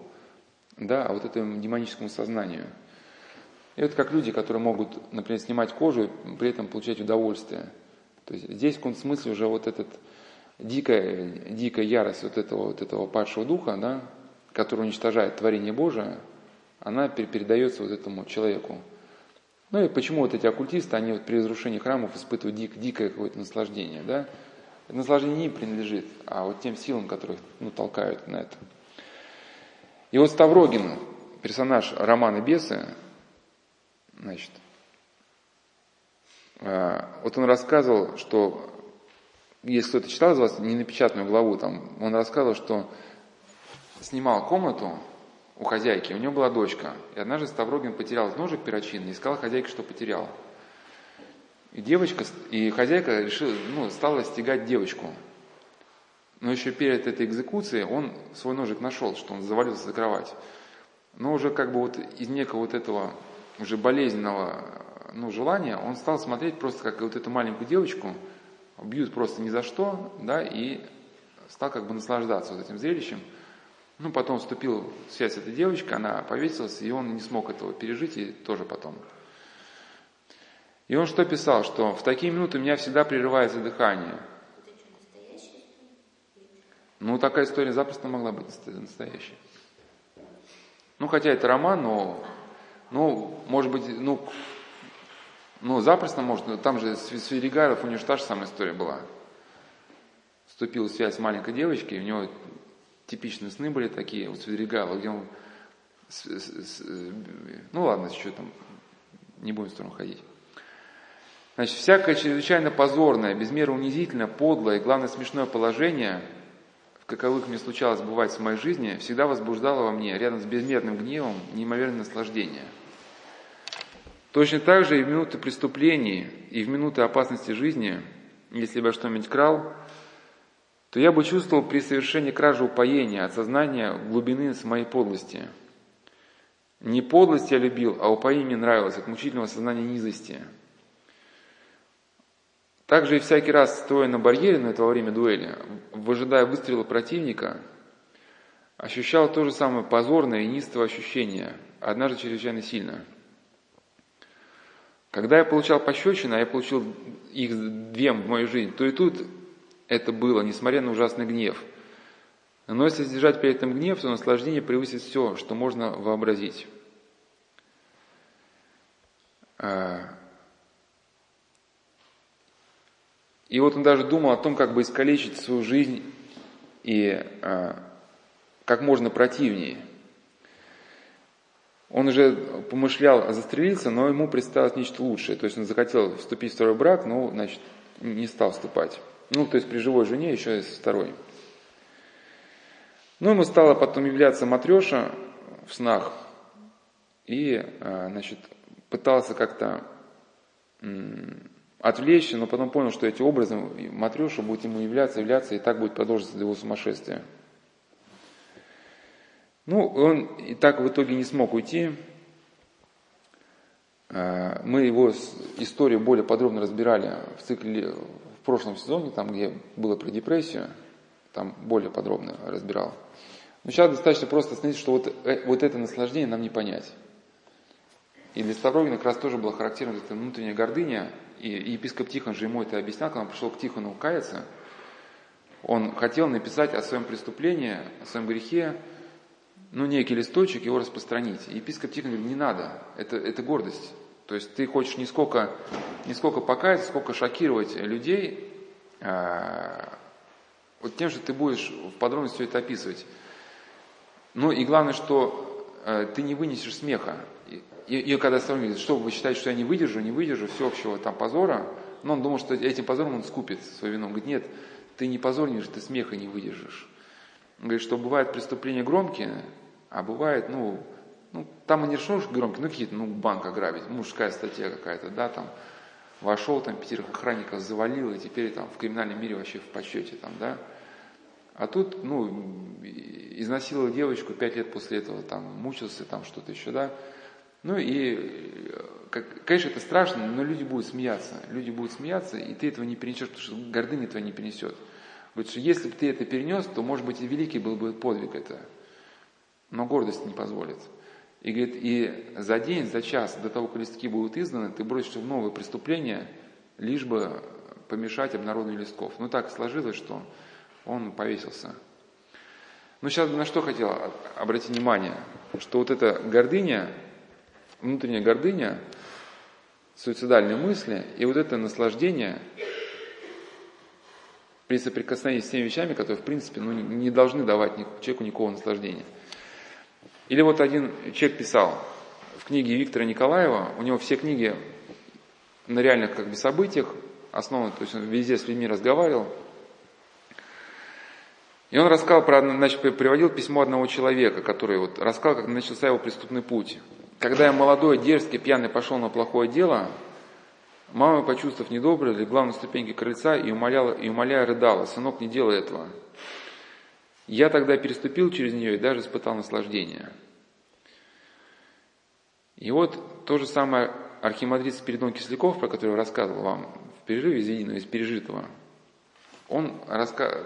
да, а вот этому демоническому сознанию. И это как люди, которые могут, например, снимать кожу и при этом получать удовольствие – то есть здесь в каком-то смысле уже вот этот дикая, дикая ярость вот этого, вот этого падшего духа, да, который уничтожает творение Божие, она передается вот этому человеку. Ну и почему вот эти оккультисты, они вот при разрушении храмов испытывают дик, дикое какое-то наслаждение, да? Наслаждение не им принадлежит, а вот тем силам, которые ну, толкают на это. И вот Ставрогин, персонаж романа «Бесы», значит, а, вот он рассказывал, что, если кто-то читал из вас ненапечатанную главу, там, он рассказывал, что снимал комнату у хозяйки, у него была дочка, и однажды Ставрогин потерял ножик перочинный и сказал хозяйке, что потерял. И девочка, и хозяйка решила, ну, стала стегать девочку. Но еще перед этой экзекуцией он свой ножик нашел, что он завалился за кровать. Но уже как бы вот из некого вот этого уже болезненного ну, желания, он стал смотреть просто как вот эту маленькую девочку бьют просто ни за что, да, и стал как бы наслаждаться вот этим зрелищем. Ну, потом вступил в связь с этой девочкой, она повесилась, и он не смог этого пережить, и тоже потом. И он что писал, что в такие минуты у меня всегда прерывается дыхание. Ну, такая история запросто могла быть настоящей. Ну, хотя это роман, но, ну, может быть, ну, ну, запросто может, там же Свиригаров, у него же та же самая история была. Вступил в связь с маленькой девочкой, у него типичные сны были такие, у Свидригайлова, где он, с, с, с, ну ладно, что там, не будем в сторону ходить. Значит, всякое чрезвычайно позорное, без меры унизительное, подлое и, главное, смешное положение, в каковых мне случалось бывать в моей жизни, всегда возбуждало во мне, рядом с безмерным гневом, неимоверное наслаждение. Точно так же и в минуты преступлений, и в минуты опасности жизни, если бы я что-нибудь крал, то я бы чувствовал при совершении кражи упоения от сознания глубины моей подлости. Не подлость я любил, а упоение мне нравилось от мучительного сознания низости. Также и всякий раз, стоя на барьере на это во время дуэли, выжидая выстрела противника, ощущал то же самое позорное и низкое ощущение, однажды чрезвычайно сильно. Когда я получал пощечины, а я получил их две в мою жизнь, то и тут это было, несмотря на ужасный гнев. Но если сдержать при этом гнев, то наслаждение превысит все, что можно вообразить. А, и вот он даже думал о том, как бы искалечить свою жизнь и а, как можно противнее. Он уже помышлял застрелиться, но ему представилось нечто лучшее. То есть он захотел вступить в второй брак, но, значит, не стал вступать. Ну, то есть при живой жене еще и второй. Ну, ему стала потом являться матреша в снах. И, а, значит, пытался как-то отвлечься, но потом понял, что эти образы матреша будут ему являться, являться, и так будет продолжиться до его сумасшествия. Ну, он и так в итоге не смог уйти. А, мы его историю более подробно разбирали в цикле прошлом сезоне, там, где было про депрессию, там более подробно разбирал. Но сейчас достаточно просто остановиться, что вот, э, вот это наслаждение нам не понять. И для Ставрогина как раз тоже была характерна эта внутренняя гордыня, и епископ Тихон же ему это объяснял, когда он пришел к Тихону каяться, он хотел написать о своем преступлении, о своем грехе, ну, некий листочек, его распространить. И епископ Тихон говорит, не надо, это, это гордость. То есть ты хочешь не сколько, не сколько покаяться, сколько шокировать людей, э, вот тем, что ты будешь в подробности все это описывать. Ну и главное, что э, ты не вынесешь смеха. И, и когда сам говорит, что вы считаете, что я не выдержу, не выдержу всеобщего там позора, но он думал, что этим позором он скупит свою вину. Он говорит, нет, ты не позорнишь, ты смеха не выдержишь. Он говорит, что бывают преступления громкие, а бывает, ну, ну, там и не решил громкий, ну, какие-то, ну, банк ограбить, мужская статья какая-то, да, там, вошел, там, пятерых охранников завалил, и теперь там в криминальном мире вообще в почете, там, да. А тут, ну, изнасиловал девочку, пять лет после этого там мучился, там что-то еще, да. Ну и, конечно, это страшно, но люди будут смеяться. Люди будут смеяться, и ты этого не перенесешь, потому что гордыня этого не перенесет. Говорит, что если бы ты это перенес, то, может быть, и великий был бы подвиг это. Но гордость не позволит. И говорит, и за день, за час до того, как листки будут изданы, ты бросишься в новые преступления, лишь бы помешать обнародованию листков. Ну так сложилось, что он повесился. Ну сейчас на что хотел обратить внимание, что вот эта гордыня, внутренняя гордыня, суицидальные мысли и вот это наслаждение при соприкосновении с теми вещами, которые, в принципе, ну, не должны давать человеку никакого наслаждения. Или вот один человек писал в книге Виктора Николаева, у него все книги на реальных как бы событиях основаны, то есть он везде с людьми разговаривал. И он рассказал про, значит, приводил письмо одного человека, который вот рассказал, как начался его преступный путь. Когда я молодой, дерзкий, пьяный пошел на плохое дело, мама, почувствовав недоброе, легла на ступеньки крыльца и, умоляла, и умоляя рыдала, «Сынок, не делай этого». Я тогда переступил через нее и даже испытал наслаждение. И вот то же самое архимандрит Спиридон Кисляков, про который я рассказывал вам в перерыве из единого, из пережитого, он раска...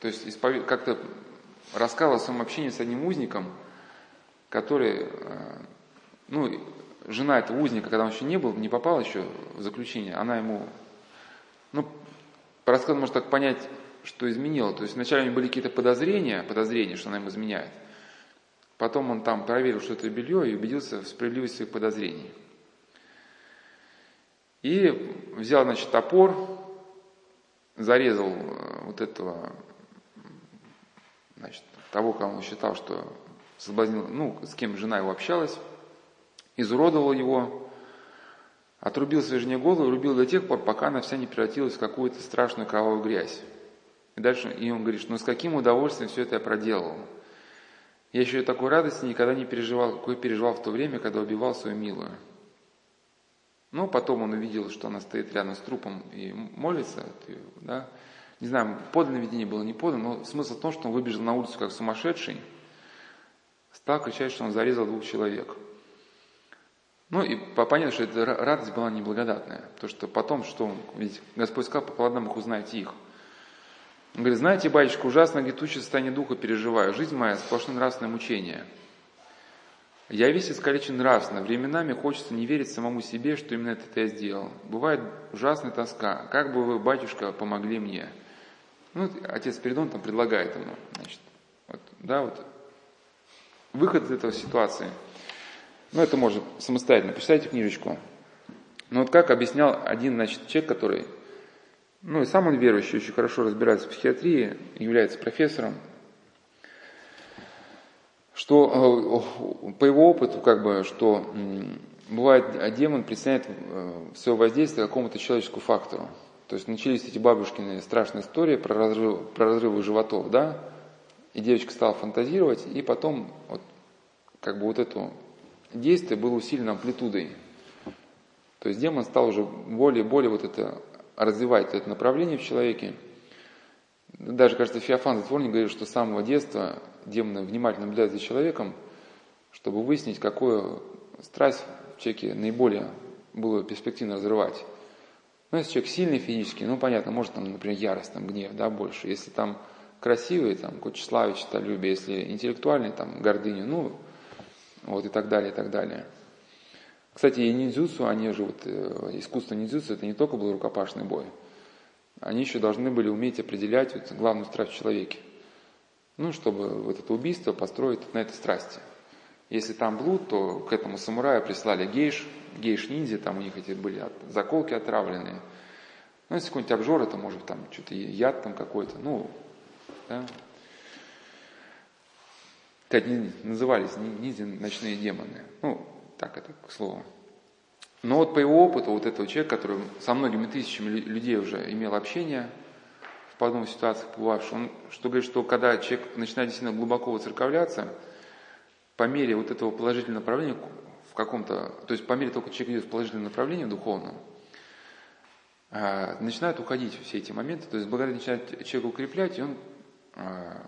то есть исповед... как-то рассказывал о своем общении с одним узником, который, э, ну, жена этого узника, когда он еще не был, не попал еще в заключение, она ему, ну, по рассказу можно так понять, что изменило. То есть вначале у него были какие-то подозрения, подозрения, что она ему изменяет. Потом он там проверил, что это белье, и убедился в справедливости своих подозрений. И взял, значит, топор, зарезал э, вот этого, значит, того, кого он считал, что соблазнил, ну, с кем жена его общалась, изуродовал его, отрубил жене голову и рубил до тех пор, пока она вся не превратилась в какую-то страшную кровавую грязь. И дальше и он говорит, ну с каким удовольствием все это я проделал. Я еще такой радости никогда не переживал, какой переживал в то время, когда убивал свою милую. Но потом он увидел, что она стоит рядом с трупом и молится, да. Не знаю, подлинное видение было не подлинно, но смысл в том, что он выбежал на улицу как сумасшедший, стал кричать, что он зарезал двух человек. Ну и понятно, что эта радость была неблагодатная, потому что потом, что ведь Господь сказал, по плодам их узнаете их. Он говорит, знаете, батюшка, ужасно гнетущее состояние духа переживаю, жизнь моя сплошное нравственное мучение – я весь искалечен нравственно, временами хочется не верить самому себе, что именно это я сделал. Бывает ужасная тоска. Как бы вы, батюшка, помогли мне? Ну, отец Передон там предлагает ему, значит, вот, да, вот, выход из этой ситуации. Ну, это может самостоятельно, почитайте книжечку. Но вот как объяснял один, значит, человек, который, ну, и сам он верующий, очень хорошо разбирается в психиатрии, является профессором, что э, по его опыту, как бы, что бывает, демон присоединяет э, свое воздействие какому-то человеческому фактору. То есть начались эти бабушкины страшные истории про, разрыв, про разрывы животов, да, и девочка стала фантазировать, и потом вот, как бы вот это действие было усилено амплитудой. То есть демон стал уже более и более вот это развивать это направление в человеке. Даже, кажется, Феофан Затворник говорит, что с самого детства демоны внимательно наблюдают за человеком, чтобы выяснить, какую страсть в человеке наиболее было перспективно разрывать. Ну, если человек сильный физически, ну, понятно, может, там, например, ярость, там, гнев, да, больше. Если там красивый, там, какое-то тщеславие, честолюбие, если интеллектуальный, там, гордыня, ну, вот и так далее, и так далее. Кстати, и ниндзюцу, они же, вот, э, искусство ниндзюцу, это не только был рукопашный бой. Они еще должны были уметь определять вот, главную страсть в человеке. Ну, чтобы вот это убийство построить на этой страсти. Если там блуд, то к этому самураю прислали гейш, гейш-ниндзя, там у них эти были заколки отравленные. Ну, если какой-нибудь обжор, это может там что-то яд там какой-то, ну, да. Как назывались ниндзя ночные демоны. Ну, так это к слову. Но вот по его опыту, вот этого человека, который со многими тысячами людей уже имел общение, в подобных ситуациях побывавший, он что говорит, что когда человек начинает действительно глубоко воцерковляться, по мере вот этого положительного направления в каком-то, то есть по мере того, как человек идет в положительном направлении духовном, а, начинают уходить все эти моменты, то есть благодаря начинает человека укреплять, и он а,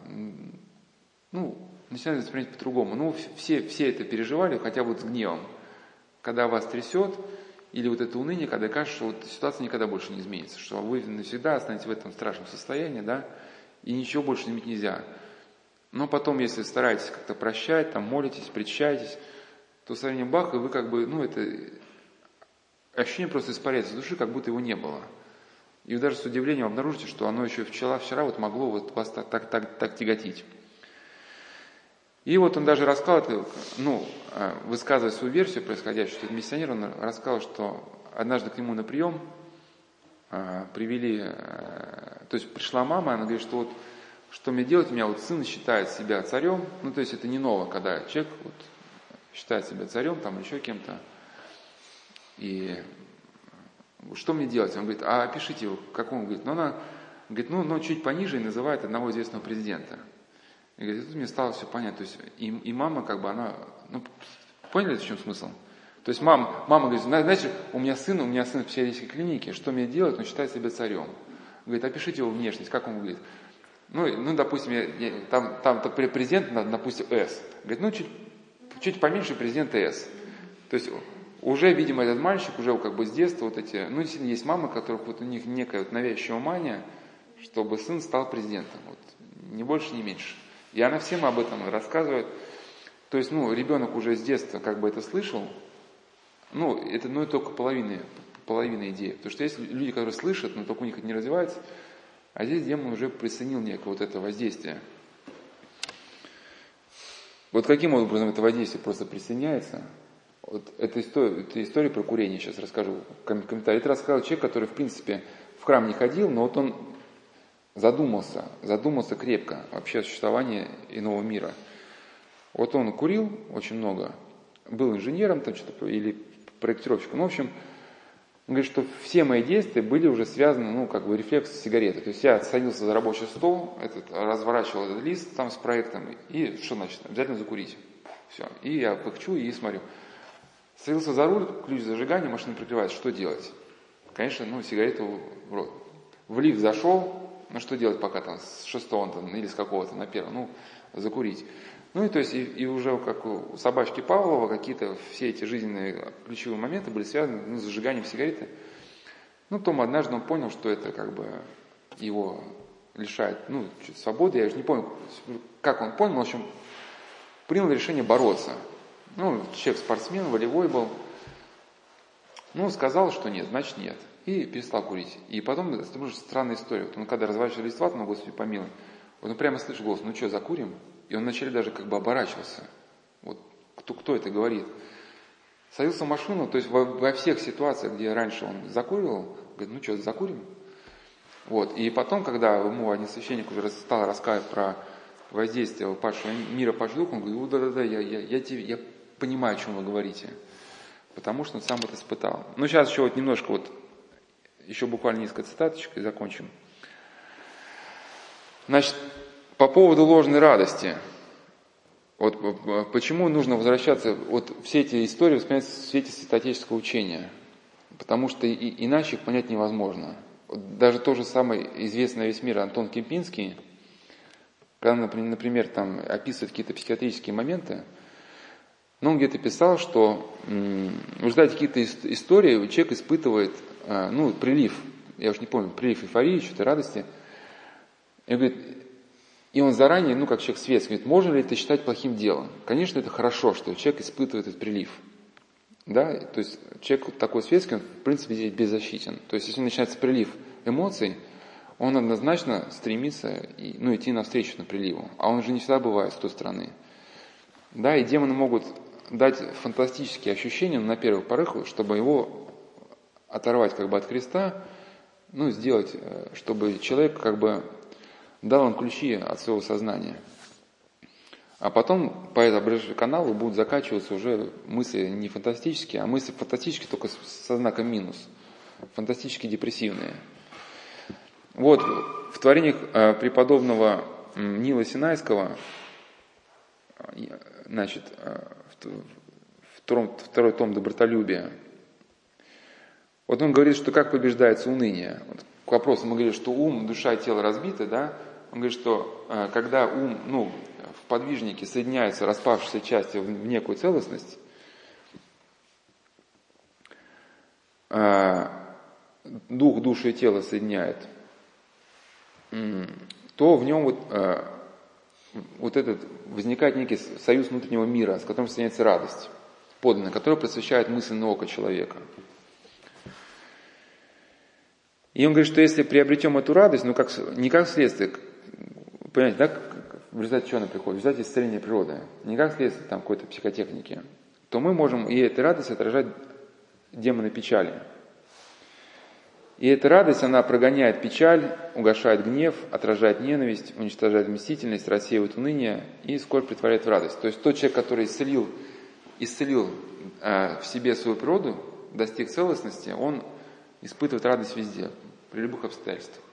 ну, начинает воспринимать по-другому. Ну, все, все это переживали, хотя вот с гневом. Когда вас трясет, или вот это уныние, когда кажется, что вот ситуация никогда больше не изменится, что вы навсегда останетесь в этом страшном состоянии, да, и ничего больше изменить нельзя. Но потом, если стараетесь как-то прощать, там молитесь, причащаетесь, то со временем бах, и вы как бы, ну это ощущение просто испаряется из души, как будто его не было. И вы даже с удивлением обнаружите, что оно еще вчера, вчера вот могло вот вас так, так, так, так тяготить. И вот он даже рассказал, ну, э, высказывая свою версию происходящего, этот миссионер, он рассказал, что однажды к нему на прием э, привели, э, то есть пришла мама, она говорит, что вот что мне делать, у меня вот сын считает себя царем, ну, то есть это не ново, когда человек вот считает себя царем, там еще кем-то, и что мне делать? Он говорит, а опишите его, как он говорит, ну, она говорит, ну, но чуть пониже и называет одного известного президента. И говорит, тут мне стало все понятно. То есть и, и мама, как бы, она, ну, поняли, в чем смысл? То есть мама, мама говорит, знаете, у меня сын, у меня сын в психиатрической клинике, что мне делать? Он считает себя царем. Говорит, опишите его внешность, как он говорит. Ну, ну допустим, я, я, там, там президент, допустим, С. Говорит, ну, чуть, чуть поменьше президента С. То есть уже, видимо, этот мальчик уже как бы с детства вот эти, ну, действительно, есть мамы, которых вот у них некая вот навязчивая мания, чтобы сын стал президентом. Вот, не больше, не меньше. И она всем об этом рассказывает. То есть, ну, ребенок уже с детства как бы это слышал, ну, это ну, только половина, половина идеи. Потому что есть люди, которые слышат, но только у них это не развивается, а здесь демон уже присоединил некое вот это воздействие. Вот каким образом это воздействие просто присоединяется? Вот эта история, это история про курение, сейчас расскажу комментарий. Это рассказал человек, который, в принципе, в храм не ходил, но вот он задумался, задумался крепко вообще о существовании иного мира. Вот он курил очень много, был инженером там что-то или проектировщиком. Ну, в общем, он говорит, что все мои действия были уже связаны, ну, как бы рефлекс сигареты. То есть я садился за рабочий стол, этот, разворачивал этот лист там с проектом, и что значит? Обязательно закурить. Все. И я пыхчу и смотрю. Садился за руль, ключ зажигания, машина прикрывается. Что делать? Конечно, ну, сигарету в рот. В лифт зашел, ну что делать пока там с шестого там, или с какого-то на первом? Ну, закурить. Ну и то есть и, и уже как у собачки Павлова какие-то все эти жизненные ключевые моменты были связаны ну, с зажиганием сигареты. Ну, Том однажды он понял, что это как бы его лишает ну, свободы. Я уже не помню, как он понял, в общем, принял решение бороться. Ну, человек спортсмен, волевой был. Ну, сказал, что нет, значит нет и перестал курить. И потом, это тоже странная история. Вот он когда разворачивал лист ватмана, Господи помилуй, вот он прямо слышал голос, ну что, закурим? И он вначале даже как бы оборачивался. Вот кто, кто это говорит? Садился в машину, то есть во, во всех ситуациях, где раньше он закуривал, говорит, ну что, закурим? Вот. И потом, когда ему один священник уже стал рассказывать про воздействие падшего мира падшего духа, он говорит, да-да-да, я, я, я, тебе, я понимаю, о чем вы говорите. Потому что он сам это испытал. Ну, сейчас еще вот немножко вот еще буквально несколько цитаточек и закончим. Значит, по поводу ложной радости. Вот почему нужно возвращаться, вот все эти истории вспоминать в свете святоотеческого учения. Потому что и, иначе их понять невозможно. Даже то же самое известное весь мир Антон Кемпинский, когда, например, там описывает какие-то психиатрические моменты, но он где-то писал, что в результате каких-то историй человек испытывает ну, прилив, я уж не помню, прилив эйфории, что-то радости. И, говорит, и он заранее, ну, как человек светский, говорит, можно ли это считать плохим делом? Конечно, это хорошо, что человек испытывает этот прилив. Да? То есть человек такой светский, он, в принципе, здесь беззащитен. То есть если начинается прилив эмоций, он однозначно стремится ну, идти навстречу на приливу. А он же не всегда бывает с той стороны. Да, и демоны могут дать фантастические ощущения на первых порывах, чтобы его оторвать как бы от креста, ну, сделать, э, чтобы человек как бы дал им ключи от своего сознания. А потом по этому каналу будут закачиваться уже мысли не фантастические, а мысли фантастические только со знаком минус. Фантастически депрессивные. Вот, в творениях э, преподобного Нила Синайского, э, значит, втором, второй том «Добротолюбие», вот он говорит, что как побеждается уныние. Вот к вопросу мы говорили, что ум, душа тело разбиты, да? Он говорит, что э, когда ум, ну, в подвижнике соединяются распавшиеся части в некую целостность, э, дух, душу и тело соединяет, то в нем вот, э, вот этот возникает некий союз внутреннего мира, с которым соединяется радость подлинная, которая просвещает мысленное око человека. И он говорит, что если приобретем эту радость, ну как, не как следствие, понимаете, да, в результате чего она приходит? В результате исцеления природы, не как следствие там, какой-то психотехники, то мы можем и этой радость отражать демоны печали. И эта радость, она прогоняет печаль, угошает гнев, отражает ненависть, уничтожает мстительность, рассеивает уныние и скоро притворяет в радость. То есть тот человек, который исцелил, исцелил э, в себе свою природу, достиг целостности, он испытывает радость везде, при любых обстоятельствах.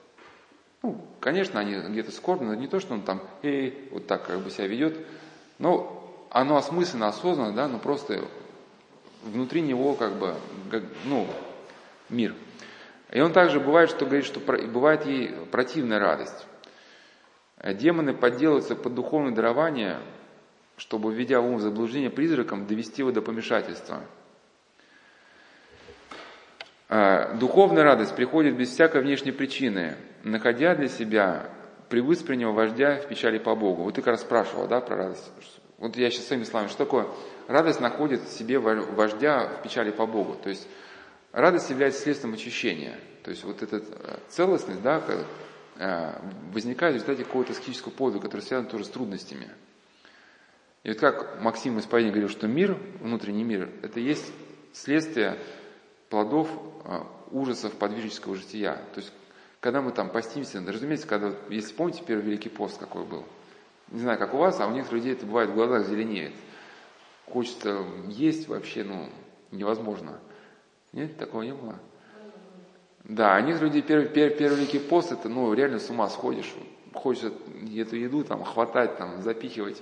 Ну, конечно, они где-то скорбны, но не то, что он там эй, вот так как бы себя ведет, но оно осмысленно, осознанно, да, но просто внутри него как бы, ну, мир – и он также бывает, что говорит, что бывает ей противная радость. Демоны подделываются под духовное дарование, чтобы, введя ум в заблуждение призраком, довести его до помешательства. А, духовная радость приходит без всякой внешней причины, находя для себя привыспреннего вождя в печали по Богу. Вот ты как раз спрашивал, да, про радость. Вот я сейчас своими словами, что такое? Радость находит в себе вождя в печали по Богу. То есть Радость является следствием очищения. То есть вот эта э, целостность да, э, возникает в результате какого-то аскетического подвига, который связан тоже с трудностями. И вот как Максим Исповедник говорил, что мир, внутренний мир, это есть следствие плодов э, ужасов подвижнического жития. То есть, когда мы там постимся, разумеется, когда, если помните, первый Великий пост какой был, не знаю, как у вас, а у некоторых людей это бывает в глазах зеленеет. Хочется есть вообще, ну, невозможно. Нет, такого не было. Да, они людей первый, первый, первый Великий пост, это ну реально с ума сходишь. Хочется эту еду там хватать, там, запихивать.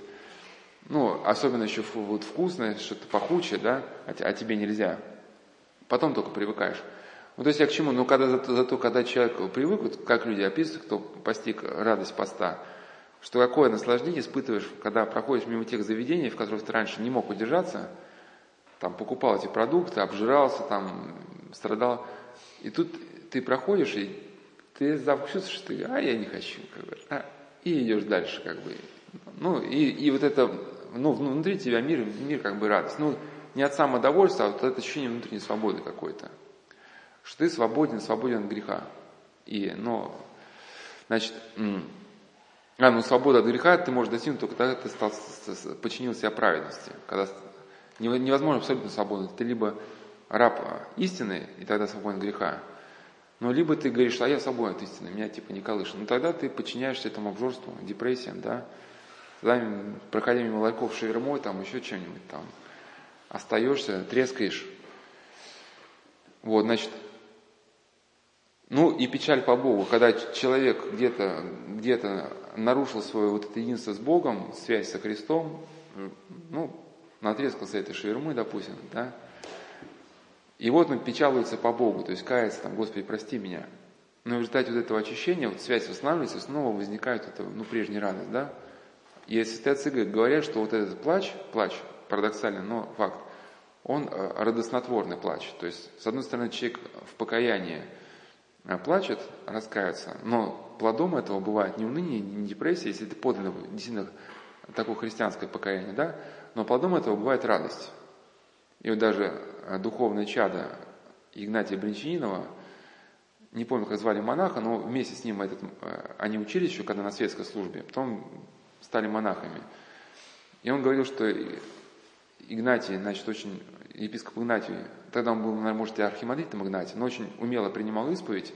Ну, особенно еще вот вкусное, что-то пахучее, да, а, а тебе нельзя. Потом только привыкаешь. Ну, то есть я к чему? Ну, когда, зато, зато когда человек привык, вот, как люди описывают, кто постиг радость поста, что какое наслаждение испытываешь, когда проходишь мимо тех заведений, в которых ты раньше не мог удержаться, там покупал эти продукты, обжирался, там страдал. И тут ты проходишь, и ты запах чувствуешь, что ты, а я не хочу, как бы, а, и идешь дальше, как бы. Ну, и, и вот это, ну, внутри тебя мир, мир как бы радость. Ну, не от самодовольства, а вот это ощущение внутренней свободы какой-то. Что ты свободен, свободен от греха. И, но, значит, а, ну, свобода от греха ты можешь достигнуть только тогда, ты стал, подчинил себя праведности. Когда Невозможно абсолютно свободно. Ты либо раб истины, и тогда свободен греха, но либо ты говоришь, а я свободен от истины, меня типа не колышет. Но тогда ты подчиняешься этому обжорству, депрессиям, да, тогда, проходя мимо ларьков шавермой, там еще чем-нибудь там, остаешься, трескаешь. Вот, значит, ну и печаль по Богу, когда человек где-то где нарушил свое вот это единство с Богом, связь со Христом, ну, натрескался этой шавермы, допустим, да, и вот он печалуется по Богу, то есть кается там, Господи, прости меня. Но в результате вот этого очищения, вот связь восстанавливается, снова возникает это, ну, прежняя радость, да. И святые отцы говорят, что вот этот плач, плач, парадоксально, но факт, он э, радостнотворный плач. То есть, с одной стороны, человек в покаянии э, плачет, раскается, но плодом этого бывает не уныние, не депрессия, если это подлинно, действительно такое христианское покаяние, да, но плодом этого бывает радость. И вот даже э, духовное чадо Игнатия Бринчанинова, не помню, как звали монаха, но вместе с ним этот, они учились еще, когда на светской службе, потом стали монахами. И он говорил, что Игнатий, значит, очень, епископ Игнатий, тогда он был, наверное, может, и архимандритом Игнатий, но очень умело принимал исповедь,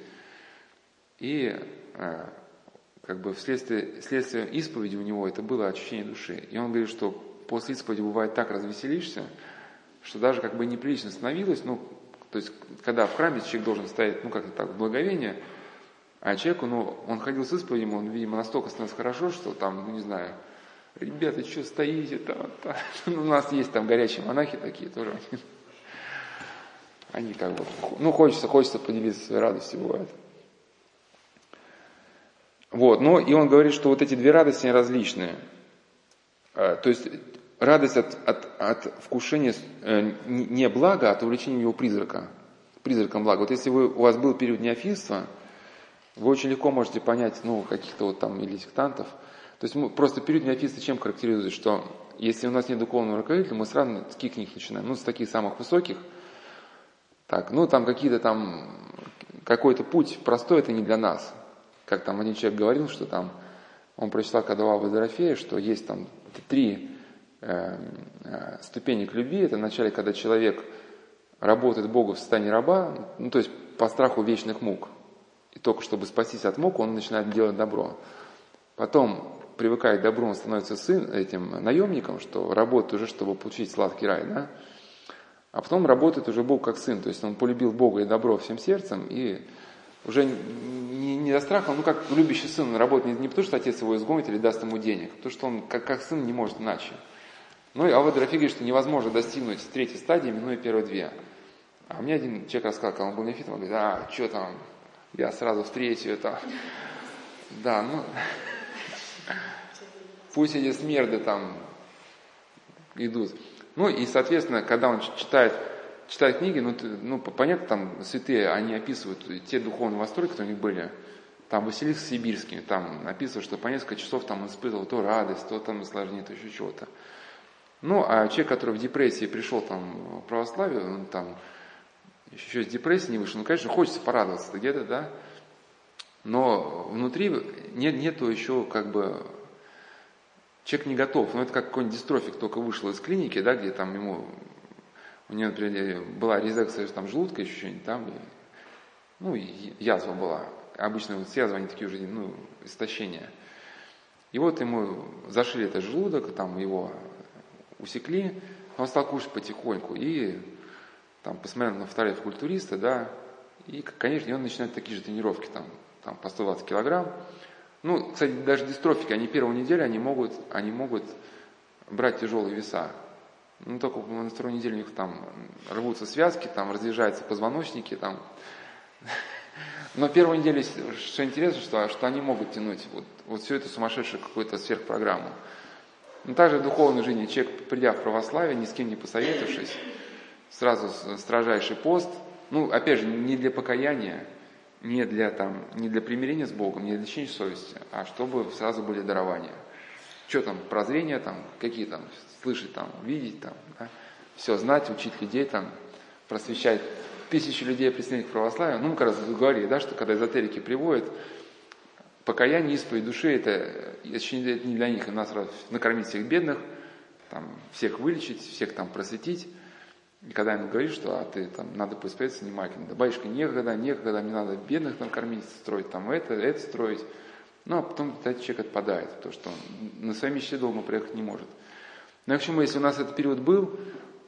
и э, как бы вследствие, вследствие исповеди у него это было очищение души. И он говорит, что после исповеди бывает так развеселишься, что даже как бы неприлично становилось, ну, то есть, когда в храме человек должен стоять, ну, как-то так, благовение, а человеку, ну, он ходил с исповедью, он, видимо, настолько становится хорошо, что там, ну, не знаю, ребята, что стоите там. Ну, у нас есть там горячие монахи такие тоже. Они как бы, ну, хочется, хочется поделиться своей радостью, бывает. Вот, ну, и он говорит, что вот эти две радости, они различные. А, то есть, радость от, от, от вкушения э, не блага, а от увлечения его призрака, призраком блага. Вот если вы, у вас был период неофильства, вы очень легко можете понять, ну, каких-то вот там или сектантов. То есть мы, просто период неофильства чем характеризуется, что если у нас нет духовного руководителя, мы сразу с каких книг начинаем? Ну, с таких самых высоких. Так, ну, там какие-то там какой-то путь простой, это не для нас. Как там один человек говорил, что там, он прочитал, у Дорофея, что есть там три э, э, ступени к любви. Это вначале, когда человек работает Богу в состоянии раба, ну, то есть по страху вечных мук. И только чтобы спастись от мук, он начинает делать добро. Потом, привыкая к добру, он становится сын, этим наемником, что работает уже, чтобы получить сладкий рай. Да? А потом работает уже Бог как сын. То есть он полюбил Бога и добро всем сердцем, и уже не, не за страхом, ну как любящий сын, он работает не, не потому, что отец его изгонит или даст ему денег, а потому что он как, как сын не может иначе. Ну и Алва Дорофей говорит, что невозможно достигнуть третьей стадии, минуя первые две. А мне один человек рассказал, когда он был нефитом, он говорит, а, что там, я сразу в третью, это... Да, ну... Пусть эти смерды там идут. Ну и, соответственно, когда он читает, читает книги, ну, ну понятно, там святые, они описывают те духовные восторги, которые у них были. Там Василиск Сибирский, там написано, что по несколько часов там он испытывал то радость, то там наслаждение, то еще чего-то. Ну, а человек, который в депрессии пришел там в православие, он там еще из депрессии не вышел, ну, конечно, хочется порадоваться где-то, да, но внутри нет, нету еще как бы человек не готов. Ну, это как какой-нибудь дистрофик только вышел из клиники, да, где там ему, у него, например, была резекция там желудка еще что-нибудь там, и, ну, язва была. Обычно вот с язвой они такие уже, ну, истощения. И вот ему зашили этот желудок, там его усекли, он стал кушать потихоньку. И там посмотрел на фотографии культуриста, да, и, конечно, он начинает такие же тренировки, там, там по 120 килограмм. Ну, кстати, даже дистрофики, они первую неделю, они могут, они могут брать тяжелые веса. Ну, только на второй неделе у них там рвутся связки, там разъезжаются позвоночники, там. Но первую неделю, что интересно, что, что они могут тянуть вот, вот все это сумасшедшее какую-то сверхпрограмму. Но также в духовной жизни человек, придя в православие, ни с кем не посоветовавшись, сразу строжайший пост, ну, опять же, не для покаяния, не для, там, не для примирения с Богом, не для лечения совести, а чтобы сразу были дарования. Что там, прозрения там, какие там, слышать там, видеть там, да? все знать, учить людей там, просвещать тысячи людей присоединить к православию. Ну, мы как раз говорили, да, что когда эзотерики приводят, покаяние, исповедь души, это, это не для них, у нас накормить всех бедных, там, всех вылечить, всех там просветить. И когда ему говоришь, что а ты там надо поисповедаться внимательно, да батюшка, некогда, некогда, мне надо бедных там кормить, строить там это, это строить. Ну, а потом этот человек отпадает, потому что он на своей мечте дома приехать не может. Но к чему, если у нас этот период был,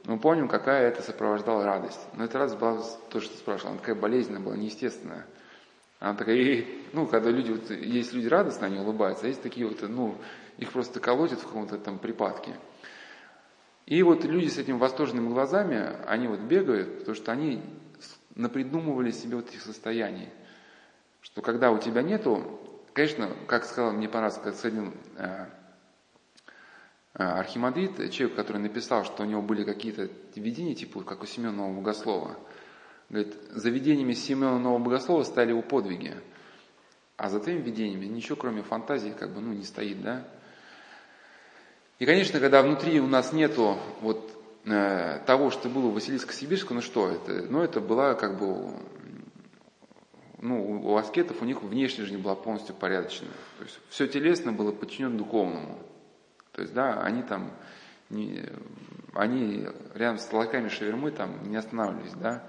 мы помним, какая это сопровождала радость. Но эта радость была то, что ты спрашивал, она такая болезненная была, неестественная. Она такая, ну, когда люди, вот, есть люди радостные, они улыбаются, а есть такие вот, ну, их просто колотят в каком-то там припадке. И вот люди с этими восторженными глазами, они вот бегают, потому что они напридумывали себе вот этих состояний. Что когда у тебя нету, конечно, как сказал, мне понравилось, как сказал э, э, Архимандрит, человек, который написал, что у него были какие-то видения, типа как у Семена Нового Богослова. Говорит, за видениями Семена Нового Богослова стали его подвиги. А за твоими видениями ничего, кроме фантазии, как бы, ну, не стоит, да? И, конечно, когда внутри у нас нету вот э, того, что было у Василиска Сибирского, ну что это? Ну, это была как бы, ну, у аскетов у них внешняя жизнь была полностью порядочная. То есть все телесное было подчинено духовному. То есть, да, они там, не, они рядом с лаками шавермы там не останавливались, да,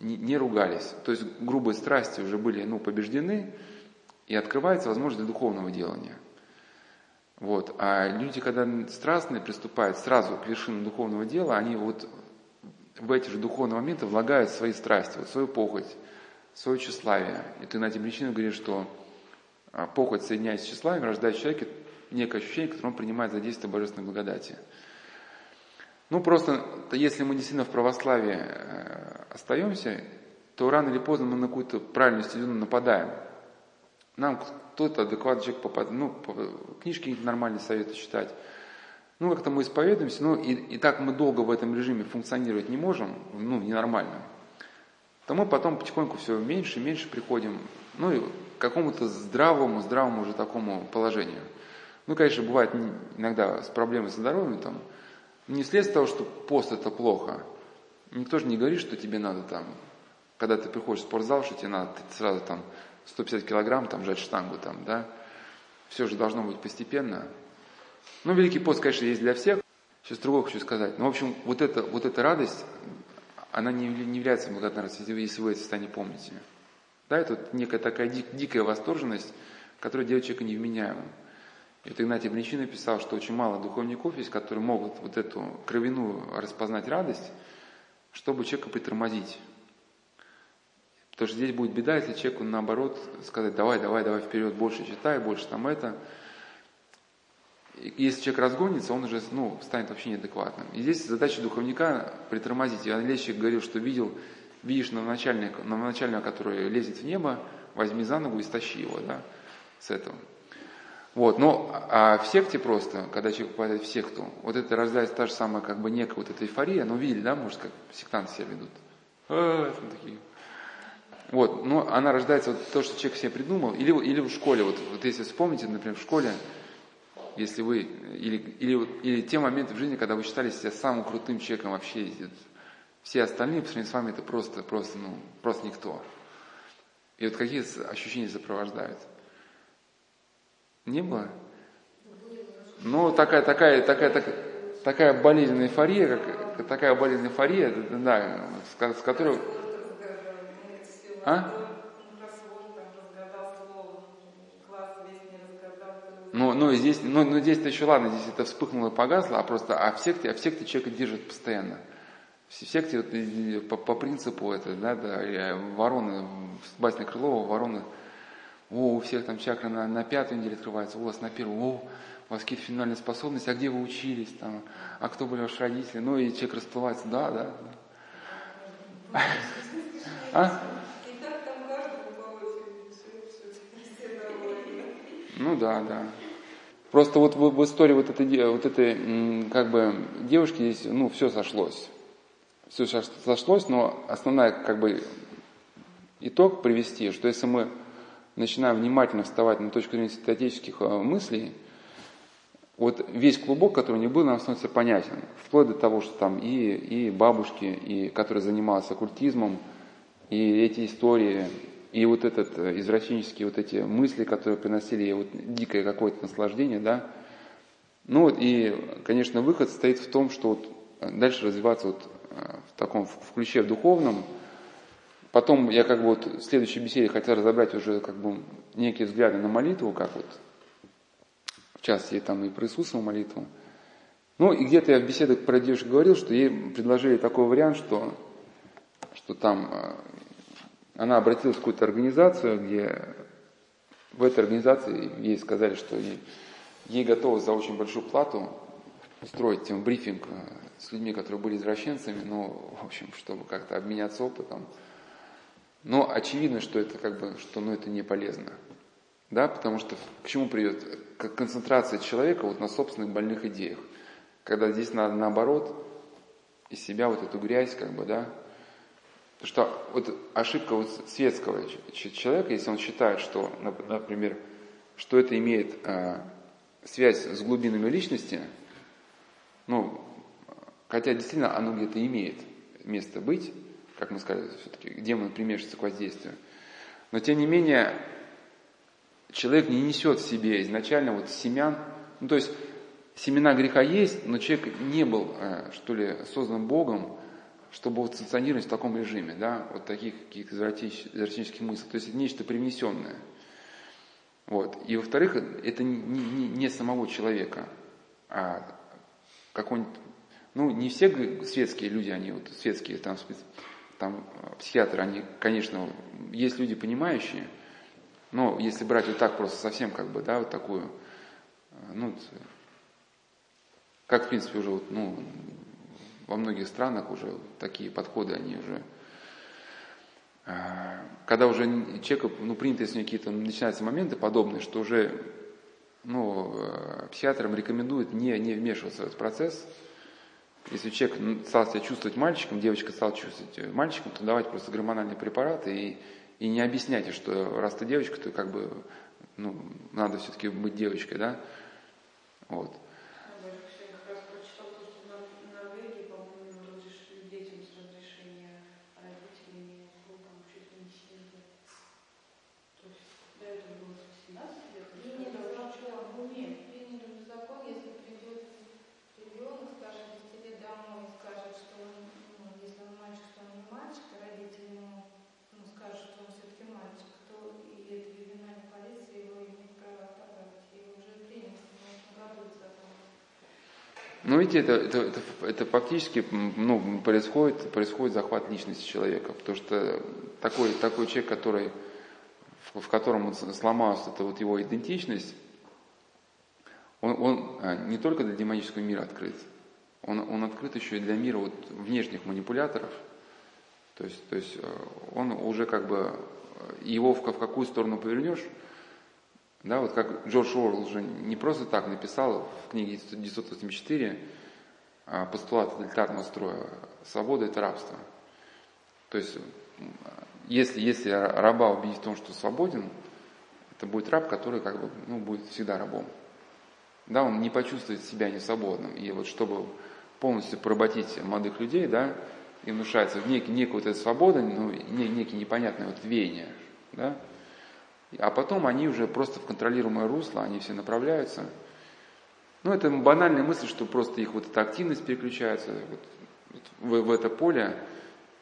не, не ругались. То есть грубые страсти уже были, ну, побеждены, и открывается возможность для духовного делания – вот. А люди, когда страстные приступают сразу к вершинам духовного дела, они вот в эти же духовные моменты влагают свои страсти, вот свою похоть, свое тщеславие. И ты на эти причины говоришь, что а, похоть, соединяясь с тщеславием, рождает в человеке некое ощущение, которое он принимает за действие божественной благодати. Ну, просто, если мы действительно в православии э, остаемся, то рано или поздно мы на какую-то правильную стезю нападаем. Нам кто-то адекватный человек попадает, ну, книжки нормальные советы читать. Ну, как-то мы исповедуемся, ну, и, и так мы долго в этом режиме функционировать не можем, ну, ненормально. То мы потом потихоньку все меньше и меньше приходим, ну, и к какому-то здравому, здравому уже такому положению. Ну, конечно, бывает иногда с проблемой со здоровьем, там, не вследствие того, что пост это плохо. Никто же не говорит, что тебе надо там когда ты приходишь в спортзал, что тебе надо ты сразу там 150 килограмм, там, жать штангу, там, да, все же должно быть постепенно. Ну, Великий пост, конечно, есть для всех. Сейчас другое хочу сказать. Ну, в общем, вот эта, вот эта радость, она не, не является благодарностью, если вы это состояние помните. Да, это вот некая такая дик, дикая восторженность, которая делает человека невменяемым. И вот Игнатий Бринчин написал, что очень мало духовников есть, которые могут вот эту кровяную распознать радость, чтобы человека притормозить. Потому что здесь будет беда, если человеку наоборот сказать, давай, давай, давай вперед, больше читай, больше там это. И если человек разгонится, он уже ну, станет вообще неадекватным. И здесь задача духовника притормозить. Иван Лещик говорил, что видел, видишь новоначальника, новоначальника, который лезет в небо, возьми за ногу и стащи его, да, с этого. Вот, но а в секте просто, когда человек попадает в секту, вот это рождается та же самая как бы некая вот эта эйфория, ну видели, да, может, как сектанты себя ведут. А, такие. Вот, но она рождается вот то, что человек себе придумал, или, или в школе, вот, вот если вспомните, например, в школе, если вы, или, или, или те моменты в жизни, когда вы считали себя самым крутым человеком вообще, все остальные по сравнению с вами это просто, просто, ну, просто никто. И вот какие ощущения сопровождают? Не было? Ну, такая, такая, такая, такая, такая болезненная эйфория, как, такая болезненная эйфория, да, с, с которой... А? Ну, ну, здесь, ну, ну, здесь-то еще ладно, здесь это вспыхнуло и погасло, а просто, а в секте, а в секте человека держит постоянно. В секте вот, по, по принципу это, да, да, вороны, басня Крылова, вороны о, у всех там чакра на, на пятой неделе открывается, у вас на первой, о, у вас какие-то феноменальные способности, а где вы учились, там, а кто были ваши родители, ну и человек расплывается, да, да, да. А? Ну да, да. Просто вот в, в истории вот этой, вот этой как бы девушки здесь, ну, все сошлось. Все сошлось, но основная как бы итог привести, что если мы начинаем внимательно вставать на точку зрения статических э, мыслей, вот весь клубок, который не был, нам становится понятен. Вплоть до того, что там и, и бабушки, и, которые занимались оккультизмом, и эти истории, и вот этот э, извращенческие вот эти мысли, которые приносили ей вот дикое какое-то наслаждение, да. Ну вот и, конечно, выход стоит в том, что вот дальше развиваться вот э, в таком в ключе духовном, Потом я как бы вот в следующей беседе хотел разобрать уже как бы некие взгляды на молитву, как вот в частности там и про Иисусову молитву. Ну и где-то я в беседах про девушек говорил, что ей предложили такой вариант, что, что там э, она обратилась в какую-то организацию, где в этой организации ей сказали, что ей, ей готовы за очень большую плату устроить тем брифинг э, с людьми, которые были извращенцами, ну, в общем, чтобы как-то обменяться опытом. Но очевидно, что это как бы, что ну, это не полезно. Да, потому что к чему приведет? К концентрации человека вот на собственных больных идеях. Когда здесь надо наоборот из себя вот эту грязь, как бы, да. Потому что вот ошибка вот светского человека, если он считает, что, например, что это имеет э, связь с глубинами личности, ну, хотя действительно оно где-то имеет место быть, как мы сказали, все-таки демон примешивается к воздействию. Но тем не менее, человек не несет в себе изначально вот семян, ну то есть семена греха есть, но человек не был, э, что ли, создан Богом, чтобы вот функционировать в таком режиме, да, вот таких каких-то извратительских мыслей. То есть это нечто привнесенное. Вот. И во-вторых, это не, не, не самого человека, а какой-нибудь, ну, не все светские люди, они вот светские там там э, психиатры, они, конечно, есть люди понимающие, но если брать вот так просто совсем как бы, да, вот такую, э, ну, как в принципе уже вот, ну, во многих странах уже такие подходы, они уже, э, когда уже человеку, ну, принято, если какие-то начинаются моменты подобные, что уже, ну, психиатрам рекомендуют не, не вмешиваться в этот процесс, если человек стал себя чувствовать мальчиком, девочка стала чувствовать э, мальчиком, то давайте просто гормональные препараты и, и не объясняйте, что раз ты девочка, то как бы ну, надо все-таки быть девочкой, да? Вот. Это, это, это, это фактически ну, происходит, происходит захват личности человека, потому что такой, такой человек, который, в, в котором сломалась эта вот его идентичность, он, он а, не только для демонического мира открыт, он, он открыт еще и для мира вот внешних манипуляторов. То есть, то есть э, он уже как бы, э, его в, в какую сторону повернешь, да, вот как Джордж Уоррелл уже не просто так написал в книге 1984 а, постулат тоталитарного строя «Свобода – это рабство». То есть, если, если раба убедить в том, что свободен, это будет раб, который как бы, ну, будет всегда рабом. Да, он не почувствует себя несвободным. И вот чтобы полностью поработить молодых людей, да, и внушается в некий, некую вот эту свободу, ну, некий непонятное вот веяние, да, а потом они уже просто в контролируемое русло, они все направляются. Ну, это банальная мысль, что просто их вот эта активность переключается вот, вот в, в это поле,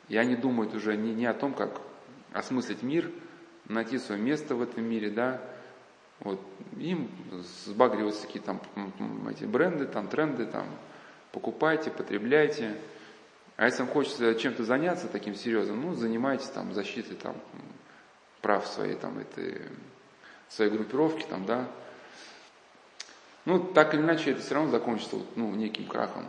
и они думают уже не, не о том, как осмыслить мир, найти свое место в этом мире, да, вот, им сбагриваются какие-то там эти бренды, там тренды, там, покупайте, потребляйте. А если вам хочется чем-то заняться таким серьезным, ну, занимайтесь там защитой там прав своей там этой своей группировки там, да. Ну, так или иначе, это все равно закончится ну, неким крахом.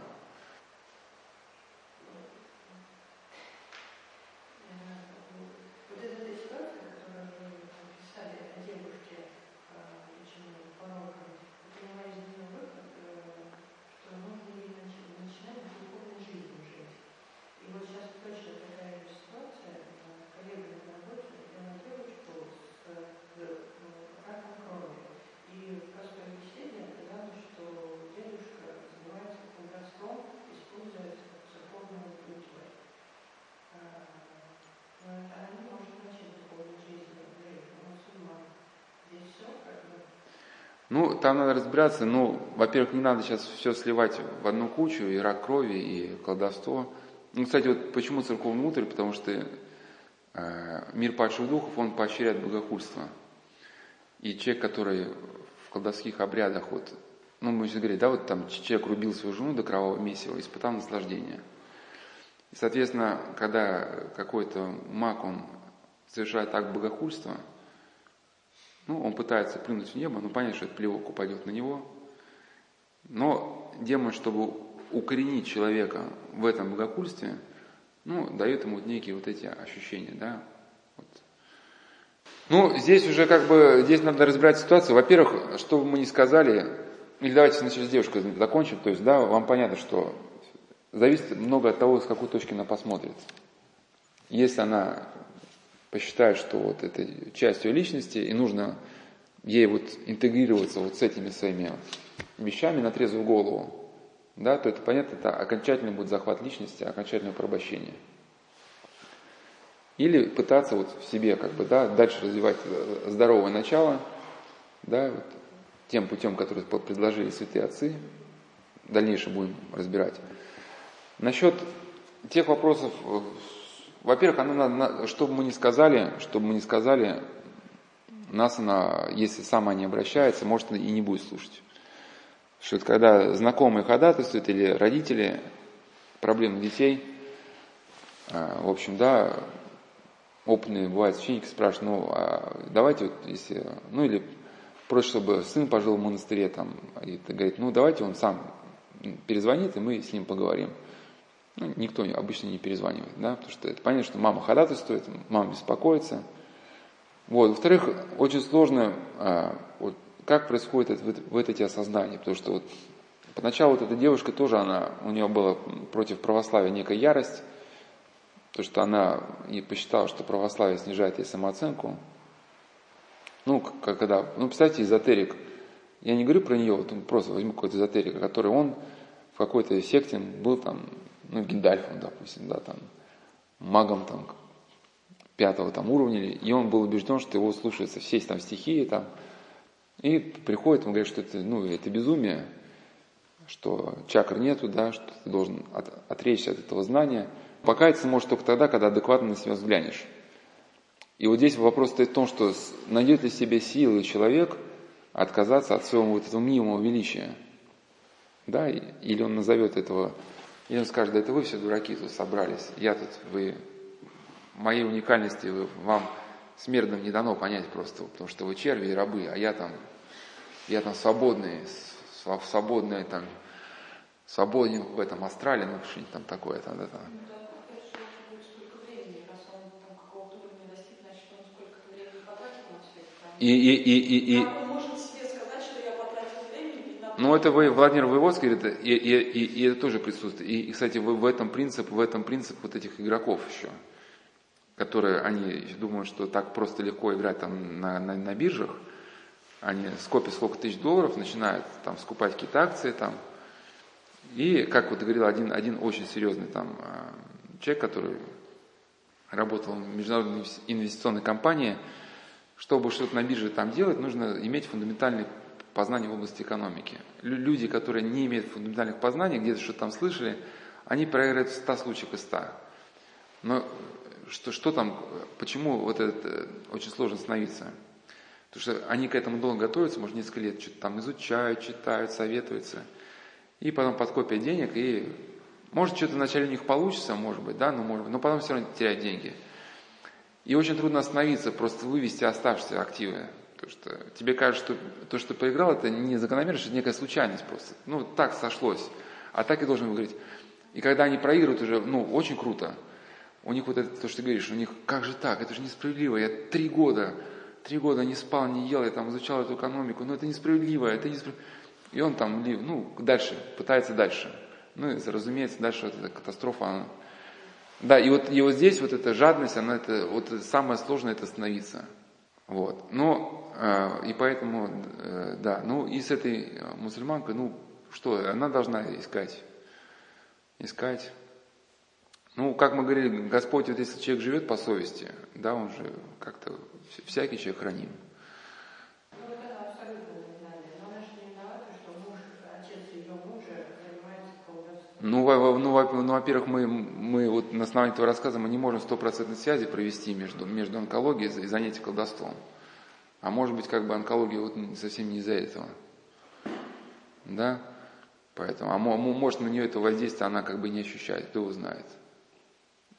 Ну, там надо разбираться, ну, во-первых, не надо сейчас все сливать в одну кучу, и рак крови, и колдовство. Ну, кстати, вот почему церковный мудрый, потому что э, мир падших духов, он поощряет богохульство. И человек, который в колдовских обрядах, вот, ну, мы сейчас говорим, да, вот там человек рубил свою жену до кровавого месива, испытал наслаждение. И, соответственно, когда какой-то маг, он совершает акт богохульства – ну, он пытается плюнуть в небо, но понятно, что этот плевок упадет на него. Но демон, чтобы укоренить человека в этом богокульстве, ну, дает ему некие вот эти ощущения, да. Вот. Ну, здесь уже как бы, здесь надо разбирать ситуацию. Во-первых, что бы мы ни сказали, или давайте сначала с девушкой закончим, то есть, да, вам понятно, что зависит много от того, с какой точки она посмотрит. Если она посчитает, что вот это часть ее личности, и нужно ей вот интегрироваться вот с этими своими вещами на трезвую голову, да, то это понятно, это окончательный будет захват личности, окончательное порабощение. Или пытаться вот в себе как бы, да, дальше развивать здоровое начало, да, вот, тем путем, который предложили святые отцы, дальнейшее будем разбирать. Насчет тех вопросов, во-первых, она, надо, чтобы мы не сказали, чтобы мы не сказали, нас она, если сама не обращается, может и не будет слушать. Что это когда знакомые ходатайствуют или родители проблемных детей, а, в общем, да, опытные бывают священники спрашивают, ну, а давайте вот, если, ну, или просят, чтобы сын пожил в монастыре, там, и говорит, ну, давайте он сам перезвонит, и мы с ним поговорим. Ну, никто обычно не перезванивает, да, потому что это понятно, что мама ходатайствует, мама беспокоится. Вот. Во-вторых, очень сложно, а, вот, как происходит это, вот, вот эти осознания, потому что вот поначалу вот эта девушка тоже, она, у нее была против православия некая ярость, то что она и посчитала, что православие снижает ей самооценку. Ну, когда, ну, представьте, эзотерик, я не говорю про нее, вот просто возьму какой-то эзотерика, который он в какой-то секте был там ну, Гендальфом, допустим, да, там, магом там, пятого там уровня, и он был убежден, что его слушаются все там стихии, там, и приходит, он говорит, что это, ну, это безумие, что чакр нету, да, что ты должен от, отречься от этого знания. Покаяться может только тогда, когда адекватно на себя взглянешь. И вот здесь вопрос стоит в том, что найдет ли себе силы человек отказаться от своего вот этого мнимого величия – Да, или он назовет этого, или он скажет, да это вы все дураки тут собрались, я тут, вы, моей уникальности вы, вам смертным не дано понять просто, потому что вы черви и рабы, а я там, я там свободный, свободный там, свободен в этом астрале, ну что-нибудь там такое там, да, там. И, и, и, и, и, ну, это вы, Владимир Воеводский говорит, и, и, и, и это тоже присутствует. И, и кстати, в, этом принцип, в этом принцип вот этих игроков еще, которые, они думают, что так просто легко играть там на, на, на биржах, они скопят сколько тысяч долларов, начинают там скупать какие-то акции там. И, как вот говорил один, один очень серьезный там а, человек, который работал в международной инвестиционной компании, чтобы что-то на бирже там делать, нужно иметь фундаментальные познания в области экономики. Люди, которые не имеют фундаментальных познаний, где-то что-то там слышали, они проиграют в 100 случаев из 100. Но что, что там, почему вот это э, очень сложно становиться? Потому что они к этому долго готовятся, может, несколько лет что-то там изучают, читают, советуются. И потом подкопят денег, и может, что-то вначале у них получится, может быть, да, но, может быть, но потом все равно теряют деньги. И очень трудно остановиться, просто вывести оставшиеся активы. Потому что тебе кажется, что то, что проиграл, это не закономерность, это некая случайность просто. Ну, так сошлось. А так и должен выиграть. И когда они проигрывают уже, ну, очень круто. У них вот это, то, что ты говоришь, у них, как же так, это же несправедливо. Я три года, три года не спал, не ел, я там изучал эту экономику, но это несправедливо, это несправедливо. И он там, ну, дальше, пытается дальше. Ну, и, разумеется, дальше вот эта катастрофа, она да, и вот, и вот здесь вот эта жадность, она это, вот самое сложное это остановиться. Вот. Но, и поэтому, э, да, ну и с этой мусульманкой, ну что, она должна искать, искать. Ну, как мы говорили, Господь, вот если человек живет по совести, да, он же как-то, всякий человек храним. Ну, ну, ну, во-первых, мы, мы вот на основании этого рассказа мы не можем стопроцентной связи провести между, между онкологией и занятием колдовством. А может быть, как бы онкология вот совсем не из-за этого. Да? Поэтому, а может на нее это воздействие она как бы не ощущает, кто его знает.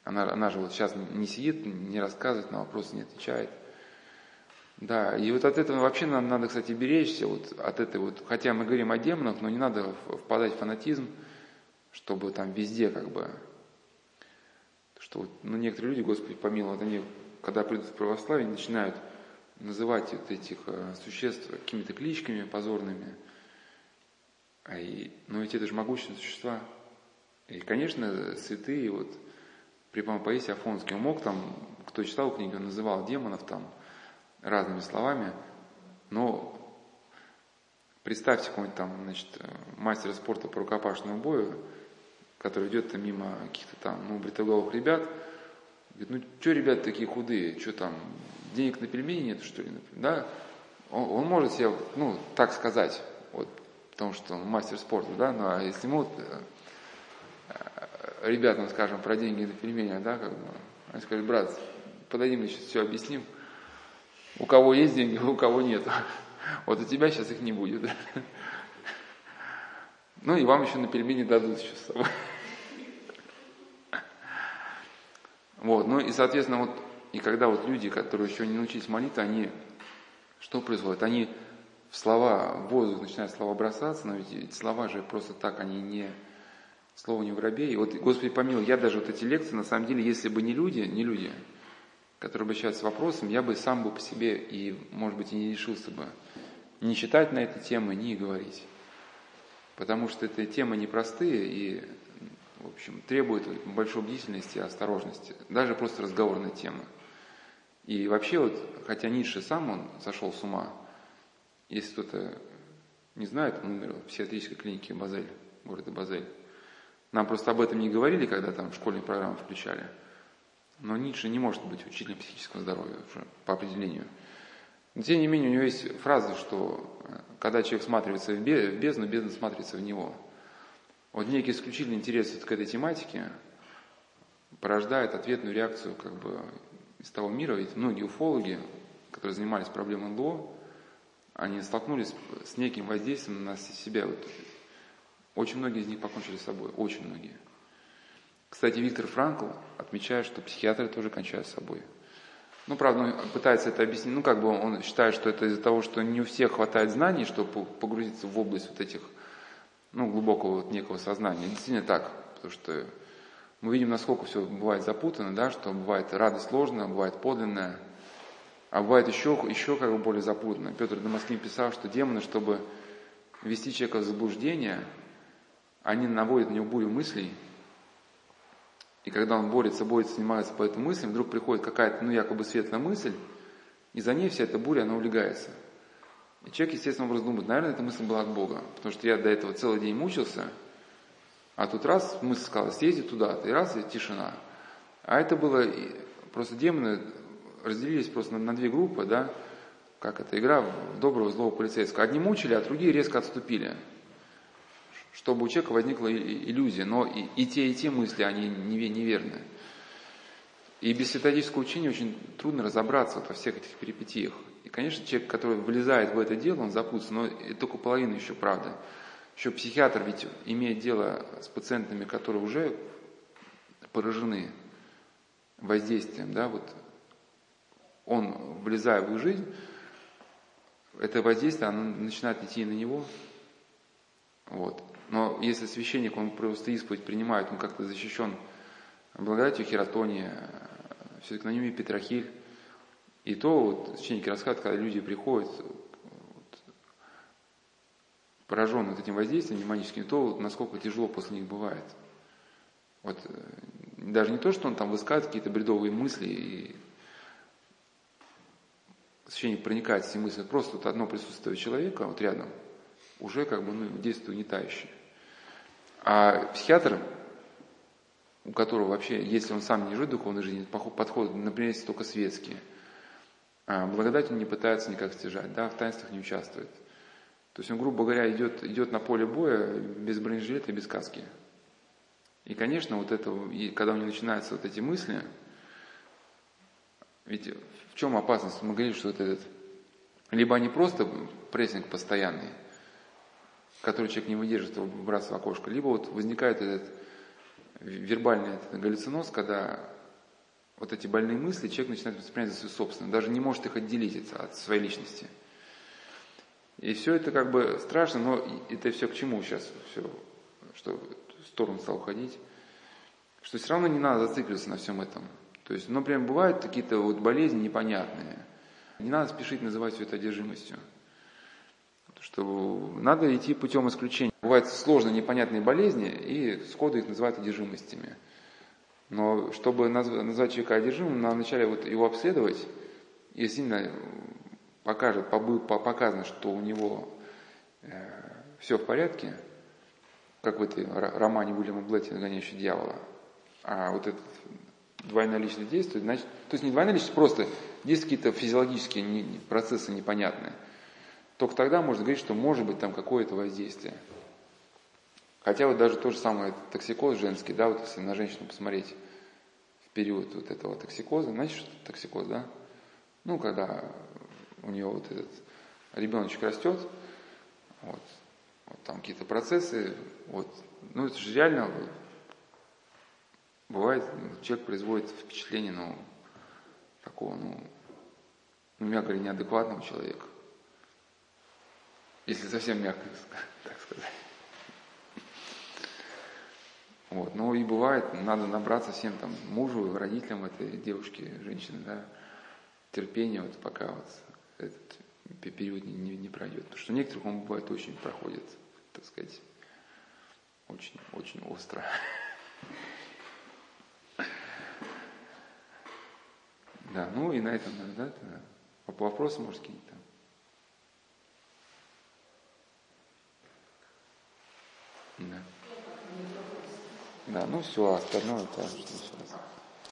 Она, она же вот сейчас не сидит, не рассказывает, на вопросы не отвечает. Да, и вот от этого вообще нам надо, кстати, беречься, вот от этой вот, хотя мы говорим о демонах, но не надо впадать в фанатизм, чтобы там везде как бы, что вот, ну, некоторые люди, Господи помилуй, они, когда придут в православие, начинают называть вот этих э, существ какими-то кличками позорными. А и, но ведь это же могущественные существа. И, конечно, святые, вот, при Паисий Афонский, он мог там, кто читал книгу, он называл демонов там разными словами, но представьте какой-нибудь там, значит, мастера спорта по рукопашному бою, который идет мимо каких-то там, ну, бритоголовых ребят, говорит, ну, что ребят такие худые, что там, денег на пельмени нет, что ли, да? Он, он может себе, ну, так сказать, вот, потому что он мастер спорта, да, ну, а если ему э, ребятам скажем про деньги на пельмени, да, как бы, они скажут, брат, подойди, мы сейчас все объясним, у кого есть деньги, у кого нет. Вот у тебя сейчас их не будет. Ну и вам еще на пельмени дадут еще с собой. Вот, ну и, соответственно, вот, и когда вот люди, которые еще не научились молиться, они, что происходит? Они в слова, в воздух начинают слова бросаться, но ведь эти слова же просто так, они не, слово не воробей. И вот, Господи помилуй, я даже вот эти лекции, на самом деле, если бы не люди, не люди, которые обращаются с вопросом, я бы сам бы по себе и, может быть, и не решился бы не читать на эти темы, не говорить. Потому что эти темы непростые и в общем, требует большой бдительности и осторожности, даже просто разговорной темы. И вообще вот, хотя Ницше сам он сошел с ума, если кто-то не знает, он умер в психиатрической клинике Базель, города Базель. Нам просто об этом не говорили, когда там школьные программы включали. Но Ницше не может быть учителем психического здоровья уже по определению. Но тем не менее, у него есть фраза, что э, когда человек смотрится в бездну, бездна смотрится в него – вот некий исключительный интерес к этой тематике порождает ответную реакцию как бы из того мира. Ведь многие уфологи, которые занимались проблемой НЛО, они столкнулись с неким воздействием на себя. Вот Очень многие из них покончили с собой, очень многие. Кстати, Виктор Франкл отмечает, что психиатры тоже кончают с собой. Ну, правда, он пытается это объяснить, ну, как бы он считает, что это из-за того, что не у всех хватает знаний, чтобы погрузиться в область вот этих, ну, глубокого вот некого сознания. Действительно так, потому что мы видим, насколько все бывает запутано, да, что бывает радость ложная, бывает подлинная, а бывает еще, еще как бы более запутанно. Петр Дамаскин писал, что демоны, чтобы ввести человека в заблуждение, они наводят на него бурю мыслей, и когда он борется, борется, снимается по этим мыслям, вдруг приходит какая-то, ну, якобы светлая мысль, и за ней вся эта буря, она улегается. И человек, естественно, образом думает, наверное, эта мысль была от Бога, потому что я до этого целый день мучился, а тут раз мысль сказала, съезди туда-то, и раз, и тишина. А это было, просто демоны разделились просто на, на две группы, да, как это, игра в доброго злого полицейского. Одни мучили, а другие резко отступили чтобы у человека возникла иллюзия, но и, и те, и те мысли, они неверные. И без святодического учения очень трудно разобраться вот во всех этих перипетиях. И, конечно, человек, который влезает в это дело, он запутается, но это только половина еще правда. Еще психиатр ведь имеет дело с пациентами, которые уже поражены воздействием, да, вот он, влезая в их жизнь, это воздействие, оно начинает идти на него, вот. Но если священник, он просто исповедь принимает, он как-то защищен благодатью хератония, все-таки на нем и Петрохиль. И то вот, священники рассказывают, когда люди приходят, пораженные вот этим воздействием демоническим, то вот, насколько тяжело после них бывает. Вот, э, даже не то, что он там высказывает какие-то бредовые мысли, и священник проникает в эти мысли, просто вот одно присутствие человека вот рядом, уже как бы ну, действие угнетающее. А психиатр, у которого вообще, если он сам не живет духовной жизнью, подходы, например, только светские, а благодать он не пытается никак стяжать, да, в таинствах не участвует. То есть он, грубо говоря, идет, идет на поле боя без бронежилета и без каски. И, конечно, вот это, и когда у него начинаются вот эти мысли, ведь в чем опасность? Мы говорили, что вот этот, либо они просто прессинг постоянный, который человек не выдержит, его выбрасывает в окошко. Либо вот возникает этот вербальный этот галлюциноз, когда вот эти больные мысли человек начинает воспринимать за свою собственную, даже не может их отделить от своей личности. И все это как бы страшно, но это все к чему сейчас, все, что в сторону стал уходить, что все равно не надо зацикливаться на всем этом. То есть, например, бывают какие-то вот болезни непонятные, не надо спешить называть все это одержимостью что надо идти путем исключения. Бывают сложные, непонятные болезни, и сходу их называют одержимостями. Но чтобы назвать человека одержимым, надо вначале вот его обследовать, и сильно покажет, показано, что у него э, все в порядке, как в этой романе Уильяма Блетти «Нагоняющий дьявола». А вот этот двойная личность действует, значит, то есть не двойная личность, просто есть какие-то физиологические процессы непонятные – только тогда можно говорить, что может быть там какое-то воздействие. Хотя вот даже то же самое токсикоз женский, да, вот если на женщину посмотреть в период вот этого токсикоза, знаете, что это токсикоз, да? Ну, когда у нее вот этот ребеночек растет, вот, вот там какие-то процессы, вот, ну, это же реально бывает, человек производит впечатление, ну, такого, ну, ну, мягко говоря, неадекватного человека. Если совсем мягко, так сказать. Вот. Ну и бывает, надо набраться всем там мужу, родителям этой девушки, женщины, да, терпения, вот пока вот этот период не, не, не пройдет. Потому что некоторых он бывает очень проходит, так сказать, очень, очень остро. Да, ну и на этом, да, да. Вопросы, может, какие-то? Да. Да, ну все, остальное это что сейчас.